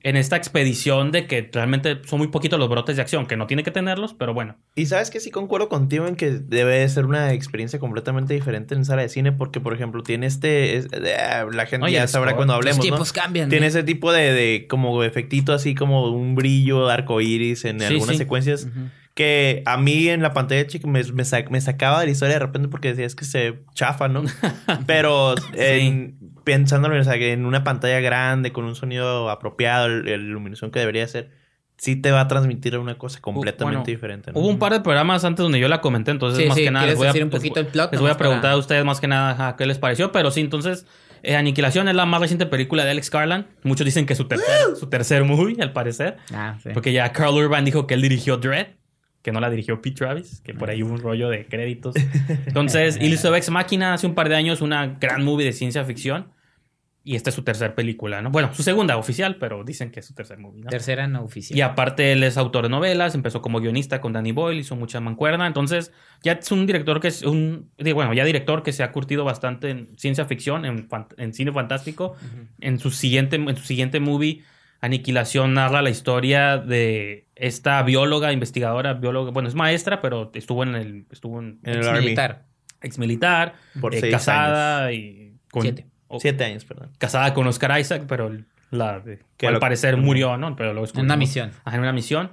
en esta expedición de que realmente son muy poquitos los brotes de acción, que no tiene que tenerlos, pero bueno. Y sabes que sí concuerdo contigo en que debe de ser una experiencia completamente diferente en sala de cine porque, por ejemplo, tiene este... es- eh, la gente Oye, ya sabrá cuando Los hablemos, cambian. Tiene ¿eh? ese tipo de, de como efectito así como un brillo arco iris en Sí, algunas sí. secuencias. Que a mí en la pantalla chica me, me, sa- me sacaba de la historia de repente porque decía es que se chafa, ¿no? Pero en- pensándolo o sea, que en una pantalla grande con un sonido apropiado, el- la iluminación que debería ser, sí te va a transmitir una cosa completamente bueno, diferente. ¿no? Hubo un par de programas antes donde yo la comenté, entonces Sí, más sí, que nada ¿quieres les voy a, decir un poquito el plot? les voy a para- preguntar a ustedes más que nada ajá, qué les pareció, pero sí, entonces eh, Aniquilación es la más reciente película de Alex Garland. Muchos dicen que es su tercer, su tercer movie, al parecer. Ah, sí. Porque ya Carl Urban dijo que él dirigió Dread, que no la dirigió Pete Travis, que por ahí hubo un rollo de créditos. Entonces, y hizo Ex Máquina hace un par de años, una gran movie de ciencia ficción. Y esta es su tercer película, ¿no? Bueno, su segunda oficial, pero dicen que es su tercer movie, ¿no? Tercera no oficial. Y aparte él es autor de novelas, empezó como guionista con Danny Boyle, hizo mucha mancuerna, entonces ya es un director que es un, bueno, ya director que se ha curtido bastante en ciencia ficción, en cine fantástico. En su siguiente, en su siguiente movie, Aniquilación narra la historia de esta bióloga, investigadora, bióloga, bueno, es maestra, pero estuvo en el, estuvo en, el militar. ex militar, Por eh, seis casada y con, Siete. Siete años, perdón. casada con Oscar Isaac, pero la de- Que al lo- parecer murió, ¿no? Pero luego En una misión. Ajá, en una misión.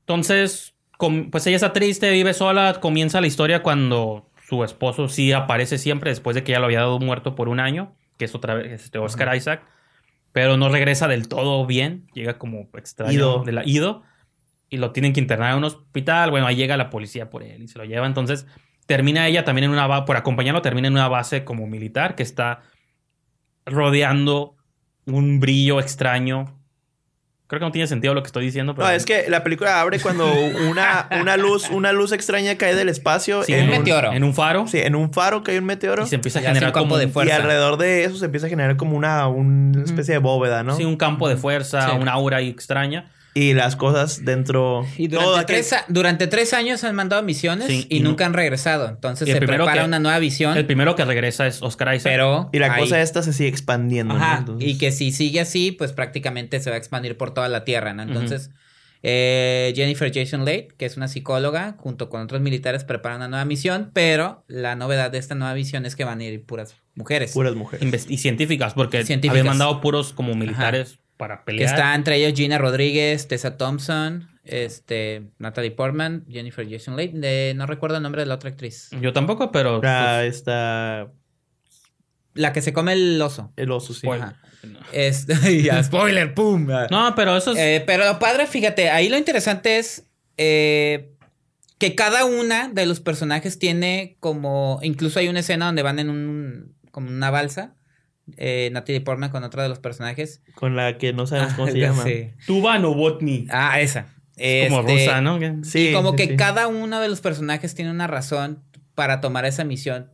Entonces, com- pues ella está triste, vive sola. Comienza la historia cuando su esposo sí aparece siempre después de que ya lo había dado muerto por un año, que es otra vez este Oscar Isaac, pero no regresa del todo bien. Llega como extraño Ido. de la ido y lo tienen que internar en un hospital. Bueno, ahí llega la policía por él y se lo lleva. Entonces, termina ella también en una base, por acompañarlo, termina en una base como militar que está rodeando un brillo extraño. Creo que no tiene sentido lo que estoy diciendo, pero No, es que la película abre cuando una, una luz, una luz extraña cae del espacio Sí, un en, meteoro. en un faro Sí, en un faro cae un meteoro. y se empieza a generar un campo como de fuerza. Y alrededor de eso se empieza a generar como una, una especie de bóveda, ¿no? sí, un campo de fuerza, Sí. una aura ahí extraña. Y las cosas dentro. Y durante aquel- tres, a- durante tres años han mandado misiones Sí, y, y no- nunca han regresado. Entonces se prepara que- una nueva visión. El primero que regresa es Oscar Isaac. pero. Y la ahí- cosa esta se sigue expandiendo. ¿no? Ajá, Entonces- y que si sigue así, pues prácticamente se va a expandir por toda la Tierra, ¿no? Entonces, eh, Jennifer Jason Leigh, que es una psicóloga, junto con otros militares, prepara una nueva misión, pero la novedad de esta nueva visión es que van a ir puras mujeres. Puras mujeres. Inves- y científicas, porque Científicas. habían mandado puros como militares para que pelear. está entre ellos Gina Rodríguez, Tessa Thompson, este, Natalie Portman, Jennifer Jason Leigh, de- no recuerdo el nombre de la otra actriz. Yo tampoco, pero... Ah, pues, está La que se come el oso. el oso, sí. spoiler. Ajá. Es, ya, spoiler, pum. No, pero eso es... Eh, pero padre, fíjate, ahí lo interesante es eh, que cada una de los personajes tiene como, incluso hay una escena donde van en un, como una balsa eh, Natalie Portman con otro de los personajes. Con la que no sabemos cómo Ah, se llama. sí. Tuba Novotny. Ah, esa. Es como Este, rusa, ¿no? Sí, y como sí, que sí. cada uno de los personajes tiene una razón para tomar esa misión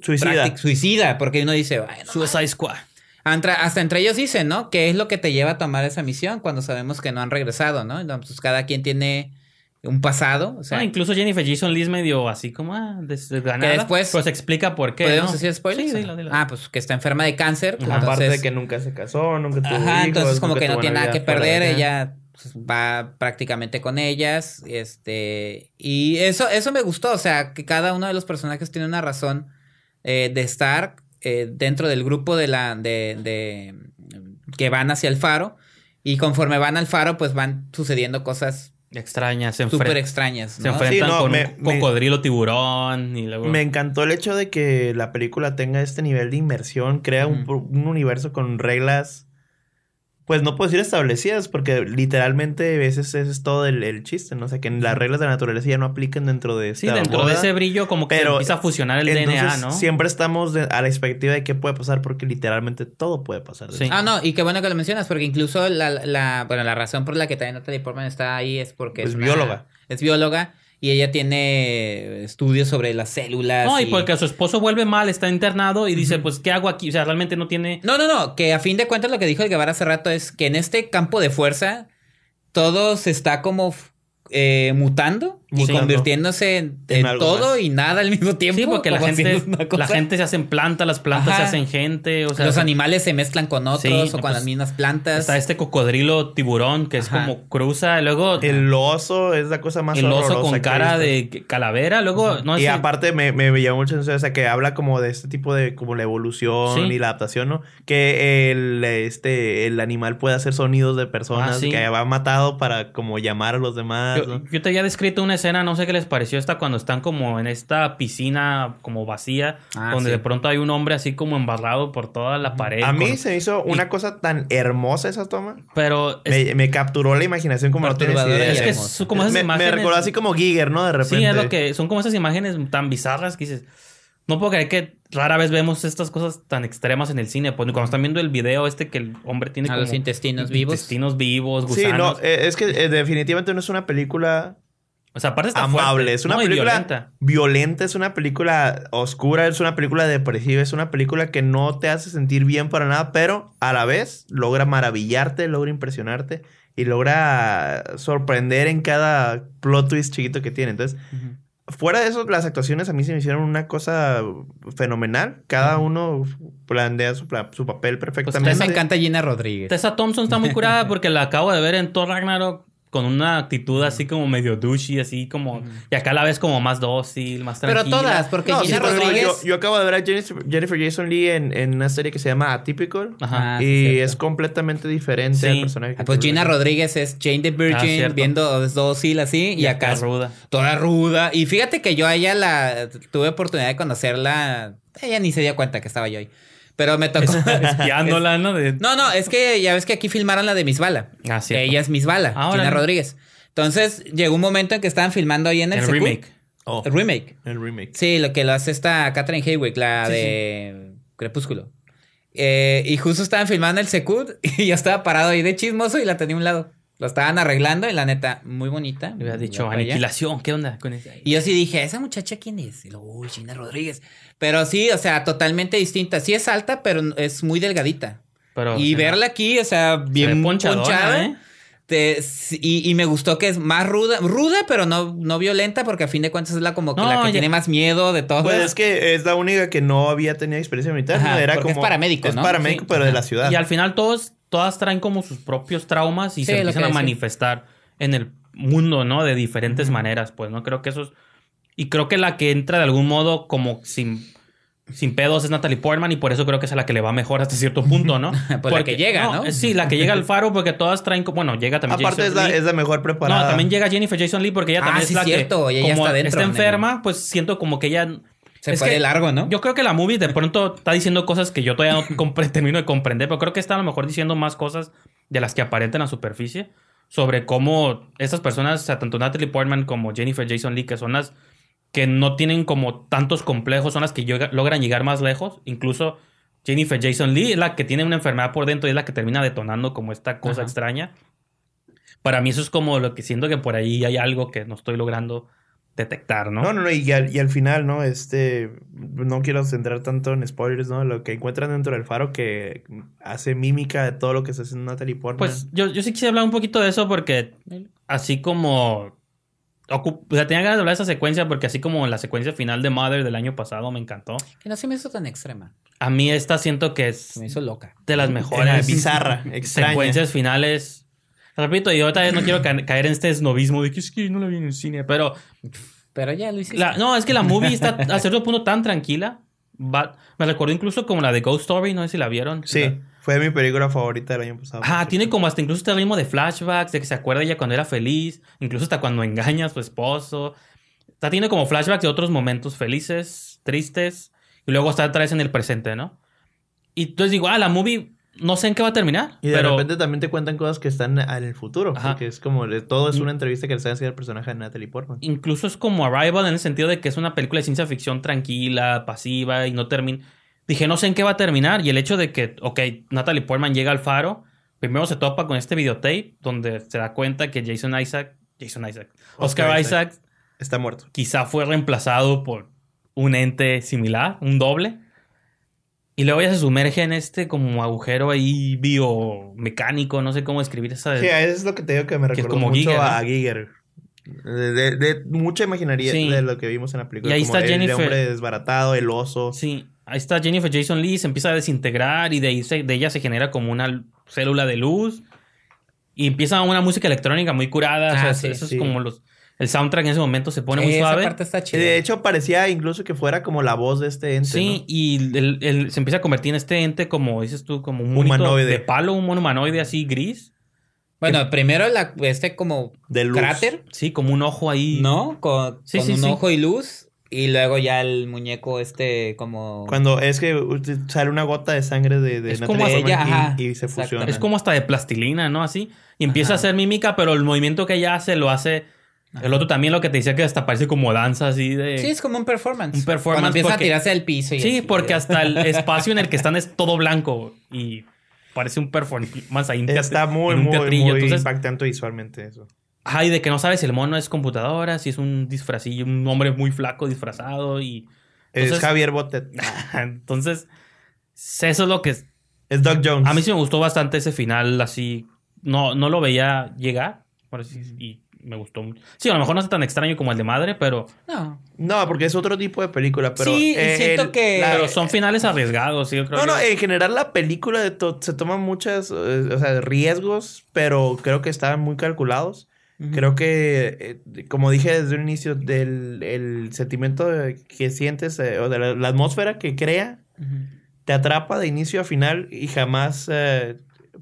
Suicida. suicida, porque uno dice, "Ay, no Suicide Squad. Hasta entre ellos dicen, ¿no? ¿Qué es lo que te lleva a tomar esa misión cuando sabemos que no han regresado, ¿no? Entonces cada quien tiene un pasado, o sea, Ah, incluso Jennifer Jason Lee es medio así como ah, des- desganada. Que después- se explica por qué. ¿podemos ¿no? decir spoilers? Sí, dilo, dilo. Ah, pues que está enferma de cáncer. Ajá. Aparte de que nunca se casó, nunca tuvo Ajá, hijos, entonces como que no tiene nada que perder, ella pues, va prácticamente con ellas, este, y eso, eso me gustó, o sea, que cada uno de los personajes tiene una razón eh, de estar eh, dentro del grupo de la, de, de, que van hacia el faro, y conforme van al faro, pues van sucediendo cosas Extraña, se, súper extrañas, se enfrentan Sí, no, con me- un me- cocodrilo tiburón y luego... Me encantó el hecho de que la película tenga este nivel de inmersión, crea un universo con reglas, pues no puedo decir establecidas, porque literalmente ese es, ese es todo el, el chiste, ¿no? O sea, que las reglas de la naturaleza ya no aplican dentro de Sí, esta dentro de ese brillo como que se empieza a fusionar el DNA, Entonces, ¿no? Siempre estamos de- a la expectativa de qué puede pasar, porque literalmente todo puede pasar. Sí. Ah, no, y qué bueno que lo mencionas, porque incluso la, la, bueno, la razón por la que también Natalie Portman está ahí es porque Es es, una- bióloga. Es bióloga y ella tiene estudios sobre las células. No, y y- porque su esposo vuelve mal, está internado y dice, pues, ¿qué hago aquí? O sea, realmente no tiene... No, no, no, que a fin de cuentas lo que dijo el Guevara hace rato es que en este campo de fuerza todo se está como eh, mutando y convirtiéndose en, En en algo todo más. y nada al mismo tiempo. Sí, porque la gente, la gente se hacen plantas, las plantas se hacen gente, o sea... Los animales se mezclan con otros Sí, o con pues, las mismas plantas. Está este cocodrilo tiburón que es Ajá. como cruza, y luego El oso es la cosa más el oso con cara de calavera, luego no y sé, aparte me, me llamó mucho la atención, o sea, que habla como de este tipo de, como la evolución Sí. y la adaptación, ¿no? Que el, este, el animal puede hacer sonidos de personas Ah, sí. que ha matado para como llamar a los demás, Yo, ¿no? yo te había descrito una escena, no sé qué les pareció esta cuando están como en esta piscina como vacía, Ah, donde sí. de pronto hay un hombre así como embarrado por toda la pared. A mí con- se me hizo una cosa tan hermosa esa toma. Pero es, Me, me capturó la imaginación como no tienes idea. y es que es como esas me, me imágenes. recordó así como Giger, ¿no? De repente. Sí, es lo que son como esas imágenes tan bizarras que dices. No puedo creer que rara vez vemos estas cosas tan extremas en el cine. Pues cuando están viendo el video este que el hombre tiene A como los intestinos vivos. Intestinos vivos, Sí, gusanos. no, eh, es que eh, definitivamente no es una película o sea, aparte está amable. fuerte, Es una película violenta. violenta, es una película oscura, es una película depresiva, es una película que no te hace sentir bien para nada, pero a la vez logra maravillarte, logra impresionarte y logra sorprender en cada plot twist chiquito que tiene. Entonces, fuera de eso, las actuaciones a mí se me hicieron una cosa fenomenal. Cada uno plantea su, papel Pues perfectamente. me encanta Gina Rodríguez. Tessa Thompson está muy curada porque la acabo de ver en Thor Ragnarok con una actitud así como medio douchey, así como... Y acá la ves como más dócil, más Pero tranquila. todas, porque No, Gina sí, Rodríguez. yo, yo acabo de ver a Jennifer, Jennifer Jason Lee en, en una serie que se llama Atypical. Ajá. Ah, sí, y es completamente diferente Sí. al personaje. que Ah, Pues. Gina Rodríguez es Jane the Ah, Virgin, cierto. viendo es dócil así, y, acá acá es ruda. toda ruda. Y fíjate que yo a ella la tuve oportunidad de conocerla. Ella ni se dio cuenta que estaba yo ahí. Pero me tocó. Espiándola, ¿no? De- no, no, es que ya ves que aquí filmaron la de Miss Bala. Ah, cierto. Ella es Miss Bala, Ah, Gina. Rodríguez. Entonces llegó un momento en que estaban filmando ahí en el, el Secu- remake. Oh, El remake. el remake. Sí, lo que lo hace esta Catherine Haywick, la Sí, de Crepúsculo. Eh, y justo estaban filmando el Secut y yo estaba parado ahí de chismoso y la tenía a un lado. Lo estaban arreglando y la neta, muy bonita. Le había dicho aniquilación. ¿Qué onda con esa? Y yo sí dije, ¿esa muchacha quién es? Y luego, uy, Gina Rodríguez. Pero sí, o sea, totalmente distinta. Sí es alta, pero es muy delgadita. Pero, y o sea, verla aquí, o sea, bien ponchada. ¿eh? te- y, y me gustó que es más ruda, ruda, pero no, no violenta, porque a fin de cuentas es la como que No, la que ya- tiene más miedo de todo. Pues es que es la única que no había tenido experiencia militar. Ajá, ¿no? Era porque es como. paramédico, Es ¿no? paramédico, Sí. pero de la ciudad. Y al final todos, todas traen como sus propios traumas y Sí, se empiezan a decía. manifestar en el mundo, ¿no? De diferentes maneras, pues, ¿no? Creo que eso es... Y creo que la que entra de algún modo como sin, sin pedos es Natalie Portman y por eso creo que es a la que le va mejor hasta cierto punto, ¿no? Pues la que llega, ¿no? es- Sí, la que llega al faro porque todas traen... Bueno, llega también Aparte, es Jason la, Lee. es la mejor preparada. No, también llega Jennifer Jason Lee porque ella Ah, también sí, es la cierto, que ella como está dentro, está en el- enferma, pues siento como que ella... Se es fue que de largo, ¿no? Yo creo que la movie de pronto está diciendo cosas que yo todavía no termino de comprender, pero creo que está a lo mejor diciendo más cosas de las que aparentan a superficie sobre cómo estas personas, o sea, tanto Natalie Portman como Jennifer Jason Lee, que son las que no tienen como tantos complejos, son las que logran llegar más lejos, incluso Jennifer Jason Lee es la que tiene una enfermedad por dentro y es la que termina detonando como esta cosa Ajá. extraña. Para mí eso es como lo que siento que por ahí hay algo que no estoy logrando detectar, ¿no? No, no, no, y al, y al final, ¿no? Este, no quiero centrar tanto en spoilers, ¿no? Lo que encuentran dentro del faro que hace mímica de todo lo que se hace en Natalie Portman. Pues yo, yo sí quisiera hablar un poquito de eso porque así como... O sea, tenía ganas de hablar de esa secuencia porque así como la secuencia final de Mother del año pasado me encantó. Que no se me hizo tan extrema. A mí esta siento que es Se me hizo loca. de las Era mejores bizarra, extraña. secuencias finales. Repito, otra vez no quiero ca- caer en este esnovismo de que es que no la vi en el cine, pero Pero ya lo hiciste. la- no, es que la movie está a cierto punto tan tranquila. Me recuerdo incluso como la de Ghost Story, no sé si la vieron. Sí, fue mi película favorita del año pasado. Ah, tiene como hasta incluso este ritmo de flashbacks, de que se acuerda ella cuando era feliz, incluso hasta cuando engaña a su esposo. Está, tiene como flashbacks de otros momentos felices, tristes, y luego está otra vez en el presente, ¿no? Y entonces digo, ah, la movie no sé en qué va a terminar, Y de pero repente también te cuentan cosas que están en el futuro. Ajá. Porque es como, todo es una entrevista que le están haciendo al personaje de Natalie Portman. incluso es como Arrival en el sentido de que es una película de ciencia ficción tranquila, pasiva y no termina. Dije, no sé en qué va a terminar. Y el hecho de que, ok, Natalie Portman llega al faro, primero se topa con este videotape donde se da cuenta que Jason Isaac, Jason Isaac, Oscar, Oscar Isaac. Está muerto. quizá fue reemplazado por un ente similar, un doble. Y luego ella se sumerge en este como agujero ahí biomecánico, no sé cómo escribir esa. Sí, eso es lo que te digo que me como mucho Giger, ¿no? a Giger. De, de- de mucha imaginaría Sí. de lo que vimos en la película. Y ahí como está el Jennifer. hombre desbaratado, el oso. Sí, ahí está Jennifer Jason Lee, se empieza a desintegrar y de ahí se- de ella se genera como una célula de luz. Y empieza una música electrónica muy curada. o sea, Ah, eso- sí, eso sí. es como los. El soundtrack en ese momento se pone muy Esa suave. parte está chida. de hecho parecía incluso que fuera como la voz de este ente. Sí, ¿no? y el- el- se empieza a convertir en este ente, como dices tú, como un Humanoide. de palo, un mono humanoide así gris. Bueno, primero la, este como De luz. cráter, Sí, como un ojo ahí. ¿no? Con, Sí, con sí, un sí. ojo y luz. Y luego ya el muñeco este como... Cuando es que sale una gota de sangre de, de Es como ella, y- ajá, y, se fusiona. Es como hasta de plastilina, ¿no? Así. Y empieza Ajá. a hacer mímica, pero el movimiento que ella hace lo hace. El otro también lo que te decía que hasta parece como danza así de. Sí, es como un performance. Un performance Cuando empieza porque- a tirarse al piso. Y Sí, así, porque eh. hasta el espacio en el que están es todo blanco y parece un performance ahí. Está muy, muy, muy Entonces, impactante visualmente eso. Ay, de que no sabes si el mono es computadora, si es un disfrazillo, un hombre muy flaco disfrazado y. es Entonces- Javier Botet. Entonces, eso es lo que. es- Es Doc Jones. A mí sí me gustó bastante ese final, así. No, no lo veía llegar. por así- y me gustó mucho. Sí, a lo mejor no es tan extraño como el de madre, pero. No. No, porque es otro tipo de película, pero... Sí, eh, siento el- que- la- Pero son finales arriesgados, sí, yo creo No, no, en general la película de to- se toman muchas, eh, o sea, riesgos, pero creo que estaban muy calculados. Creo que, eh, como dije desde un inicio, del el sentimiento de- que sientes, eh, o de la, la atmósfera que crea, te atrapa de inicio a final y jamás eh,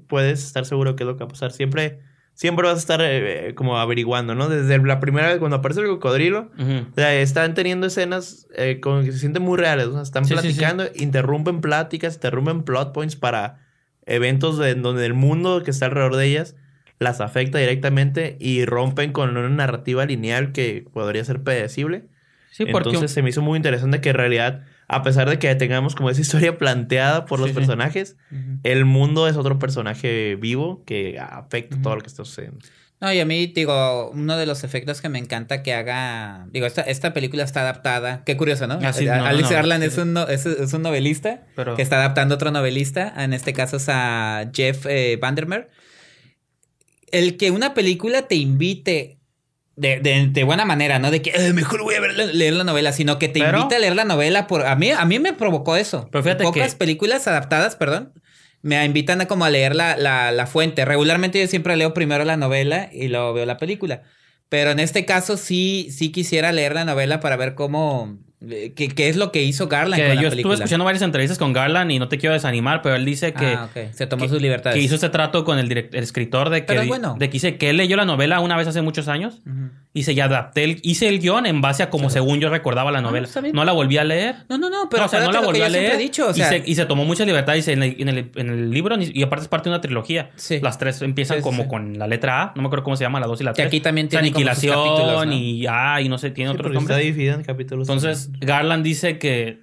puedes estar seguro qué es lo que va a pasar. Siempre, siempre vas a estar eh, como averiguando, ¿no? Desde la primera vez cuando aparece el cocodrilo, o sea, están teniendo escenas eh, como que se sienten muy reales. o sea, están Sí, sí, platicando, interrumpen pláticas, interrumpen plot points para eventos de, donde el mundo que está alrededor de ellas las afecta directamente y rompen con una narrativa lineal que podría ser predecible. Sí, porque. Entonces se me hizo muy interesante que en realidad, a pesar de que tengamos como esa historia planteada por Sí, los sí. personajes, el mundo es otro personaje vivo que afecta todo lo que está sucediendo. No, y a mí, digo, uno de los efectos que me encanta que haga. Digo, esta, esta película está adaptada. Qué curioso, ¿no? Ah, sí, A- no, no, Alex no, Garland sí, es, un, es, es un novelista Pero- que está adaptando a otro novelista. En este caso es a Jeff eh, Vandermeer. El que una película te invite. De, de- de buena manera, ¿no? De que "Eh, mejor voy a ver la- leer la novela, sino que te Pero- invita a leer la novela por... A mí, a mí me provocó eso. Pero fíjate Pocas que- películas adaptadas, perdón, me invitan a como a leer la, la, la fuente. Regularmente yo siempre leo primero la novela y luego veo la película. Pero en este caso sí, sí quisiera leer la novela para ver cómo... eh, ¿Qué, qué es lo que hizo Garland que con la yo película? estuve escuchando varias entrevistas con Garland y no te quiero desanimar, pero él dice que, ah. Se tomó que- sus libertades. que hizo este trato con el, direct- el escritor de que, bueno. de que dice que él leyó la novela una vez hace muchos años y se ya adapté, el- hice el guion en base a como según yo recordaba la Ah, novela. bien. no la volví a leer. No, no, no, pero No, o sea, no la que volví a leer. dicho, o sea, y, se, y se tomó mucha libertad dice, en, el, en, el, en el libro, y aparte es parte de una trilogía. Sí. Las tres empiezan Sí, sí, como sí. con la letra A, no me acuerdo cómo se llama, la 2 y la Que 3. aquí también tiene como sus Aniquilación capítulos, ¿no? y A y no sé, tiene Sí, otros porque está dividida en capítulos. Entonces, Garland dice que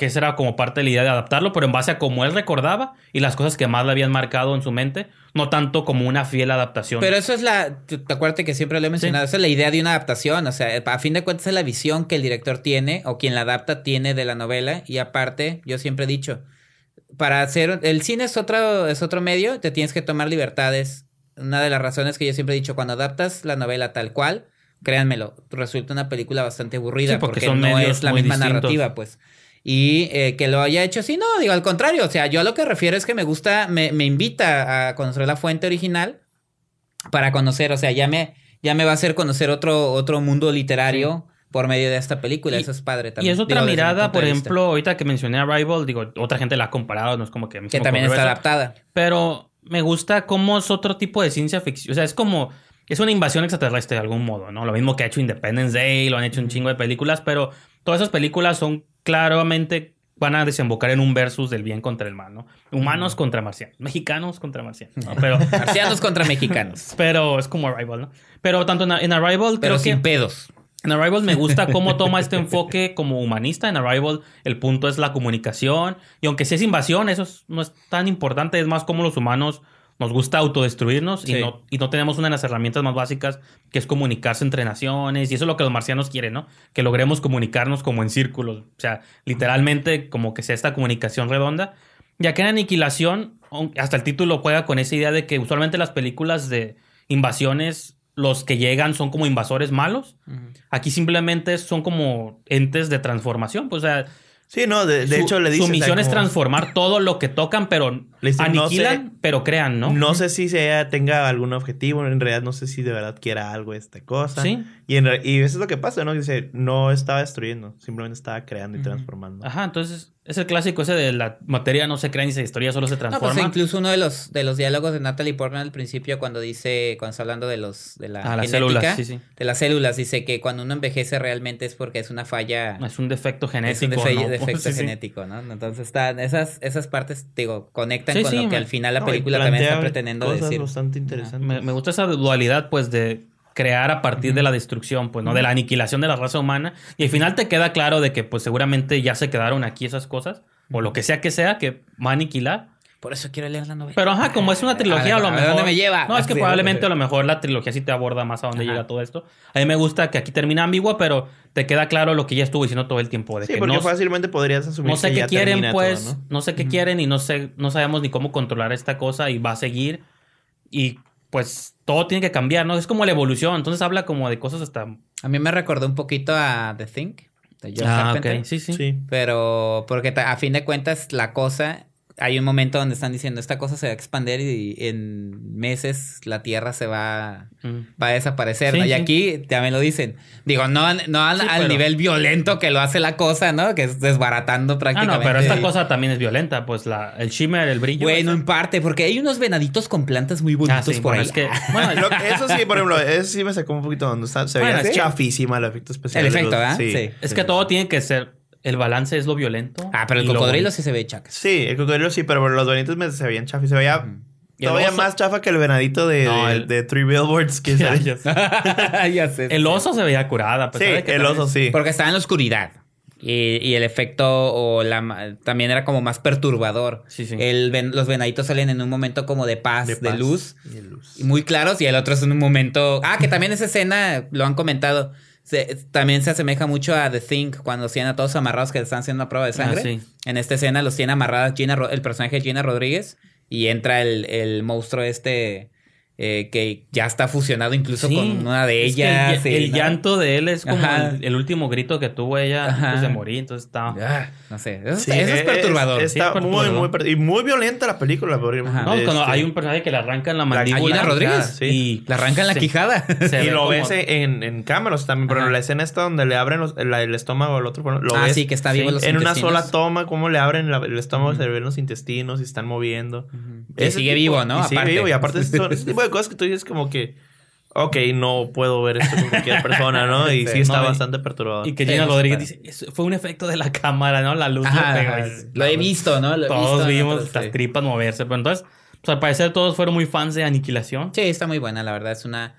que esa era como parte de la idea de adaptarlo, pero en base a cómo él recordaba y las cosas que más le habían marcado en su mente, no tanto como una fiel adaptación. Pero eso es la. Te acuérdate que siempre lo he mencionado. Esa es la idea de una adaptación. O sea, a fin de cuentas es la visión que el director tiene o quien la adapta tiene de la novela. Y aparte, yo siempre he dicho, para hacer. El cine es otro, es otro medio, te tienes que tomar libertades. Una de las razones que yo siempre he dicho, cuando adaptas la novela tal cual, créanmelo, resulta una película bastante aburrida Sí, porque no es la misma distintos. narrativa, pues. Y eh, que lo haya hecho así, no, digo, al contrario, o sea, yo a lo que refiero es que me gusta, me, me invita a conocer la fuente original para conocer, o sea, ya me, ya me va a hacer conocer otro, otro mundo literario por medio de esta película, Y- eso es padre y también. es otra Digo, mirada, por ejemplo, ahorita que mencioné a Rival, digo, otra gente la ha comparado, no es como que... Que también está eso. adaptada. Pero me gusta cómo es otro tipo de ciencia ficción. O sea, es como. Es una invasión extraterrestre de algún modo, ¿no? Lo mismo que ha hecho Independence Day, lo han hecho un chingo de películas, pero todas esas películas son claramente. van a desembocar en un versus del bien contra el mal, ¿no? Humanos contra marcianos, mexicanos contra marcianos, ¿no? Pero, Marcianos contra mexicanos. pero es como Arrival, ¿no? Pero tanto en, en Arrival, Pero creo sin que. pedos. En Arrival me gusta cómo toma este enfoque como humanista. En Arrival el punto es la comunicación. Y aunque sí es invasión, eso es- no es tan importante. Es más como los humanos nos gusta autodestruirnos y, Sí. no, y no tenemos una de las herramientas más básicas que es comunicarse entre naciones. Y eso es lo que los marcianos quieren, ¿no? Que logremos comunicarnos como en círculos. O sea, literalmente como que sea esta comunicación redonda. Ya que en Aniquilación, hasta el título juega con esa idea de que usualmente las películas de invasiones, los que llegan son como invasores malos. Aquí simplemente son como entes de transformación. Pues, o sea, Sí, no, de, de su, hecho le dice. su misión es transformar todo lo que tocan, pero no aniquilan, sé- pero crean, ¿no? No sé si sea, tenga algún objetivo, en realidad no sé si de verdad quiera algo esta cosa. Sí. Y, en y eso es lo que pasa, ¿no? Dice, no estaba destruyendo, simplemente estaba creando y transformando. Ajá, entonces es el clásico ese de la materia no se crea ni se historia, solo se No, transforma. pues incluso uno de los, de los diálogos de Natalie Portman al principio cuando dice, cuando está hablando de los, de la Ah, las células, sí, sí. de las células, dice que cuando uno envejece realmente es porque es una falla, es un defecto es genético. un defe- ¿no? defecto Sí, genético, ¿no? Entonces están, esas, esas partes, digo, conectan con lo que me- al final la No, película también está pretendiendo cosas decir. bastante. Me, me gusta esa dualidad, pues, de crear a partir de la destrucción, pues, ¿no? De la aniquilación de la raza humana. Y al final te queda claro de que, pues, seguramente ya se quedaron aquí esas cosas. O lo que sea que sea que va a aniquilar. Por eso quiero leer la novela. Pero ajá, como es una trilogía, A a lo ver, ¿a mejor. dónde me lleva? No, es que Sí. probablemente a lo mejor la trilogía sí te aborda más a dónde Ajá. llega todo esto. A mí me gusta que aquí termina ambigua, pero te queda claro lo que ya estuvo diciendo todo el tiempo. De Sí, que porque no, fácilmente podrías asumir no sé qué quieren, pues. todo, ¿no? ¿no? sé qué quieren y no sé, no sabemos ni cómo controlar esta cosa y va a seguir. Y pues todo tiene que cambiar, ¿no? Es como la evolución. Entonces habla como de cosas hasta. A mí me recordó un poquito a The Thing, de John Ah, Carpenter. ok. Sí, sí. Sí. Pero porque a fin de cuentas la cosa, hay un momento donde están diciendo esta cosa se va a expandir y en meses la Tierra se va, Mm. va a desaparecer. Sí, ¿no? Y sí. aquí también lo dicen. Digo, no, al- no al, Sí, al pero- nivel violento que lo hace la cosa, ¿no? Que es desbaratando Ah, prácticamente. no, pero esta cosa también es violenta. Pues la, el shimmer, el brillo. Bueno, en parte, porque hay unos venaditos con plantas muy bonitos Ah, sí, por bueno, ahí. es que. Bueno, Lo que- eso sí, por ejemplo, eso sí me sacó un poquito donde está. Se veía Bueno, chafísima el efecto especial. El efecto, ¿ah? Sí. es que todo tiene que ser. El balance es lo violento. Ah, pero el y lo cocodrilo sí se ve chacas. Sí, el cocodrilo sí, pero los venitos me se veían chafis. Se veía Y todavía oso- más chafa que el venadito de, No, de, el- de Three Billboards. Que Ya, ya sé. ya sé. El oso se veía curada. Sí, el también- oso sí. Porque estaba en la oscuridad. Y, y el efecto o la también era como más perturbador. Sí, sí. El ven- los venaditos salen en un momento como de paz, de, paz luz, y de luz. y muy claros, y el otro es en un momento. Ah, que también esa escena, lo han comentado. Se- también se asemeja mucho a The Thing, cuando tienen a todos amarrados que están haciendo una prueba de sangre. Ah, sí. En esta escena los tiene amarradas Gina, el personaje de Gina Rodríguez, y entra el, el monstruo este eh, que ya está fusionado incluso Sí. con una de Es que el ellas. el, ¿no? llanto de él es como el, el último grito que tuvo ella Ajá. antes de morir. Entonces está. Ah, no sé. Eso, Sí, eso es perturbador. Está Sí, es muy, perturbador. muy per- y muy violenta la película. No, cuando hay un personaje que le arranca en la La- mandíbula. Gina Rodríguez. Sí. Y Le arrancan la se- quijada. se y ve lo como- ves en, en cámaras también, pero Ajá. la escena esta donde le abren los- la- el estómago al otro, lo ah, ves sí, que está vivo sí, los en una sola toma, cómo le abren la- el estómago, se le ven los intestinos y están moviendo. Y sigue tipo- vivo, ¿no? Y sigue Aparte. vivo, y aparte son ese tipo de cosas que tú dices como que, ok, no puedo ver esto con cualquier persona, ¿no? Y sí, Sí, está no, y- bastante perturbador. Y que Gina Rodríguez dice, "Eso fue un efecto de la cámara, ¿no? La luz Ajá, le pegó. y- Lo he visto, ¿no? Lo he todos visto vimos otros, las sí. tripas moverse. Pero entonces, pues, al parecer todos fueron muy fans de Aniquilación. Sí, está muy buena, la verdad. Es una.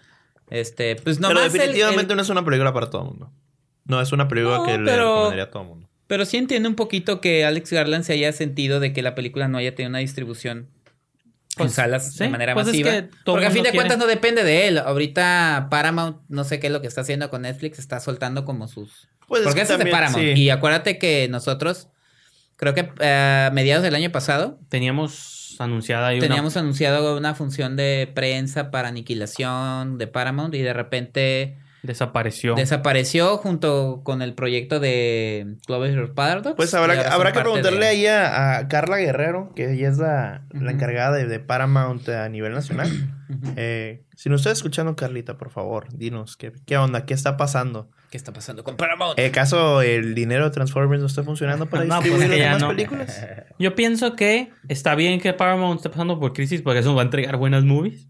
Este, pues no pero definitivamente no es una película para todo el mundo. No es una película No, que le pero- recomendaría a todo el mundo. Pero sí entiendo un poquito que Alex Garland se haya sentido de que la película no haya tenido una distribución en Pues, salas de manera pues es masiva. que todo Porque a fin de cuentas no depende de él. Ahorita Paramount, no sé qué es lo que está haciendo con Netflix, está soltando como sus... Pues es Porque que eso es de Paramount. sí. Y acuérdate que nosotros, creo que eh, a mediados del año pasado, Teníamos anunciada ahí una- teníamos anunciado una función de prensa para aniquilación de Paramount y de repente Desapareció. desapareció junto con el proyecto de Clover Paradox. Pues habrá, habrá que preguntarle de- ahí a, a Carla Guerrero, que ella es la, la encargada de, de Paramount a nivel nacional. Eh, si nos estás escuchando, Carlita, por favor, dinos, ¿qué, qué onda? ¿Qué está pasando? ¿Qué está pasando con Paramount? ¿El caso el dinero de Transformers no está funcionando para No, pues distribuir que las demás no. películas? Yo pienso que está bien que Paramount esté pasando por crisis porque eso nos va a entregar buenas movies.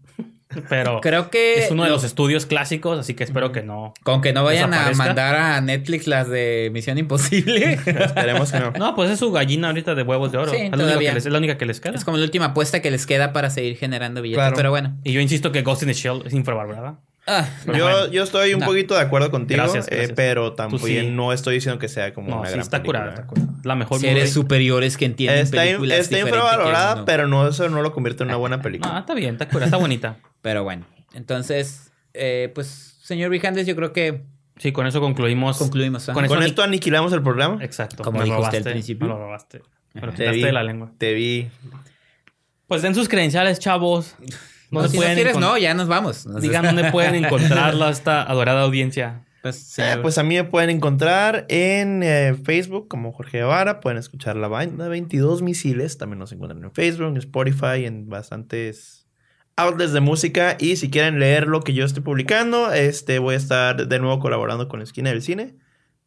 Pero Creo que es uno de lo- los estudios clásicos, así que espero que no. con que no vayan a mandar a Netflix las de Misión Imposible. Esperemos que no. No, pues es su gallina ahorita de huevos de oro. Sí, es, la única que les, es la única que les queda. es como la última apuesta que les queda para seguir generando billetes. Claro. Pero bueno. Y yo insisto que Ghost in the Shell es infravalorada. Ah, Yo, bueno. yo estoy un No. poquito de acuerdo contigo, Gracias, eh, pero tampoco sí. no estoy diciendo que sea como No, una sí, gran está película. curada, está curada. La mejor seres superiores que entienden Está, películas está infravalorada, pero no, eso no lo convierte en una buena película. Ah, está bien, está curada, está bonita. Pero bueno, entonces, eh, pues, señor Vijandes, yo creo que Sí, con eso concluimos. concluimos. ¿ah? Con eso Con ni- esto aniquilamos el programa. Exacto. Como me dijo usted robaste, al principio. Me lo robaste. Ajá. quitaste vi, de la lengua. Te vi. Pues den sus credenciales, chavos. No, ¿Dónde si no quieres, no, ya nos vamos. Digan dónde pueden encontrarla esta adorada audiencia. Pues, Eh, pues a mí me pueden encontrar en eh, Facebook como Jorge Guevara. Pueden escuchar la banda 22 Misiles. También nos encuentran en Facebook, en Spotify, en bastantes outlets de música. Y si quieren leer lo que yo estoy publicando, este, voy a estar de nuevo colaborando con la Esquina del Cine,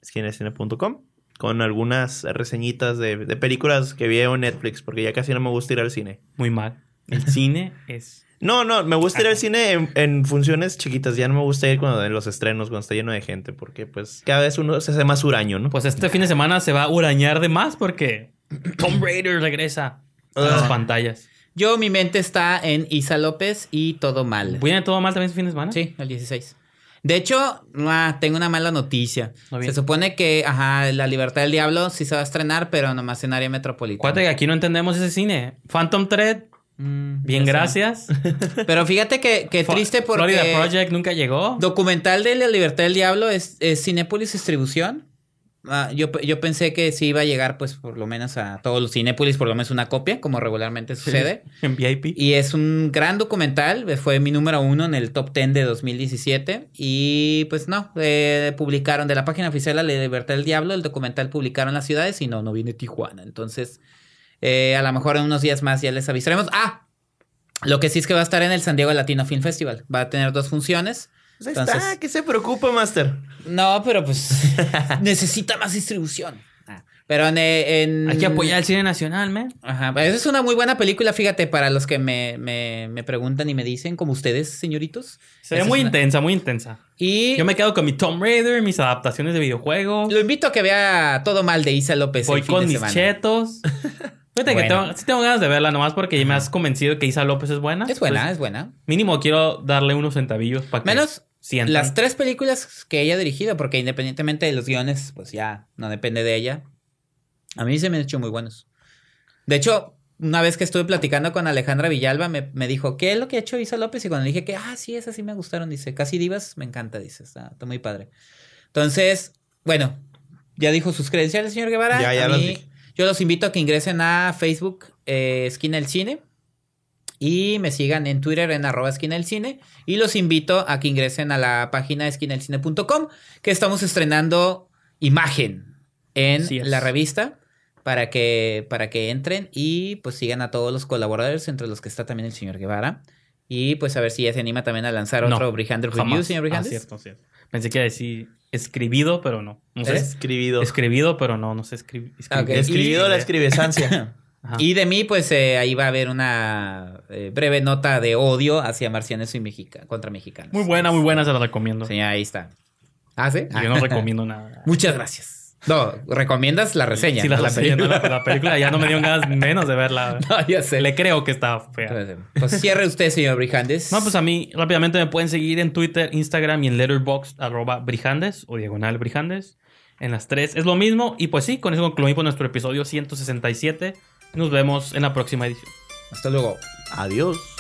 esquinadelcine.com, con algunas reseñitas de, de películas que vi en Netflix, porque ya casi no me gusta ir al cine. Muy mal. El cine es. No, no, me gusta ir al cine en, en funciones chiquitas. Ya no me gusta ir cuando en los estrenos, cuando está lleno de gente, porque pues cada vez uno se hace más huraño, ¿no? Pues este fin de semana se va a urañar de más porque Tomb Raider regresa a las Ah. pantallas. Yo, mi mente está en Isa López y todo mal. ¿Viene todo mal también este fin de semana? Sí, el 16. De hecho, ah, tengo una mala noticia. Se supone que, ajá, La Libertad del Diablo sí se va a estrenar, pero nomás en área metropolitana. Que aquí no entendemos ese cine. Phantom Thread, Mm, bien, gracias. Pero fíjate que, que triste porque Florida Project nunca llegó. documental de La Libertad del Diablo es, es Cinépolis Distribución. Ah, yo, yo pensé que sí iba a llegar, pues, por lo menos a todos los Cinépolis, por lo menos una copia, como regularmente sucede. En VIP. Y es un gran documental, eh, fue mi número uno en el top 10 de 2017. Y pues no, eh, publicaron de la página oficial La Libertad del Diablo, el documental publicaron las ciudades y no, no viene Tijuana. Entonces, eh, a lo mejor en unos días más ya les avisaremos. Ah, lo que sí es que va a estar en el San Diego Latino Film Festival. Va a tener dos funciones. Pues ahí Entonces- está, ¿qué se preocupa, Master? No, pero pues necesita más distribución. Ah, Pero en... en- Hay que apoyar el cine nacional, man. Ajá, esa es una muy buena película, fíjate, para los que me, me, me preguntan y me dicen, como ustedes, señoritos. Se ve muy una- intensa, muy intensa. Y Yo me quedo con mi Tomb Raider, mis adaptaciones de videojuegos. lo invito a que vea todo mal de Isa López. Voy el fin con de mis semana. chetos. Fíjate que tengo, sí tengo ganas de verla, nomás porque me has convencido que Isa López es buena. Es buena, Pues, es buena. mínimo quiero darle unos centavillos para que Menos sientan. las tres películas que ella ha dirigido, porque independientemente de los guiones, pues ya no depende de ella. A mí se me han hecho muy buenos. De hecho, una vez que estuve platicando con Alejandra Villalba, me, me dijo, ¿qué es lo que ha hecho Isa López? Y cuando le dije que, ah, sí, esas sí me gustaron, dice, Casi Divas, me encanta, dice, está, está muy padre. Entonces, bueno, ya dijo sus credenciales, señor Guevara. Ya, ya A las mí- dije. Yo los invito a que ingresen a Facebook, eh, Esquina del Cine. Y me sigan en Twitter en arroba esquina del cine. Y los invito a que ingresen a la página esquinadelcine.com, que estamos estrenando imagen en la revista para que, para que entren y pues sigan a todos los colaboradores, entre los que está también el señor Guevara. Y pues a ver si ya se anima también a lanzar No, otro Brihander Review, Jamás. señor Ah, Brihandes. cierto, cierto. Pensé que iba a decir escribido, pero no. No sé. ¿Eh? Escribido. Escribido, pero no, no sé escribir. Ok. Escribido Y- la escribesancia. Ajá. Y de mí, pues eh, ahí va a haber una eh, breve nota de odio hacia marcianos y mexica contra mexicanos. Muy buena, muy buena, se la recomiendo. Sí, ahí está. ¿Ah, sí? Yo no recomiendo nada. Muchas gracias. No, recomiendas la reseña. Sí, la, reseña, no, película. la, la película ya no me dio ganas menos de verla. No, ya sé. Le creo que está fea. Pues, pues cierre usted, señor Brijandes. No, pues a mí rápidamente me pueden seguir en Twitter, Instagram y en Letterboxd, arroba Brijandes o diagonal Brijandes. en las tres es lo mismo. Y pues sí, con eso concluimos nuestro episodio 167. Nos vemos en la próxima edición. Hasta luego. Adiós.